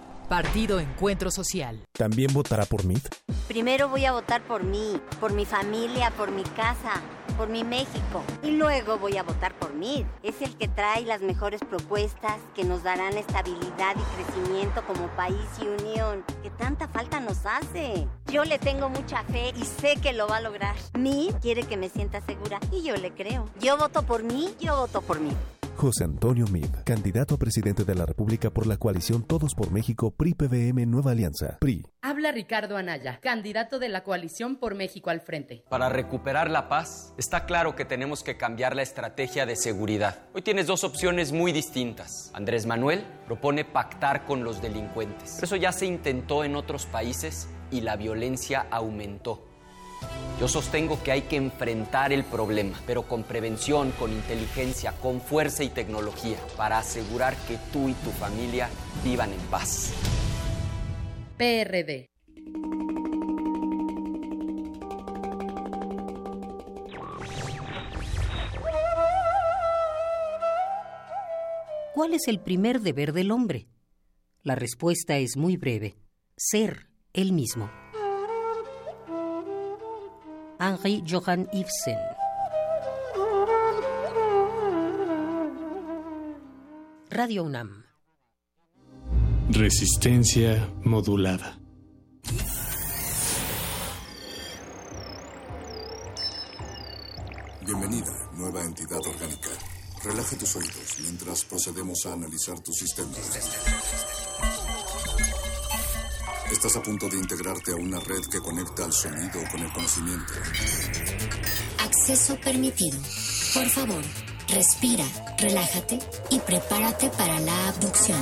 Partido Encuentro Social. ¿También votará por mí? Primero voy a votar por mí, por mi familia, por mi casa, por mi México. Y luego voy a votar por mí. Es el que trae las mejores propuestas que nos darán estabilidad y crecimiento como país y unión, que tanta falta nos hace. Yo le tengo mucha fe y sé que lo va a lograr. Mí quiere que me sienta segura y yo le creo. Yo voto por mí, yo voto por mí. José Antonio Mid, candidato a presidente de la República por la coalición Todos por México PRI-PVM Nueva Alianza. PRI. Habla Ricardo Anaya, candidato de la coalición por México al frente. Para recuperar la paz, está claro que tenemos que cambiar la estrategia de seguridad. Hoy tienes dos opciones muy distintas. Andrés Manuel propone pactar con los delincuentes. Eso ya se intentó en otros países y la violencia aumentó. Yo sostengo que hay que enfrentar el problema, pero con prevención, con inteligencia, con fuerza y tecnología, para asegurar que tú y tu familia vivan en paz. PRD. ¿Cuál es el primer deber del hombre? La respuesta es muy breve. Ser él mismo. Henri Johann Ibsen. Radio UNAM. Resistencia modulada. Bienvenida, nueva entidad orgánica. Relaje tus oídos mientras procedemos a analizar tu sistema. Estás a punto de integrarte a una red que conecta al sonido con el conocimiento. Acceso permitido. Por favor, respira, relájate y prepárate para la abducción.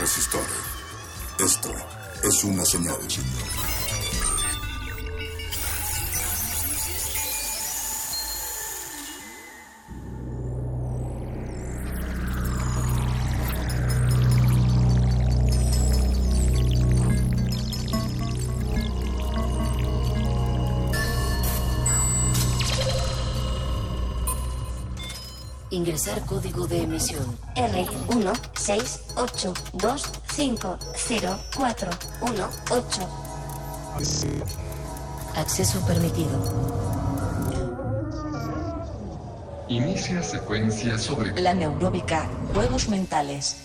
Resistor. Esto es una señal. Ingresar código de emisión. R168250418. Acceso permitido. Inicia secuencia sobre La neuróbica, juegos mentales.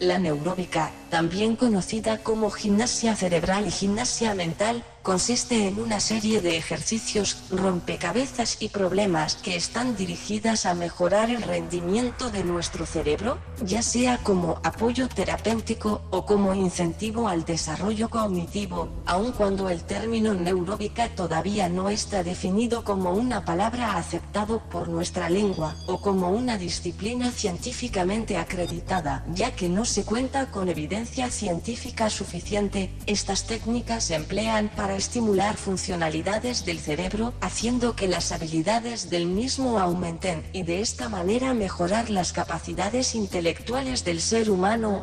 La neuróbica, también conocida como gimnasia cerebral y gimnasia mental, consiste en una serie de ejercicios, rompecabezas y problemas que están dirigidas a mejorar el rendimiento de nuestro cerebro, ya sea como apoyo terapéutico o como incentivo al desarrollo cognitivo, aun cuando el término neuróbica todavía no está definido como una palabra aceptado por nuestra lengua o como una disciplina científicamente acreditada, ya que no se cuenta con evidencia científica suficiente, estas técnicas se emplean para estimular funcionalidades del cerebro, haciendo que las habilidades del mismo aumenten y de esta manera mejorar las capacidades intelectuales del ser humano.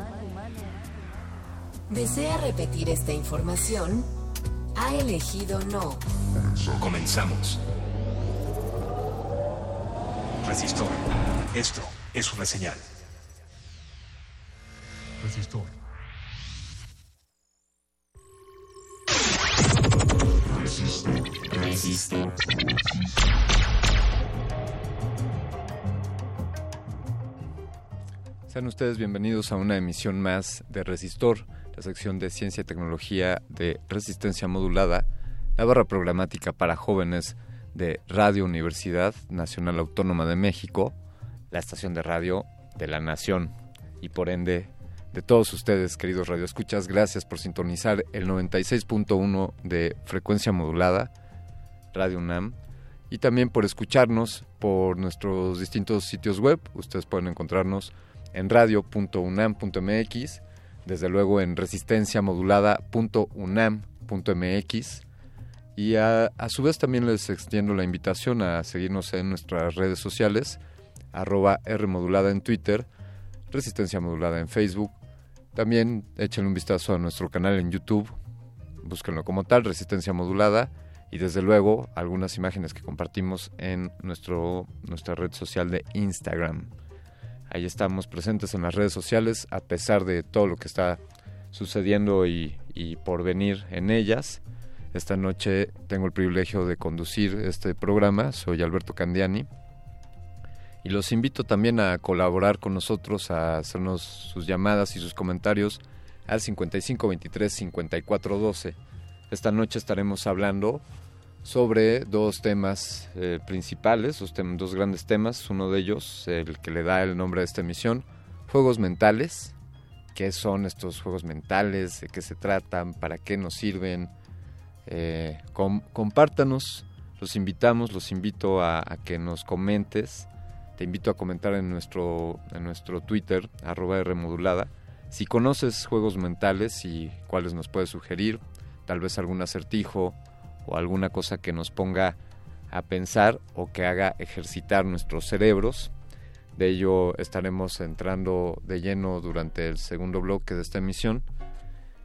¿Desea repetir esta información? Ha elegido no. Comenzamos. Resistor. Esto es una señal. Resistor. Sean ustedes bienvenidos a una emisión más de Resistor, la sección de ciencia y tecnología de resistencia modulada, la barra programática para jóvenes de Radio Universidad Nacional Autónoma de México, la estación de radio de la Nación y por ende de todos ustedes, queridos radioescuchas, gracias por sintonizar el 96.1 de frecuencia modulada, Radio UNAM, y también por escucharnos por nuestros distintos sitios web. Ustedes pueden encontrarnos en radio.unam.mx, desde luego en resistenciamodulada.unam.mx y a, a, su vez también les extiendo la invitación a seguirnos en nuestras redes sociales, arroba R modulada en Twitter, Resistencia Modulada en Facebook. También échenle un vistazo a nuestro canal en YouTube, búsquenlo como tal, Resistencia Modulada, y desde luego algunas imágenes que compartimos en nuestro, nuestra red social de Instagram. Ahí estamos presentes en las redes sociales a pesar de todo lo que está sucediendo y, y por venir en ellas. Esta noche tengo el privilegio de conducir este programa, soy Alberto Candiani y los invito también a colaborar con nosotros, a hacernos sus llamadas y sus comentarios al 5523 5412. Esta noche estaremos hablando sobre dos temas eh, principales, dos, grandes temas. Uno de ellos, el que le da el nombre a esta emisión, juegos mentales. ¿Qué son estos juegos mentales? ¿De qué se tratan? ¿Para qué nos sirven? Eh, com compártanos, los invitamos, los invito a, que nos comentes. Te invito a comentar en nuestro, en nuestro Twitter, arroba Rmodulada, si conoces juegos mentales y cuáles nos puedes sugerir, tal vez algún acertijo o alguna cosa que nos ponga a pensar o que haga ejercitar nuestros cerebros. De ello estaremos entrando de lleno durante el segundo bloque de esta emisión.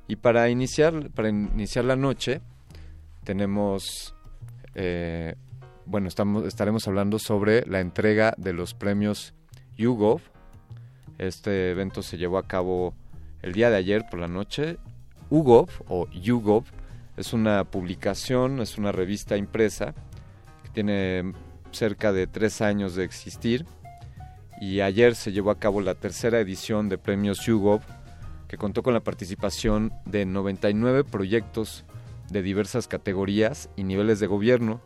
Y para iniciar, para iniciar la noche, tenemos, eh, bueno, estaremos hablando sobre la entrega de los premios YouGov. Este evento se llevó a cabo el día de ayer por la noche. UGov o YouGov es una publicación, es una revista impresa que tiene cerca de tres años de existir y ayer se llevó a cabo la tercera edición de premios YouGov que contó con la participación de 99 proyectos de diversas categorías y niveles de gobierno.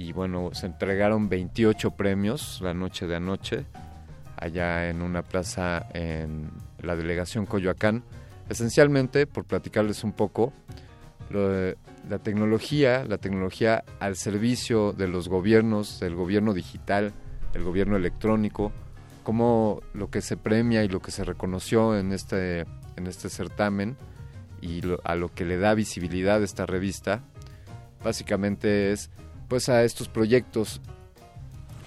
Y bueno, se entregaron 28 premios la noche de anoche, allá en una plaza en la delegación Coyoacán. Esencialmente, por platicarles un poco, lo de, la tecnología, la tecnología al servicio de los gobiernos, del gobierno digital, del gobierno electrónico, como lo que se premia y lo que se reconoció en este, en este certamen y lo, a lo que le da visibilidad esta revista, básicamente es pues a estos proyectos,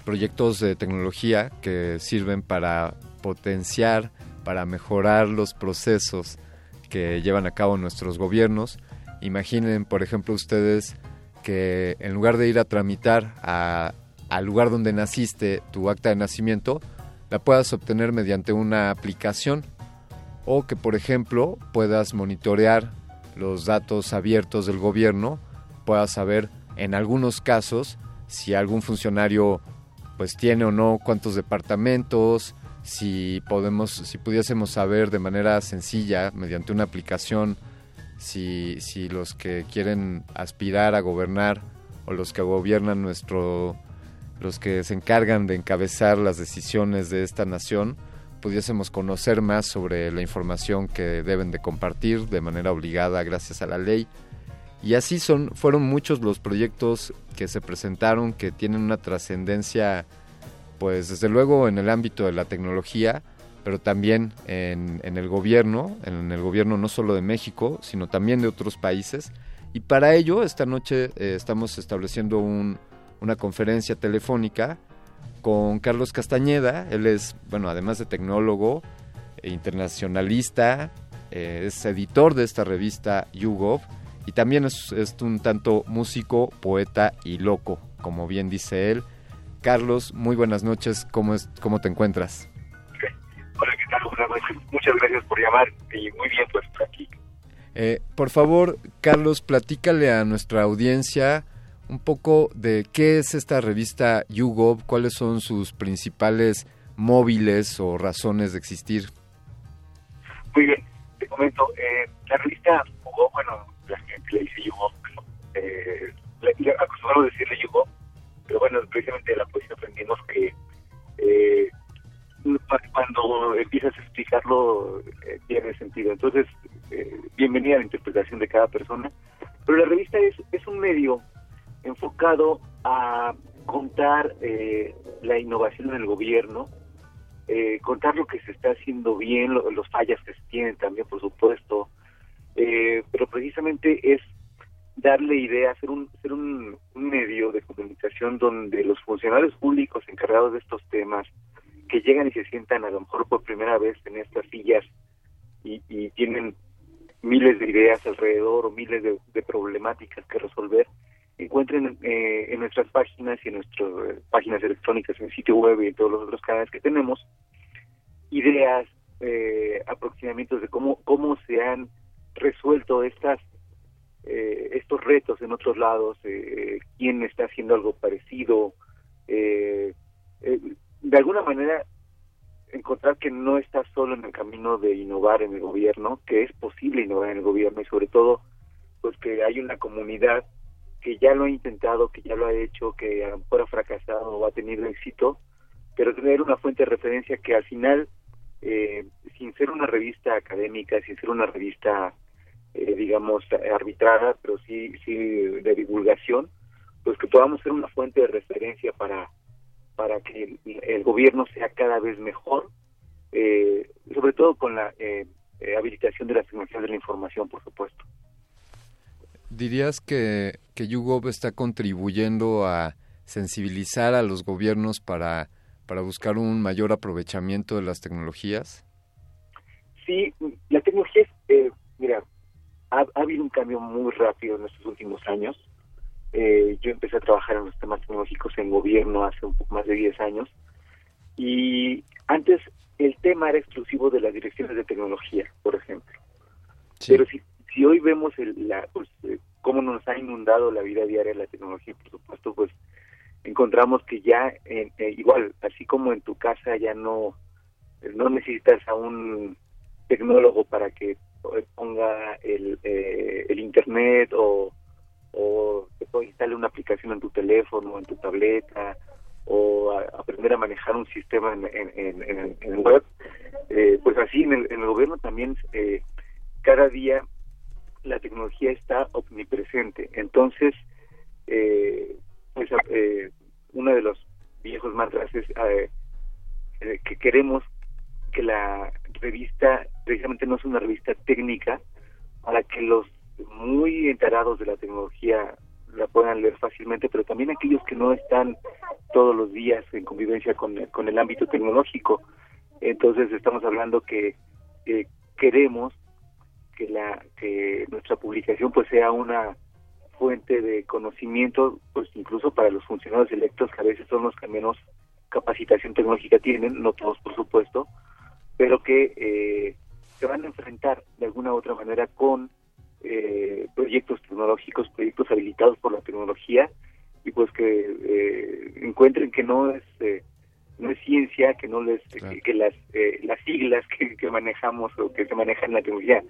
proyectos de tecnología que sirven para potenciar, para mejorar los procesos que llevan a cabo nuestros gobiernos. Imaginen, por ejemplo, ustedes que en lugar de ir a tramitar a, al lugar donde naciste tu acta de nacimiento, la puedas obtener mediante una aplicación o que por ejemplo puedas monitorear los datos abiertos del gobierno, puedas saber en algunos casos si algún funcionario pues tiene o no cuántos departamentos, si podemos si pudiésemos saber de manera sencilla mediante una aplicación si, los que quieren aspirar a gobernar o los que gobiernan nuestro los que se encargan de encabezar las decisiones de esta nación pudiésemos conocer más sobre la información que deben de compartir de manera obligada gracias a la ley. Y así son, fueron muchos los proyectos que se presentaron que tienen una trascendencia, pues desde luego en el ámbito de la tecnología, pero también en, en, el gobierno, en el gobierno no solo de México, sino también de otros países. Y para ello, esta noche eh, estamos estableciendo un, una conferencia telefónica con Carlos Castañeda. Él es, bueno, además de tecnólogo, internacionalista, eh, es editor de esta revista YouGov y también es, es, un tanto músico, poeta y loco, como bien dice él. Carlos, muy buenas noches, ¿cómo, es, cómo te encuentras? Hola, ¿qué tal? Buenas noches. Muchas gracias por llamar y muy bien pues aquí. Eh, por favor, Carlos, platícale a nuestra audiencia un poco de qué es esta revista YouGov, cuáles son sus principales móviles o razones de existir. Muy bien, te comento, eh, la revista YouGov, bueno, la gente le dice YouGov, eh, le, a decirle YouGov, pero bueno, precisamente de la poesía aprendimos que eh, cuando empiezas a explicarlo eh, tiene sentido. Entonces, eh, bienvenida a la interpretación de cada persona. Pero la revista es, es un medio enfocado a contar eh, la innovación en el gobierno, eh, contar lo que se está haciendo bien, lo, los fallas que se tienen también, por supuesto, eh, pero precisamente es darle idea, ser un, ser un, medio de comunicación donde los funcionarios públicos encargados de estos temas, que llegan y se sientan a lo mejor por primera vez en estas sillas y, y tienen miles de ideas alrededor o miles de, problemáticas que resolver, encuentren eh, en nuestras páginas y en nuestras páginas electrónicas, en el sitio web y en todos los otros canales que tenemos, ideas, eh, aproximamientos de cómo, cómo se han resuelto estas eh, estos retos en otros lados, eh, quién está haciendo algo parecido, eh, eh, de alguna manera encontrar que no está solo en el camino de innovar en el gobierno, que es posible innovar en el gobierno y sobre todo pues que hay una comunidad que ya lo ha intentado, que ya lo ha hecho, que a lo ha fracasado o ha tenido éxito, pero tener una fuente de referencia que al final, eh, sin ser una revista académica, sin ser una revista, eh, digamos, arbitrada, pero sí, sí de divulgación, pues que podamos ser una fuente de referencia para, para que el, el gobierno sea cada vez mejor, eh, sobre todo con la eh, eh, habilitación de las tecnologías de la información, por supuesto. ¿Dirías que, que YouGov está contribuyendo a sensibilizar a los gobiernos para, para buscar un mayor aprovechamiento de las tecnologías? Sí, la tecnología, es, ha, ha, habido un cambio muy rápido en estos últimos años. Eh, yo empecé a trabajar en los temas tecnológicos en gobierno hace un poco más de 10 años y antes el tema era exclusivo de las direcciones de tecnología, por ejemplo. Sí. Pero si, si hoy vemos el, la, pues, eh, cómo nos ha inundado la vida diaria de la tecnología, por supuesto, pues encontramos que ya eh, eh, igual, así como en tu casa ya no no necesitas a un tecnólogo para que ponga el, eh, el internet o, o te instale una aplicación en tu teléfono en tu tableta o a, aprender a manejar un sistema en, en, en, en web, eh, pues así en el, el gobierno también eh, cada día la tecnología está omnipresente. Entonces, eh, pues eh, uno de los viejos mantras es eh, que queremos que la revista precisamente no es una revista técnica para que los muy enterados de la tecnología la puedan leer fácilmente, pero también aquellos que no están todos los días en convivencia con, con el ámbito tecnológico. Entonces estamos hablando que eh, queremos que la que nuestra publicación pues sea una fuente de conocimiento pues incluso para los funcionarios electos que a veces son los que menos capacitación tecnológica tienen, no todos por supuesto, pero que eh, se van a enfrentar de alguna u otra manera con eh, proyectos tecnológicos, proyectos habilitados por la tecnología y pues que eh, encuentren que no es eh, no es ciencia, que no les claro. que, que, las eh, las siglas que, que, manejamos o que se manejan en la tecnología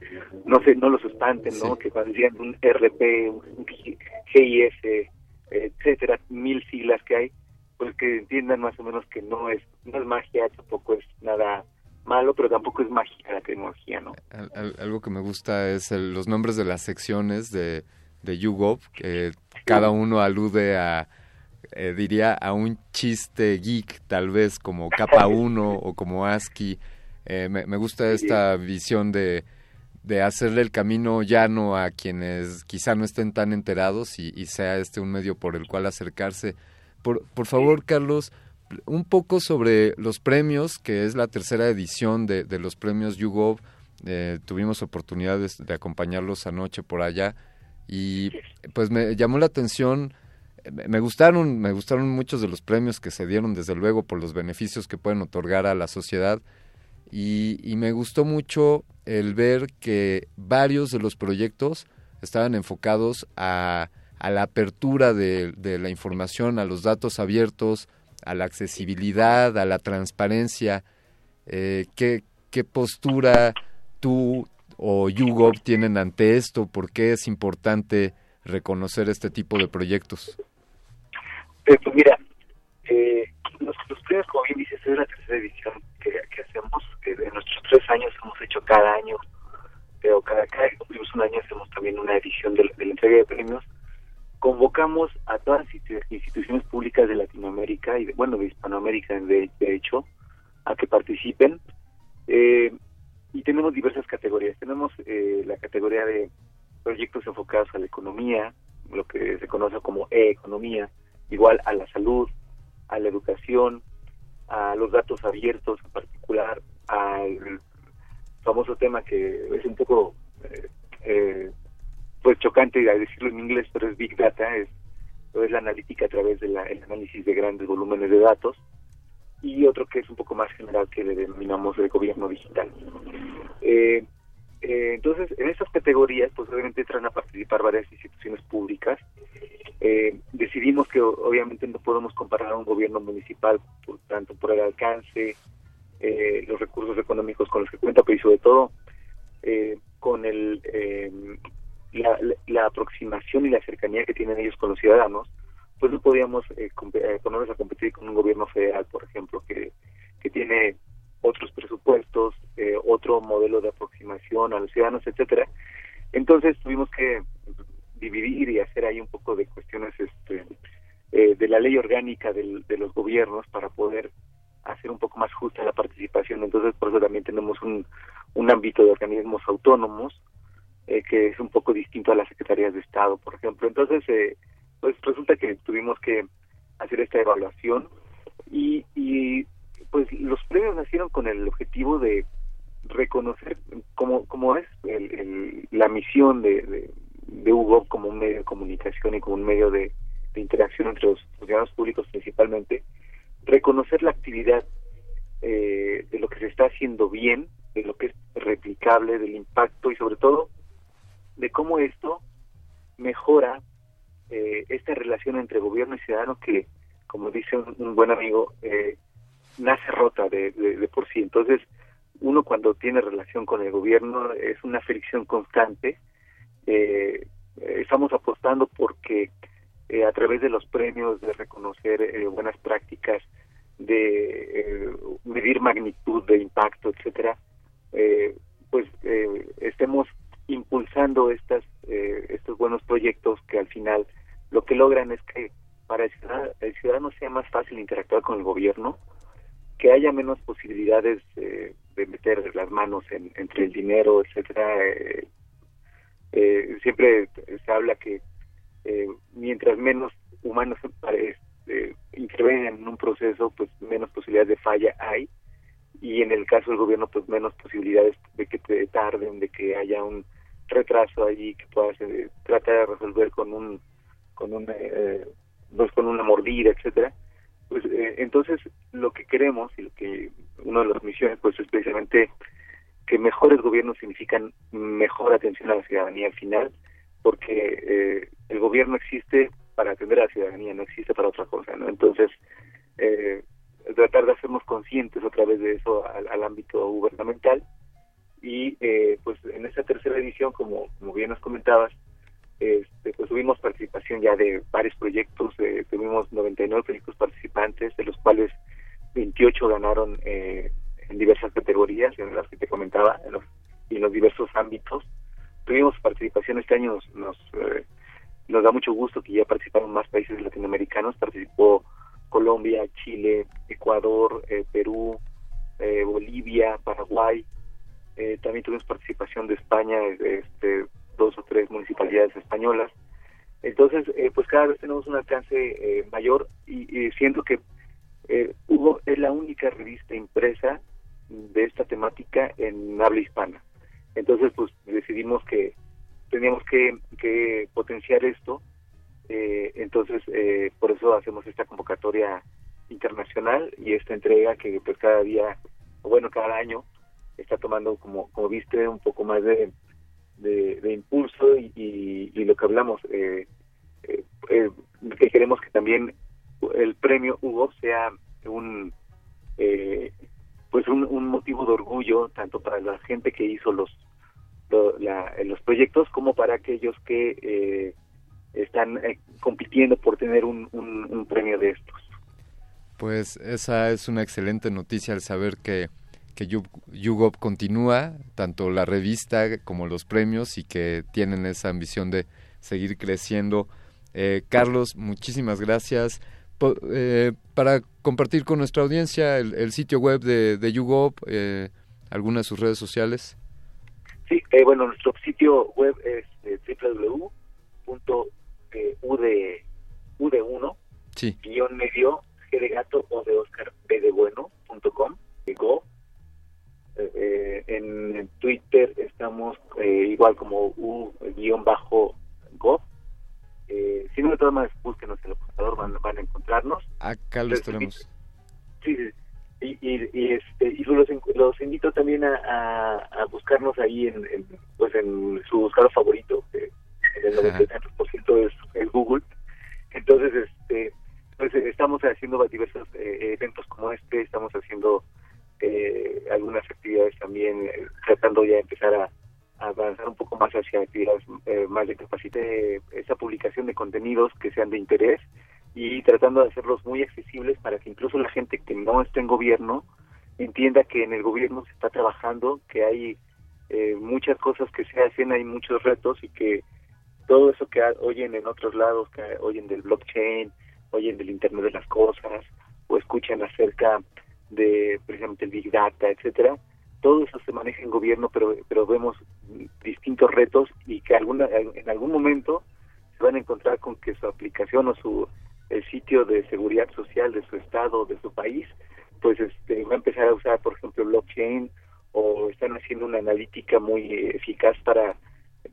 no se no los espanten, sí. ¿no? Que cuando digan un RP, un GIS, etcétera, mil siglas que hay, pues que entiendan más o menos que no es no es magia, tampoco es nada malo, pero tampoco es mágica la tecnología, ¿no? algo que me gusta es el, los nombres de las secciones de, de YouGov, que cada uno alude a, eh, diría, a un chiste geek, tal vez, como capa 1 o como ASCII. Eh, me, me, gusta esta visión de, de hacerle el camino llano a quienes quizá no estén tan enterados y, y sea este un medio por el cual acercarse. Por, por favor, Carlos, un poco sobre los premios, que es la tercera edición de, los premios YouGov. Eh, tuvimos oportunidades de acompañarlos anoche por allá y pues me llamó la atención me gustaron me gustaron muchos de los premios que se dieron desde luego por los beneficios que pueden otorgar a la sociedad y, me gustó mucho el ver que varios de los proyectos estaban enfocados a, la apertura de la información a los datos abiertos a la accesibilidad, a la transparencia. Eh, ¿qué, ¿Qué postura tú o YouGov tienen ante esto? ¿Por qué es importante reconocer este tipo de proyectos? Eh, pues mira, eh, los, premios, como bien dices, es la tercera edición que, que hacemos. Que en nuestros tres años hemos hecho cada año, pero cada, cada cumplimos un año hacemos también una edición de, de la entrega de premios convocamos a todas las instituciones públicas de Latinoamérica y de, bueno de Hispanoamérica de, de hecho a que participen. Eh, y tenemos diversas categorías. Tenemos eh, la categoría de proyectos enfocados a la economía lo que se conoce como e-economía, igual a la salud, a la educación, a los datos abiertos en particular, al famoso tema que es un poco eh, eh, pues chocante decirlo en inglés, pero es Big Data, es, la analítica a través del análisis de grandes volúmenes de datos, y otro que es un poco más general que le denominamos el gobierno digital. Eh, eh, entonces, en estas categorías, pues obviamente entran a participar varias instituciones públicas. Eh, decidimos que obviamente no podemos comparar a un gobierno municipal, por tanto por el alcance, eh, los recursos económicos con los que cuenta, pero sobre todo con el la, aproximación y la cercanía que tienen ellos con los ciudadanos, pues no podíamos ponernos a competir con un gobierno federal, por ejemplo, que, que tiene otros presupuestos, eh, otro modelo de aproximación a los ciudadanos, etcétera. Entonces tuvimos que dividir y hacer ahí un poco de cuestiones este, eh, de la ley orgánica de los gobiernos para poder hacer un poco más justa la participación. Entonces por eso también tenemos un, un ámbito de organismos autónomos eh, que es un poco distinto a las secretarías de Estado, por ejemplo. Entonces pues resulta que tuvimos que hacer esta evaluación y, y pues los premios nacieron con el objetivo de reconocer como, como es la misión de, de, Hugo como un medio de comunicación y como un medio de, interacción entre los funcionarios públicos principalmente, reconocer la actividad eh, de lo que se está haciendo bien, de lo que es replicable, del impacto y sobre todo de cómo esto mejora eh, esta relación entre gobierno y ciudadano que, como dice un, buen amigo, eh, nace rota de, de, por sí. Entonces, uno cuando tiene relación con el gobierno es una fricción constante. Eh, estamos apostando porque eh, a través de los premios, de reconocer eh, buenas prácticas, de medir magnitud de impacto, etcétera, pues estemos impulsando estas estos buenos proyectos que al final lo que logran es que para el ciudadano, el ciudadano sea más fácil interactuar con el gobierno, que haya menos posibilidades eh, de meter las manos en, entre el dinero, etcétera. Eh, eh, siempre se habla que mientras menos humanos intervengan en un proceso, pues menos posibilidades de falla hay y en el caso del gobierno, pues menos posibilidades de que te tarden, de que haya un retraso allí que puedas tratar de resolver con un con un pues con una mordida, etcétera. Pues eh, entonces lo que queremos y lo que una de las misiones pues es precisamente que mejores gobiernos significan mejor atención a la ciudadanía al final porque eh, el gobierno existe para atender a la ciudadanía no existe para otra cosa no entonces eh, tratar de hacernos conscientes a través de eso al, ámbito gubernamental y eh, pues en esta tercera edición como como bien nos comentabas este, pues tuvimos participación ya de varios proyectos, eh, tuvimos 99 proyectos participantes, de los cuales 28 ganaron eh, en diversas categorías, en las que te comentaba, en los, y en los diversos ámbitos. Tuvimos participación este año, nos, nos, eh, nos da mucho gusto que ya participaron más países latinoamericanos, participó Colombia, Chile, Ecuador, Perú, Bolivia, Paraguay, también tuvimos participación de España, este, dos o tres municipalidades españolas. Entonces, eh, pues cada vez tenemos un alcance eh, mayor y, siento que eh, Hugo es la única revista impresa de esta temática en habla hispana. Entonces, pues decidimos que teníamos que, que potenciar esto. Eh, entonces, por eso hacemos esta convocatoria internacional y esta entrega que pues cada día, bueno, cada año está tomando, como, como viste, un poco más de de, impulso y, lo que hablamos, eh, eh, eh, que queremos que también el premio Hugo sea un pues un, motivo de orgullo tanto para la gente que hizo los los proyectos como para aquellos que están compitiendo por tener un, un premio de estos. Pues esa es una excelente noticia al saber que que YouGov continúa, tanto la revista como los premios, y que tienen esa ambición de seguir creciendo. Eh, Carlos, muchísimas gracias. Eh, para compartir con nuestra audiencia el, sitio web de, de YouGov, eh, algunas de sus redes sociales. Sí, bueno, nuestro sitio web es www.yougovp.mx Sí. guion medio, G de gato o de Oscar, B de bueno, punto com, de go. Eh, en, en Twitter estamos eh, igual como U guion bajo go. Eh, si no, de todas maneras, búsquenos en el computador, van, van a encontrarnos. Acá los tenemos. Sí, sí. Y, y, y, este, y los, los invito también a, a, a buscarnos ahí en, en, pues en su buscador favorito, que el 90% es, es Google. Entonces, este, pues estamos haciendo diversos eh, eventos como este, estamos haciendo eh, algunas actividades también, eh, tratando ya de empezar a, avanzar un poco más hacia actividades eh, más de capacidad, esa publicación de contenidos que sean de interés y tratando de hacerlos muy accesibles para que incluso la gente que no está en gobierno entienda que en el gobierno se está trabajando, que hay eh, muchas cosas que se hacen, hay muchos retos y que todo eso que oyen en otros lados, que oyen del blockchain, oyen del Internet de las Cosas o escuchan acerca de precisamente el Big Data, etcétera, todo eso se maneja en gobierno, pero pero vemos distintos retos y que alguna en algún momento se van a encontrar con que su aplicación o su el sitio de seguridad social de su estado, de su país, pues este, va a empezar a usar, por ejemplo, blockchain o están haciendo una analítica muy eficaz para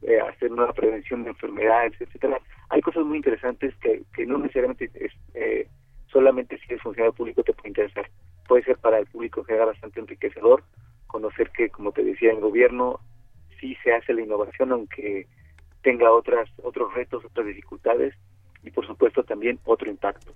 eh, hacer una prevención de enfermedades, etcétera. Hay cosas muy interesantes que, que no necesariamente es, eh, solamente si eres funcionario público te puede interesar. Puede ser para el público en general bastante enriquecedor conocer que, como te decía, en gobierno sí se hace la innovación, aunque tenga otras otros retos, otras dificultades y por supuesto también otro impacto.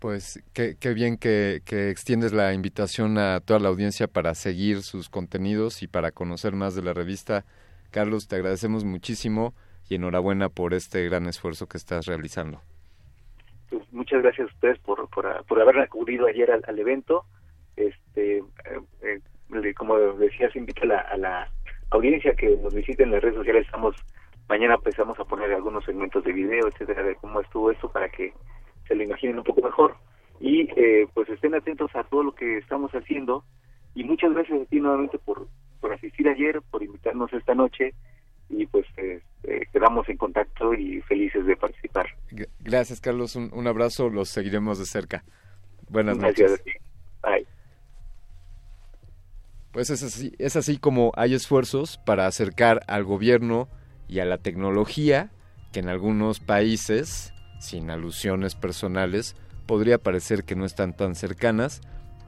Pues qué, qué bien que, que, extiendes la invitación a toda la audiencia para seguir sus contenidos y para conocer más de la revista. Carlos, te agradecemos muchísimo y enhorabuena por este gran esfuerzo que estás realizando. Pues muchas gracias a ustedes por, por, por haber acudido ayer al, evento. Este, eh, eh, como decía, se invita a la, a la audiencia que nos visite en las redes sociales. Estamos mañana empezamos a poner algunos segmentos de video, etcétera, de cómo estuvo esto para que se lo imaginen un poco mejor y eh, pues estén atentos a todo lo que estamos haciendo y muchas gracias a ti nuevamente por, por asistir ayer, por invitarnos esta noche y pues eh, eh, quedamos en contacto y felices de participar. Gracias Carlos, un, un abrazo, los seguiremos de cerca. Buenas gracias noches. Gracias a ti. Bye. Pues es así, es así como hay esfuerzos para acercar al gobierno y a la tecnología que en algunos países, sin alusiones personales, podría parecer que no están tan cercanas.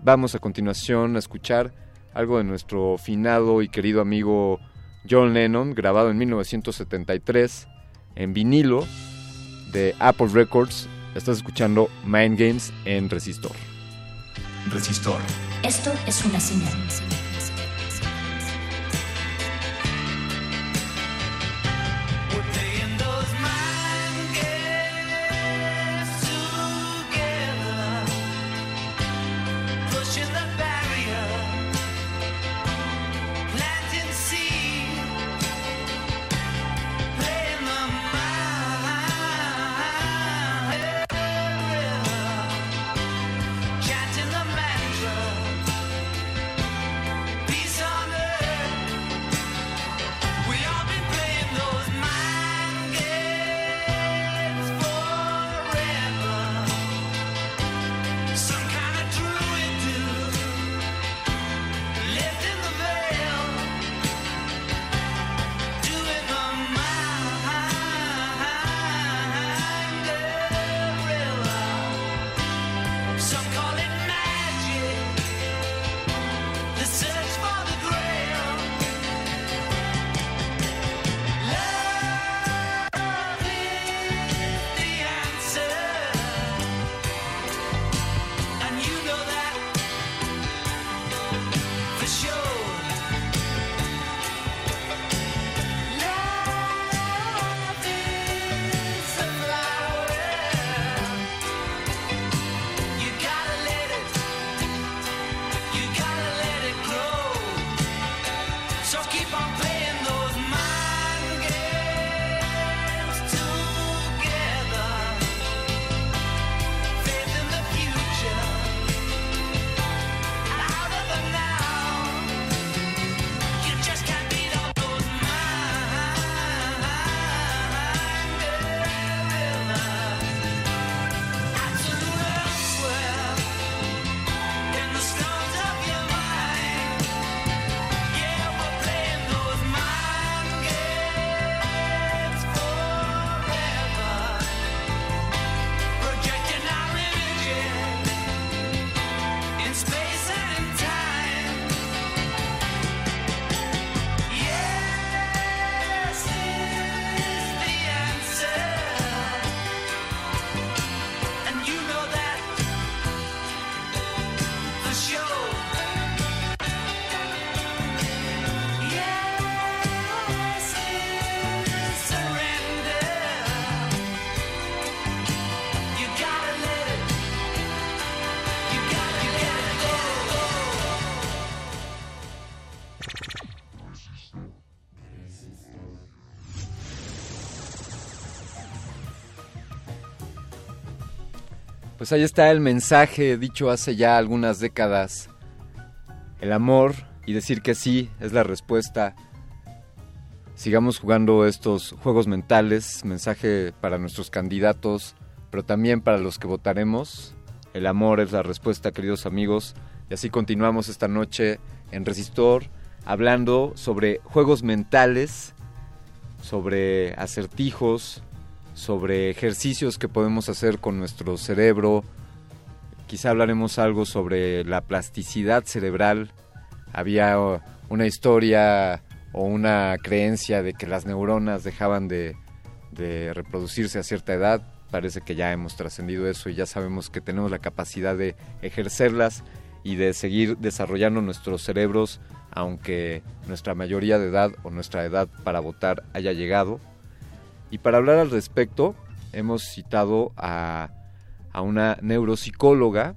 Vamos a continuación a escuchar algo de nuestro finado y querido amigo John Lennon, grabado en 1973 en vinilo de Apple Records. Estás escuchando Mind Games en Resistor. Resistor. Esto es una señal. Pues ahí está el mensaje dicho hace ya algunas décadas. El amor y decir que sí es la respuesta. Sigamos jugando estos juegos mentales, mensaje para nuestros candidatos, pero también para los que votaremos. El amor es la respuesta, queridos amigos. Y así continuamos esta noche en Resistor, hablando sobre juegos mentales, sobre acertijos, sobre ejercicios que podemos hacer con nuestro cerebro. Quizá hablaremos algo sobre la plasticidad cerebral. Había una historia o una creencia de que las neuronas dejaban de, de reproducirse a cierta edad. Parece que ya hemos trascendido eso y ya sabemos que tenemos la capacidad de ejercerlas y de seguir desarrollando nuestros cerebros aunque nuestra mayoría de edad o nuestra edad para votar haya llegado. Y para hablar al respecto, hemos citado a, a una neuropsicóloga,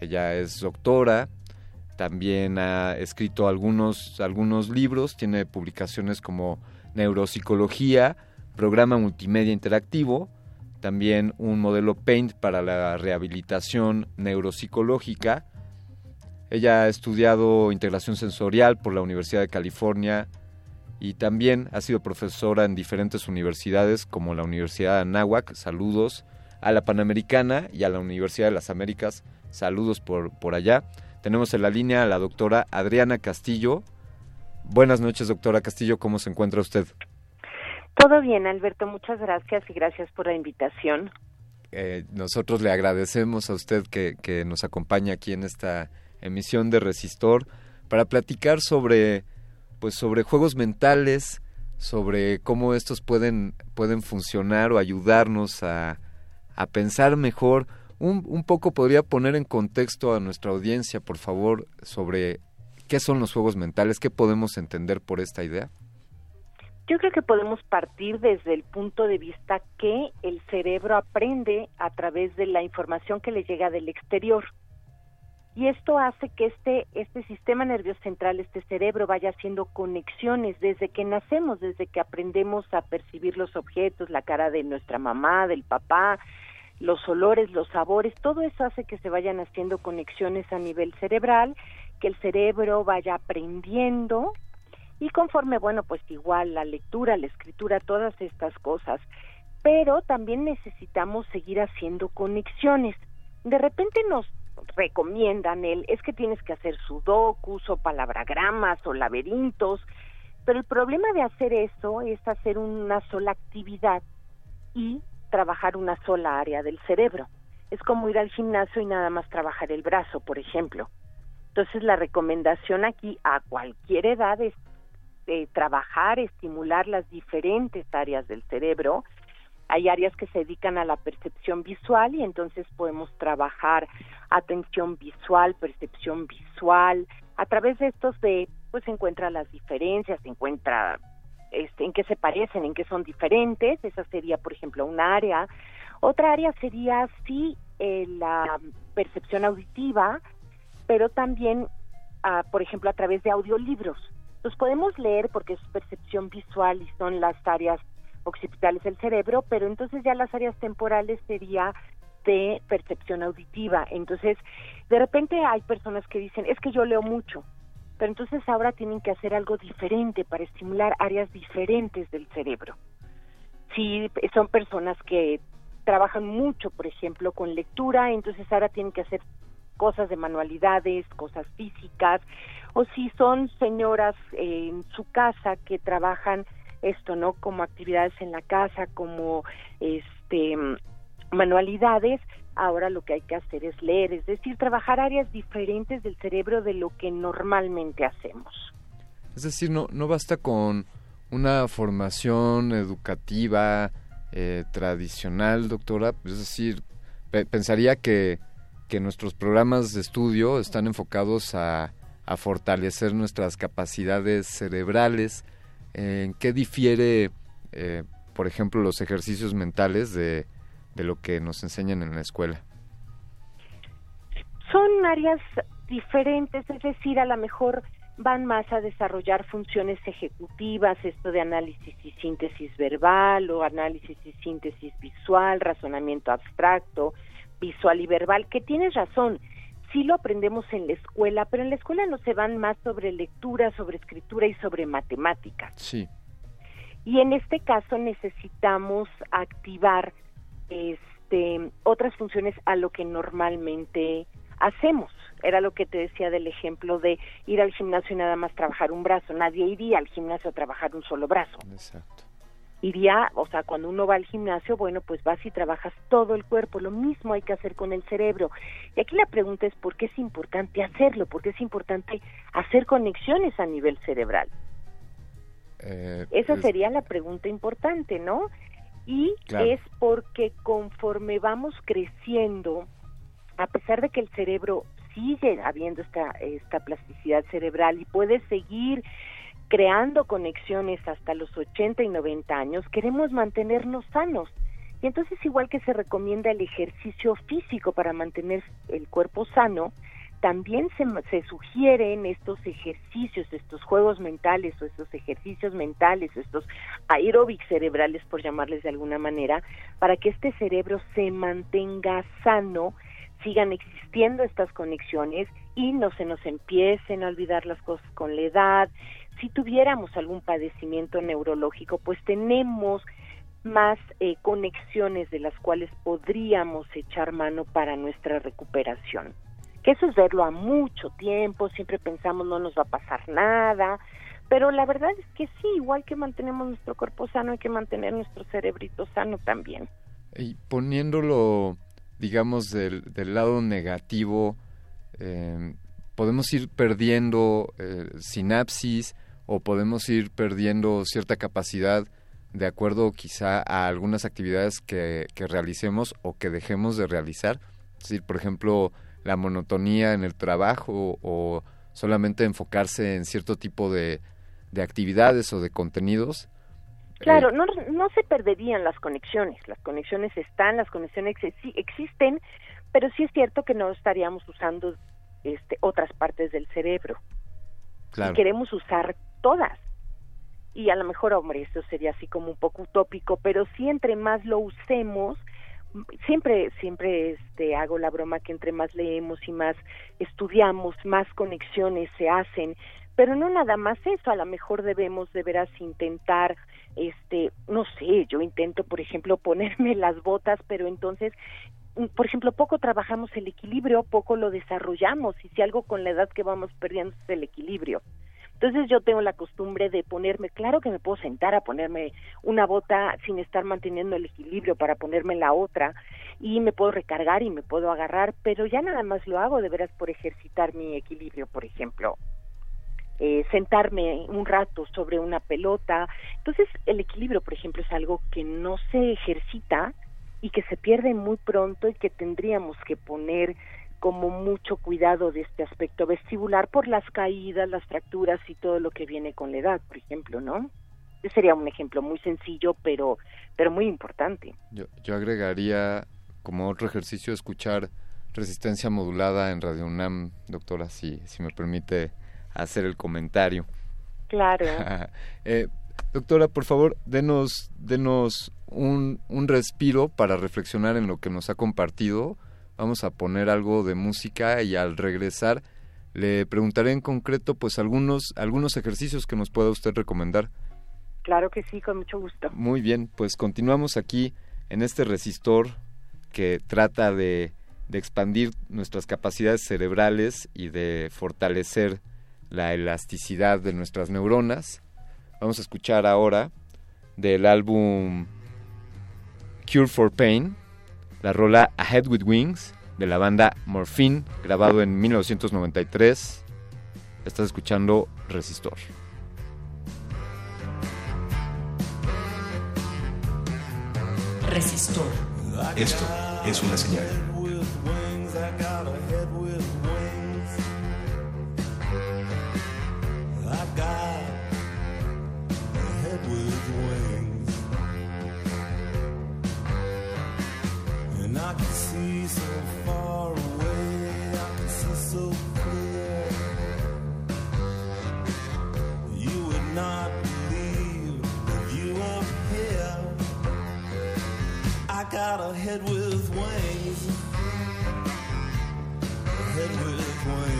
ella es doctora, también ha escrito algunos, algunos libros, tiene publicaciones como Neuropsicología, Programa Multimedia Interactivo, también un modelo Paint para la rehabilitación neuropsicológica. Ella ha estudiado integración sensorial por la Universidad de California y también ha sido profesora en diferentes universidades como la Universidad de Anáhuac, saludos, a la Panamericana y a la Universidad de las Américas, saludos por, por allá. Tenemos en la línea a la doctora Adriana Castillo. Buenas noches, doctora Castillo, ¿cómo se encuentra usted? Todo bien, Alberto, muchas gracias y gracias por la invitación. Eh, nosotros le agradecemos a usted que, que, nos acompaña aquí en esta emisión de Resistor para platicar sobre, pues, sobre juegos mentales, sobre cómo estos pueden, pueden funcionar o ayudarnos a, a pensar mejor. Un, un poco podría poner en contexto a nuestra audiencia, por favor, sobre qué son los juegos mentales, qué podemos entender por esta idea. Yo creo que podemos partir desde el punto de vista que el cerebro aprende a través de la información que le llega del exterior. Y esto hace que este, este sistema nervioso central, este cerebro, vaya haciendo conexiones desde que nacemos, desde que aprendemos a percibir los objetos, la cara de nuestra mamá, del papá, los olores, los sabores, todo eso hace que se vayan haciendo conexiones a nivel cerebral, que el cerebro vaya aprendiendo y conforme, bueno, pues igual la lectura, la escritura, todas estas cosas, pero también necesitamos seguir haciendo conexiones. De repente nos recomiendan el, es que tienes que hacer sudokus o palabragramas o laberintos, pero el problema de hacer eso es hacer una sola actividad y trabajar una sola área del cerebro. Es como ir al gimnasio y nada más trabajar el brazo, por ejemplo. Entonces la recomendación aquí a cualquier edad es eh, trabajar, estimular las diferentes áreas del cerebro. Hay áreas que se dedican a la percepción visual y entonces podemos trabajar atención visual, percepción visual. A través de estos de, pues se encuentran las diferencias, se encuentra este, en qué se parecen, en qué son diferentes. Esa sería, por ejemplo, un área. Otra área sería, sí, eh, la percepción auditiva, pero también, ah, por ejemplo, a través de audiolibros los podemos leer porque es percepción visual y son las áreas occipitales del cerebro, pero entonces ya las áreas temporales sería de percepción auditiva. Entonces, de repente hay personas que dicen, es que yo leo mucho, pero entonces ahora tienen que hacer algo diferente para estimular áreas diferentes del cerebro. Si son personas que trabajan mucho, por ejemplo, con lectura, entonces ahora tienen que hacer cosas de manualidades, cosas físicas, o si son señoras en su casa que trabajan esto, ¿no? Como actividades en la casa, como este manualidades, ahora lo que hay que hacer es leer, es decir, trabajar áreas diferentes del cerebro de lo que normalmente hacemos. Es decir, no, no basta con una formación educativa eh, tradicional, doctora, es decir, pensaría que que nuestros programas de estudio están enfocados a, a fortalecer nuestras capacidades cerebrales. ¿En qué difiere, eh, por ejemplo, los ejercicios mentales de, de lo que nos enseñan en la escuela? Son áreas diferentes, es decir, a lo mejor van más a desarrollar funciones ejecutivas, esto de análisis y síntesis verbal o análisis y síntesis visual, razonamiento abstracto, visual y verbal, que tienes razón, sí lo aprendemos en la escuela, pero en la escuela no se van más sobre lectura, sobre escritura y sobre matemáticas. Sí. Y en este caso necesitamos activar este otras funciones a lo que normalmente hacemos. Era lo que te decía del ejemplo de ir al gimnasio y nada más trabajar un brazo. Nadie iría al gimnasio a trabajar un solo brazo. Exacto. Iría, o sea, cuando uno va al gimnasio, bueno, pues vas y trabajas todo el cuerpo. Lo mismo hay que hacer con el cerebro. Y aquí la pregunta es por qué es importante hacerlo, por qué es importante hacer conexiones a nivel cerebral. Eh, Esa es- sería la pregunta importante, ¿no? Y Claro. es porque conforme vamos creciendo, a pesar de que el cerebro sigue habiendo esta, esta plasticidad cerebral y puede seguir creando conexiones hasta los 80 y 90 años, queremos mantenernos sanos. Y entonces, igual que se recomienda el ejercicio físico para mantener el cuerpo sano, también se, se sugieren estos ejercicios, estos juegos mentales o estos ejercicios mentales, estos aeróbics cerebrales, por llamarles de alguna manera, para que este cerebro se mantenga sano, sigan existiendo estas conexiones y no se nos empiecen a olvidar las cosas con la edad. Si tuviéramos algún padecimiento neurológico, pues tenemos más eh, conexiones de las cuales podríamos echar mano para nuestra recuperación. Que eso es verlo a mucho tiempo, siempre pensamos no nos va a pasar nada, pero la verdad es que sí, igual que mantenemos nuestro cuerpo sano, hay que mantener nuestro cerebrito sano también. Y poniéndolo, digamos, del, del lado negativo, eh, podemos ir perdiendo eh, sinapsis o podemos ir perdiendo cierta capacidad de acuerdo quizá a algunas actividades que, que realicemos o que dejemos de realizar. Es decir, por ejemplo, la monotonía en el trabajo o solamente enfocarse en cierto tipo de, de actividades o de contenidos. Claro, no, no se perderían las conexiones, las conexiones están, las conexiones exi- existen, pero sí es cierto que no estaríamos usando este, otras partes del cerebro. Claro. Y queremos usar todas. Y a lo mejor, hombre, esto sería así como un poco utópico, pero sí entre más lo usemos, siempre siempre este hago la broma que entre más leemos y más estudiamos, más conexiones se hacen, pero no nada más eso, a lo mejor debemos de veras intentar este, no sé, yo intento, por ejemplo, ponerme las botas, pero entonces mm, por ejemplo, poco trabajamos el equilibrio, poco lo desarrollamos, y si algo con la edad que vamos perdiendo es el equilibrio. Entonces yo tengo la costumbre de ponerme, claro que me puedo sentar a ponerme una bota sin estar manteniendo el equilibrio para ponerme la otra y me puedo recargar y me puedo agarrar, pero ya nada más lo hago de veras por ejercitar mi equilibrio, por ejemplo. Eh, sentarme un rato sobre una pelota. Entonces el equilibrio, por ejemplo, es algo que no se ejercita y que se pierde muy pronto y que tendríamos que poner como mucho cuidado de este aspecto vestibular por las caídas, las fracturas y todo lo que viene con la edad, por ejemplo, ¿no? Ese sería un ejemplo muy sencillo, pero, pero muy importante. Yo, yo agregaría como otro ejercicio escuchar resistencia modulada en Radio UNAM, doctora, si, si me permite hacer el comentario. Claro. Eh, doctora, por favor, denos, denos un, un respiro para reflexionar en lo que nos ha compartido. Vamos a poner algo de música y al regresar le preguntaré en concreto pues algunos, algunos ejercicios que nos pueda usted recomendar. Claro que sí, con mucho gusto. Muy bien, pues continuamos aquí en este resistor que trata de, de expandir nuestras capacidades cerebrales y de fortalecer la elasticidad de nuestras neuronas. Vamos a escuchar ahora del álbum Cure for Pain, la rola Ahead with Wings de la banda Morphine, grabado en 1993. Estás escuchando Resistor. Resistor. Esto es una señal. So far away, I can see so clear. You would not believe here. I got a head with wings. A head with wings.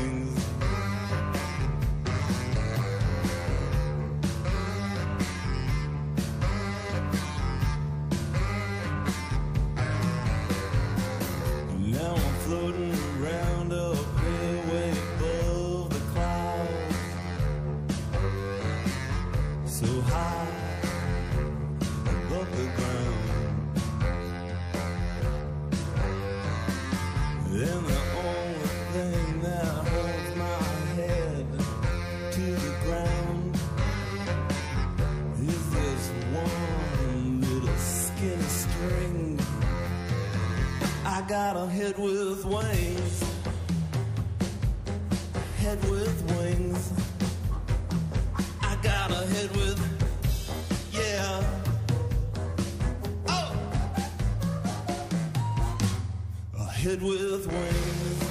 Got a head with wings. Head with wings. I got a head with, yeah. Oh! A head with wings. Wings,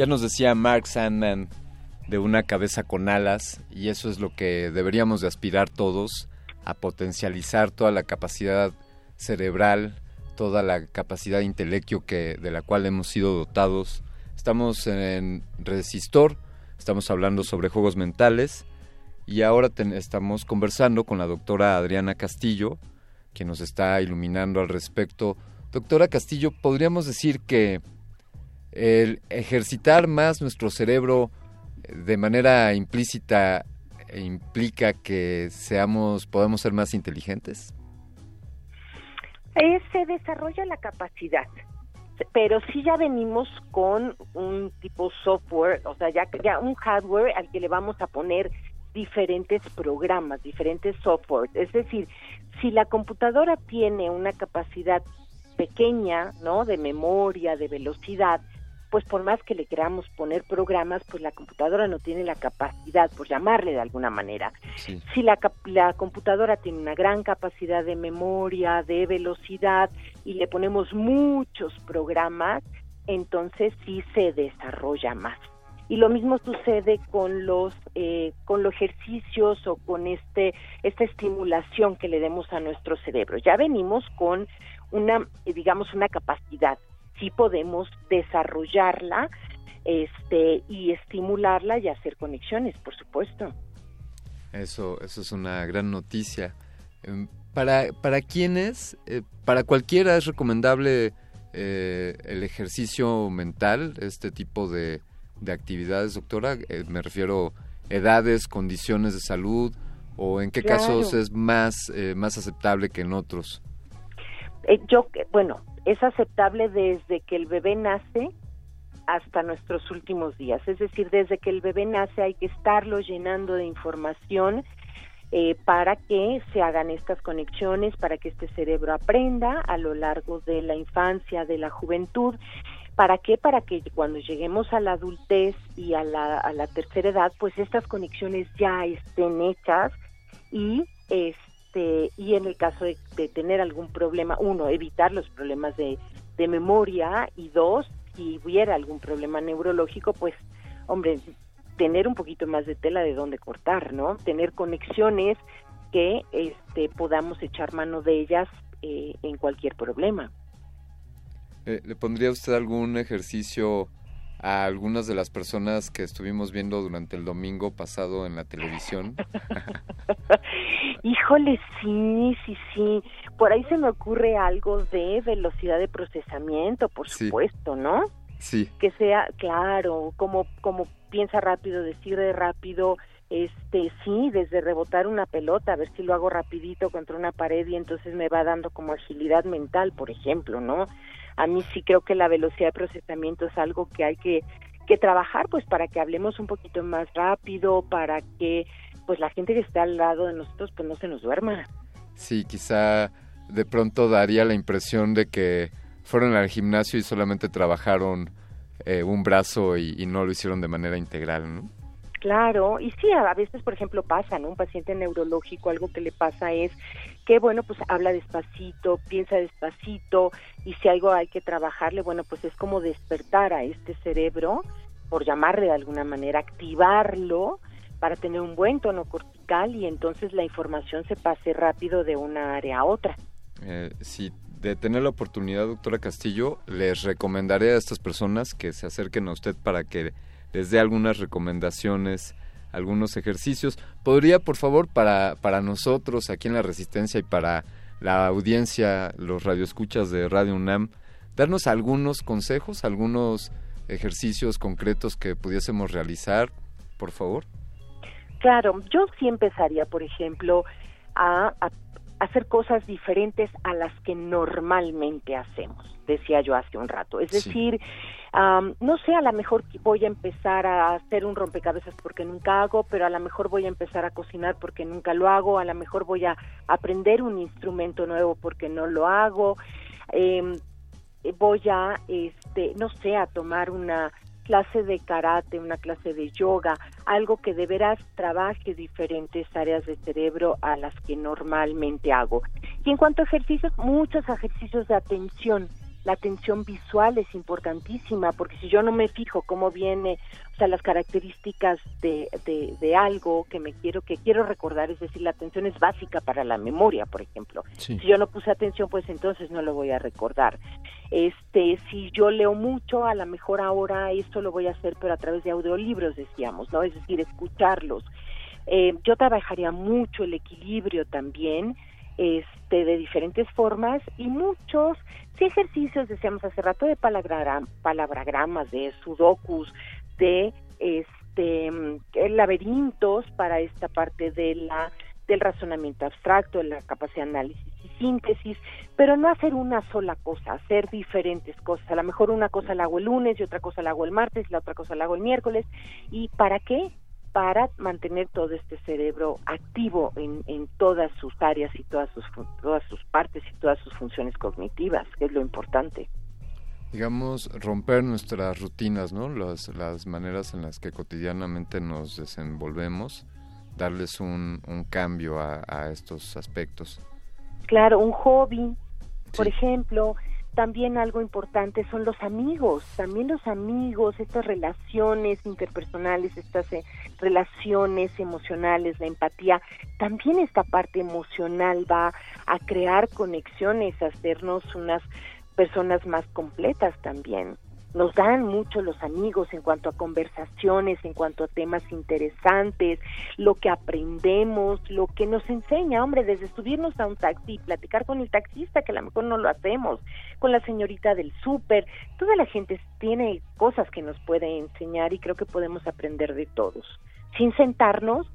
Ya nos decía Mark Sandman de una cabeza con alas y eso es lo que deberíamos de aspirar todos a potencializar toda la capacidad cerebral, toda la capacidad intelecto que de la cual hemos sido dotados. Estamos en Resistor, estamos hablando sobre juegos mentales y ahora estamos conversando con la doctora Adriana Castillo, que nos está iluminando al respecto. Doctora Castillo, podríamos decir que el ejercitar más nuestro cerebro eh, de manera implícita eh, implica que seamos podemos ser más inteligentes. Eh, se desarrolla la capacidad, pero sí ya venimos con un tipo software, o sea, ya, ya un hardware al que le vamos a poner diferentes programas, diferentes software. Es decir, si la computadora tiene una capacidad pequeña, ¿no? De memoria, de velocidad, pues por más que le queramos poner programas, pues la computadora no tiene la capacidad, por llamarle de alguna manera. Si la, la computadora tiene una gran capacidad de memoria, de velocidad, y le ponemos muchos programas, entonces sí se desarrolla más. Y lo mismo sucede con los eh, con los ejercicios o con este esta estimulación que le demos a nuestro cerebro. Ya venimos con una digamos una capacidad. Sí podemos desarrollarla este y estimularla y hacer conexiones, por supuesto. Eso eso es una gran noticia. Em, Para para quienes eh, para cualquiera es recomendable eh, el ejercicio mental, este tipo de, de actividades, doctora. Eh, me refiero edades, condiciones de salud o en qué Claro. casos es más más aceptable que en otros. Eh, yo, bueno, es aceptable desde que el bebé nace hasta nuestros últimos días. Es decir, desde que el bebé nace hay que estarlo llenando de información eh, para que se hagan estas conexiones, para que este cerebro aprenda a lo largo de la infancia, de la juventud. ¿Para qué? Para que cuando lleguemos a la adultez y a la, a la tercera edad, pues estas conexiones ya estén hechas y este y en el caso de, tener algún problema, uno, evitar los problemas de, de memoria y dos, si hubiera algún problema neurológico, pues, hombre, tener un poquito más de tela de dónde cortar, ¿no? Tener conexiones que este, podamos echar mano de ellas eh, en cualquier problema. Eh, ¿Le pondría usted algún ejercicio a algunas de las personas que estuvimos viendo durante el domingo pasado en la televisión? Híjole, sí, sí, sí. Por ahí se me ocurre algo de velocidad de procesamiento, por Sí. supuesto, ¿no? Sí. que sea claro, como como piensa rápido, decide rápido, este sí, desde rebotar una pelota, a ver si lo hago rapidito contra una pared y entonces me va dando como agilidad mental, por ejemplo, ¿no? A mí sí creo que la velocidad de procesamiento es algo que hay que que trabajar pues para que hablemos un poquito más rápido, para que pues la gente que está al lado de nosotros pues no se nos duerma. Sí, quizá de pronto daría la impresión de que fueron al gimnasio y solamente trabajaron eh, un brazo y, y no lo hicieron de manera integral, ¿no? Claro, y sí, a veces, por ejemplo, pasa, ¿no? Un paciente neurológico, algo que le pasa es que, bueno, pues habla despacito, piensa despacito, y si algo hay que trabajarle, bueno, pues es como despertar a este cerebro, por llamarle de alguna manera, activarlo para tener un buen tono cortical y entonces la información se pase rápido de una área a otra. Eh, si de tener la oportunidad, doctora Castillo, les recomendaré a estas personas que se acerquen a usted para que les dé algunas recomendaciones, algunos ejercicios. ¿Podría, por favor, para, para nosotros aquí en La Resistencia y para la audiencia, los radioescuchas de Radio UNAM, darnos algunos consejos, algunos ejercicios concretos que pudiésemos realizar, por favor? Claro, yo sí empezaría, por ejemplo, a, a hacer cosas diferentes a las que normalmente hacemos, decía yo hace un rato. Es Sí. decir, no sé, a lo mejor voy a empezar a hacer un rompecabezas porque nunca hago, pero a lo mejor voy a empezar a cocinar porque nunca lo hago, a lo mejor voy a aprender un instrumento nuevo porque no lo hago, em, voy a, este, no sé, a tomar una clase de karate, una clase de yoga, algo que de veras trabaje diferentes áreas del cerebro a las que normalmente hago. Y en cuanto a ejercicios, muchos ejercicios de atención. La atención visual es importantísima porque si yo no me fijo cómo viene, o sea, las características de, de, de algo que me quiero que quiero recordar, es decir, la atención es básica para la memoria, por ejemplo. Sí. Si yo no puse atención, pues entonces no lo voy a recordar. Este, si yo leo mucho, a lo mejor ahora esto lo voy a hacer, pero a través de audiolibros, decíamos, ¿no? Es decir, escucharlos. Eh, yo trabajaría mucho el equilibrio también, este, de diferentes formas y muchos ejercicios, decíamos hace rato, de palabragramas, de sudokus, de este mm, laberintos para esta parte de la del razonamiento abstracto, de la capacidad de análisis y síntesis, pero no hacer una sola cosa, hacer diferentes cosas. A lo mejor una cosa la hago el lunes y otra cosa la hago el martes y la otra cosa la hago el miércoles. ¿Y para qué? Para mantener todo este cerebro activo en, en todas sus áreas y todas sus, todas sus partes y todas sus funciones cognitivas, que es lo importante. digamos, romper nuestras rutinas, ¿no? Las, las maneras en las que cotidianamente nos desenvolvemos, darles un, un cambio a, a estos aspectos. Claro, un hobby, por ejemplo, también algo importante son los amigos, también los amigos, estas relaciones interpersonales, estas eh, relaciones emocionales, la empatía, también esta parte emocional va a crear conexiones, a hacernos unas personas más completas también. Nos dan mucho los amigos en cuanto a conversaciones, en cuanto a temas interesantes, lo que aprendemos, lo que nos enseña, hombre, desde subirnos a un taxi y platicar con el taxista, que a lo mejor no lo hacemos, con la señorita del súper, toda la gente tiene cosas que nos puede enseñar y creo que podemos aprender de todos, sin sentarnos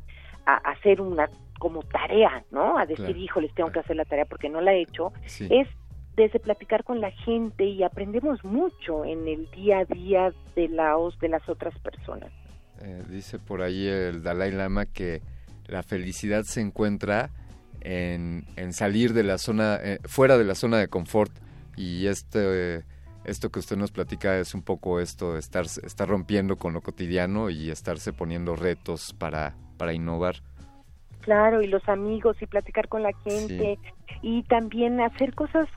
a hacer una como tarea, ¿no? A decir, Claro. híjoles, tengo que hacer la tarea porque no la he hecho, Sí. es desde platicar con la gente y aprendemos mucho en el día a día de, la, de las otras personas. Eh, dice por ahí el Dalai Lama que la felicidad se encuentra en, en salir de la zona, eh, fuera de la zona de confort y este, eh, esto que usted nos platica es un poco esto, estar, estar rompiendo con lo cotidiano y estarse poniendo retos para, para innovar. Claro, y los amigos y platicar con la gente y también hacer cosas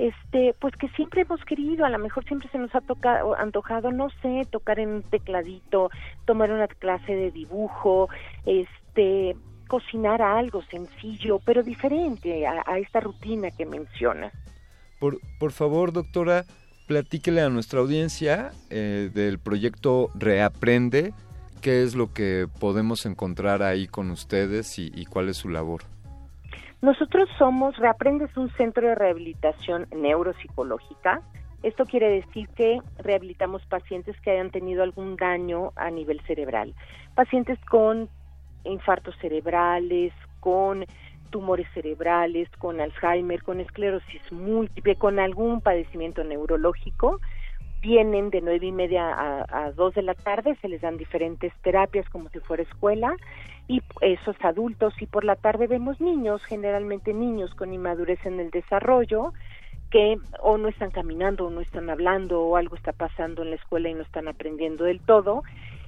este pues que siempre hemos querido, a lo mejor siempre se nos ha tocado antojado, no sé, tocar en un tecladito, tomar una clase de dibujo, este cocinar algo sencillo, pero diferente a, esta rutina que menciona. Por, por favor, doctora, platíquele a nuestra audiencia eh, del proyecto Reaprende, qué es lo que podemos encontrar ahí con ustedes y, y cuál es su labor. Nosotros somos, Reaprendes un centro de rehabilitación neuropsicológica. Esto quiere decir que rehabilitamos pacientes que hayan tenido algún daño a nivel cerebral, pacientes con infartos cerebrales, con tumores cerebrales, con Alzheimer, con esclerosis múltiple, con algún padecimiento neurológico, vienen de nueve y media a, a dos de la tarde, se les dan diferentes terapias como si fuera escuela y esos adultos y por la tarde vemos niños, generalmente niños con inmadurez en el desarrollo que o no están caminando o no están hablando o algo está pasando en la escuela y no están aprendiendo del todo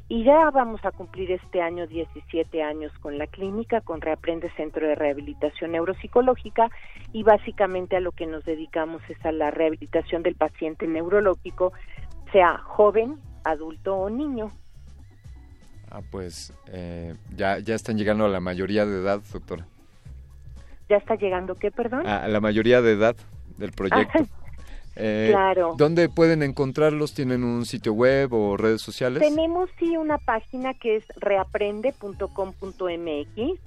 y ya vamos a cumplir este año 17 años con la clínica, con Reaprende Centro de Rehabilitación Neuropsicológica y básicamente a lo que nos dedicamos es a la rehabilitación del paciente neurológico, sea joven, adulto o niño. Ah, pues eh, ya, ya están llegando a la mayoría de edad, doctora. ¿Ya está llegando qué, perdón? A la mayoría de edad del proyecto. Eh, Claro. ¿Dónde pueden encontrarlos? ¿Tienen un sitio web o redes sociales? Tenemos sí una página que es reaprende.com.mx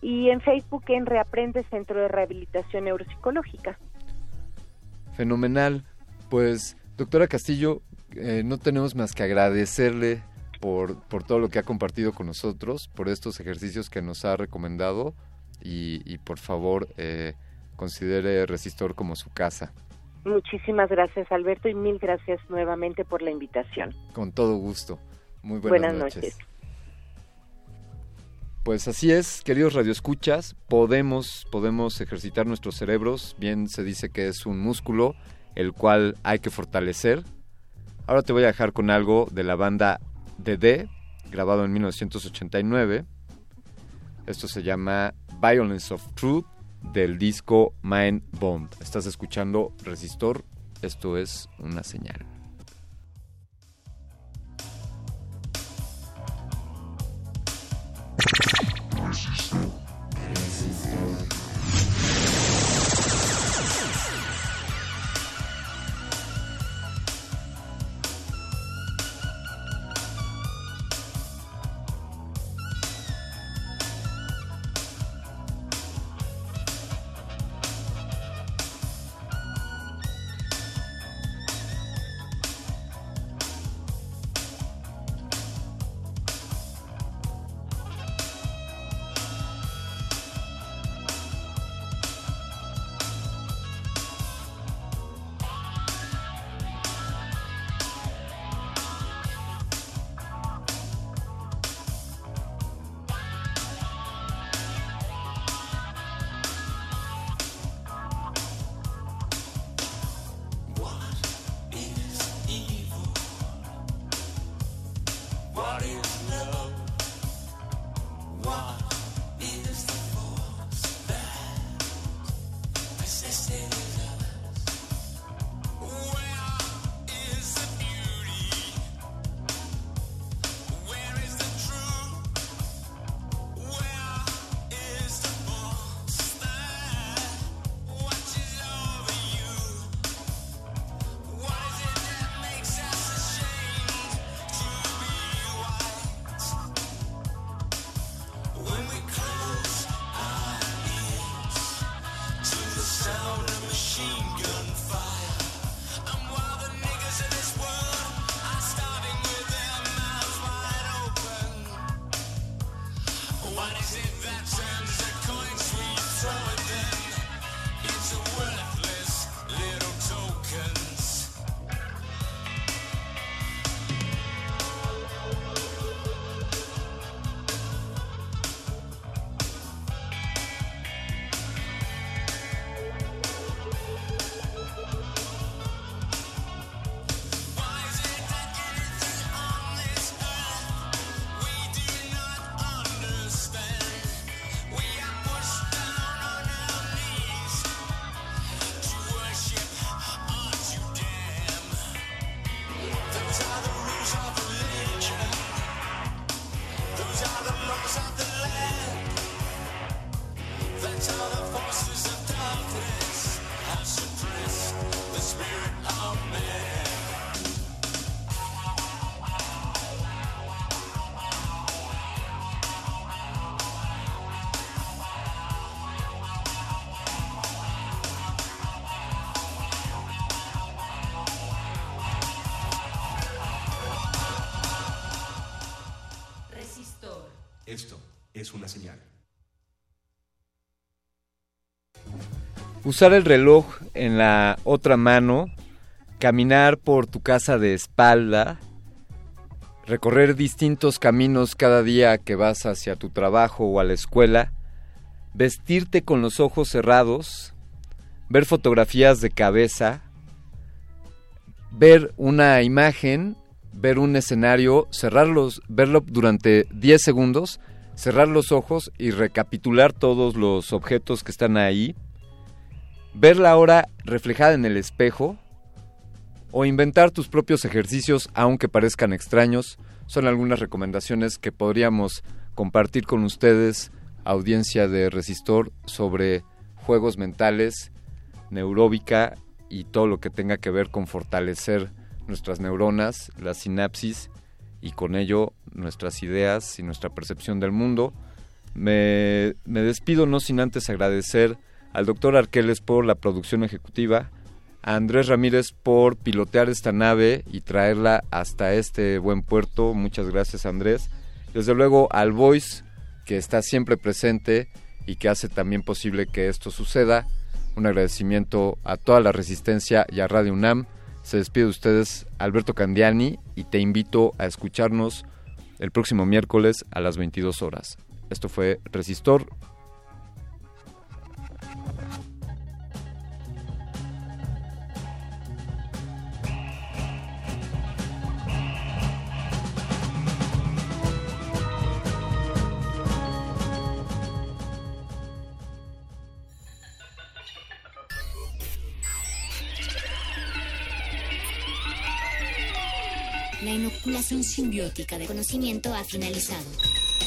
y en Facebook en Reaprende Centro de Rehabilitación Neuropsicológica. Fenomenal. Pues, doctora Castillo, eh, no tenemos más que agradecerle por, por todo lo que ha compartido con nosotros, por estos ejercicios que nos ha recomendado y, y por favor eh, considere Resistor como su casa. Muchísimas gracias Alberto y mil gracias nuevamente por la invitación. Con todo gusto. Muy buenas, Buenas noches. Pues así es, queridos radioescuchas, podemos, podemos ejercitar nuestros cerebros, bien se dice que es un músculo el cual hay que fortalecer. Ahora te voy a dejar con algo de la banda DD, grabado en 1989. Esto se llama Violence of Truth del disco Mind Bomb. Estás escuchando Resistor, esto es una señal. Usar el reloj en la otra mano, caminar por tu casa de espalda, recorrer distintos caminos cada día que vas hacia tu trabajo o a la escuela, vestirte con los ojos cerrados, ver fotografías de cabeza, ver una imagen, ver un escenario, cerrarlos, verlo durante 10 segundos, cerrar los ojos y recapitular todos los objetos que están ahí, ver la hora reflejada en el espejo o inventar tus propios ejercicios aunque parezcan extraños, son algunas recomendaciones que podríamos compartir con ustedes, audiencia de Resistor, sobre juegos mentales, neuróbica y todo lo que tenga que ver con fortalecer nuestras neuronas, la sinapsis y con ello nuestras ideas y nuestra percepción del mundo. Me, me despido no sin antes agradecer al doctor Arqueles por la producción ejecutiva, a Andrés Ramírez por pilotear esta nave y traerla hasta este buen puerto. Muchas gracias Andrés. Desde luego al Voice, que está siempre presente y que hace también posible que esto suceda. Un agradecimiento a toda la resistencia y a Radio UNAM. Se despide de ustedes Alberto Candiani y te invito a escucharnos el próximo miércoles a las 22 horas. Esto fue Resistor. La inoculación simbiótica de conocimiento ha finalizado.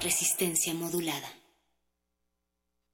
Resistencia modulada.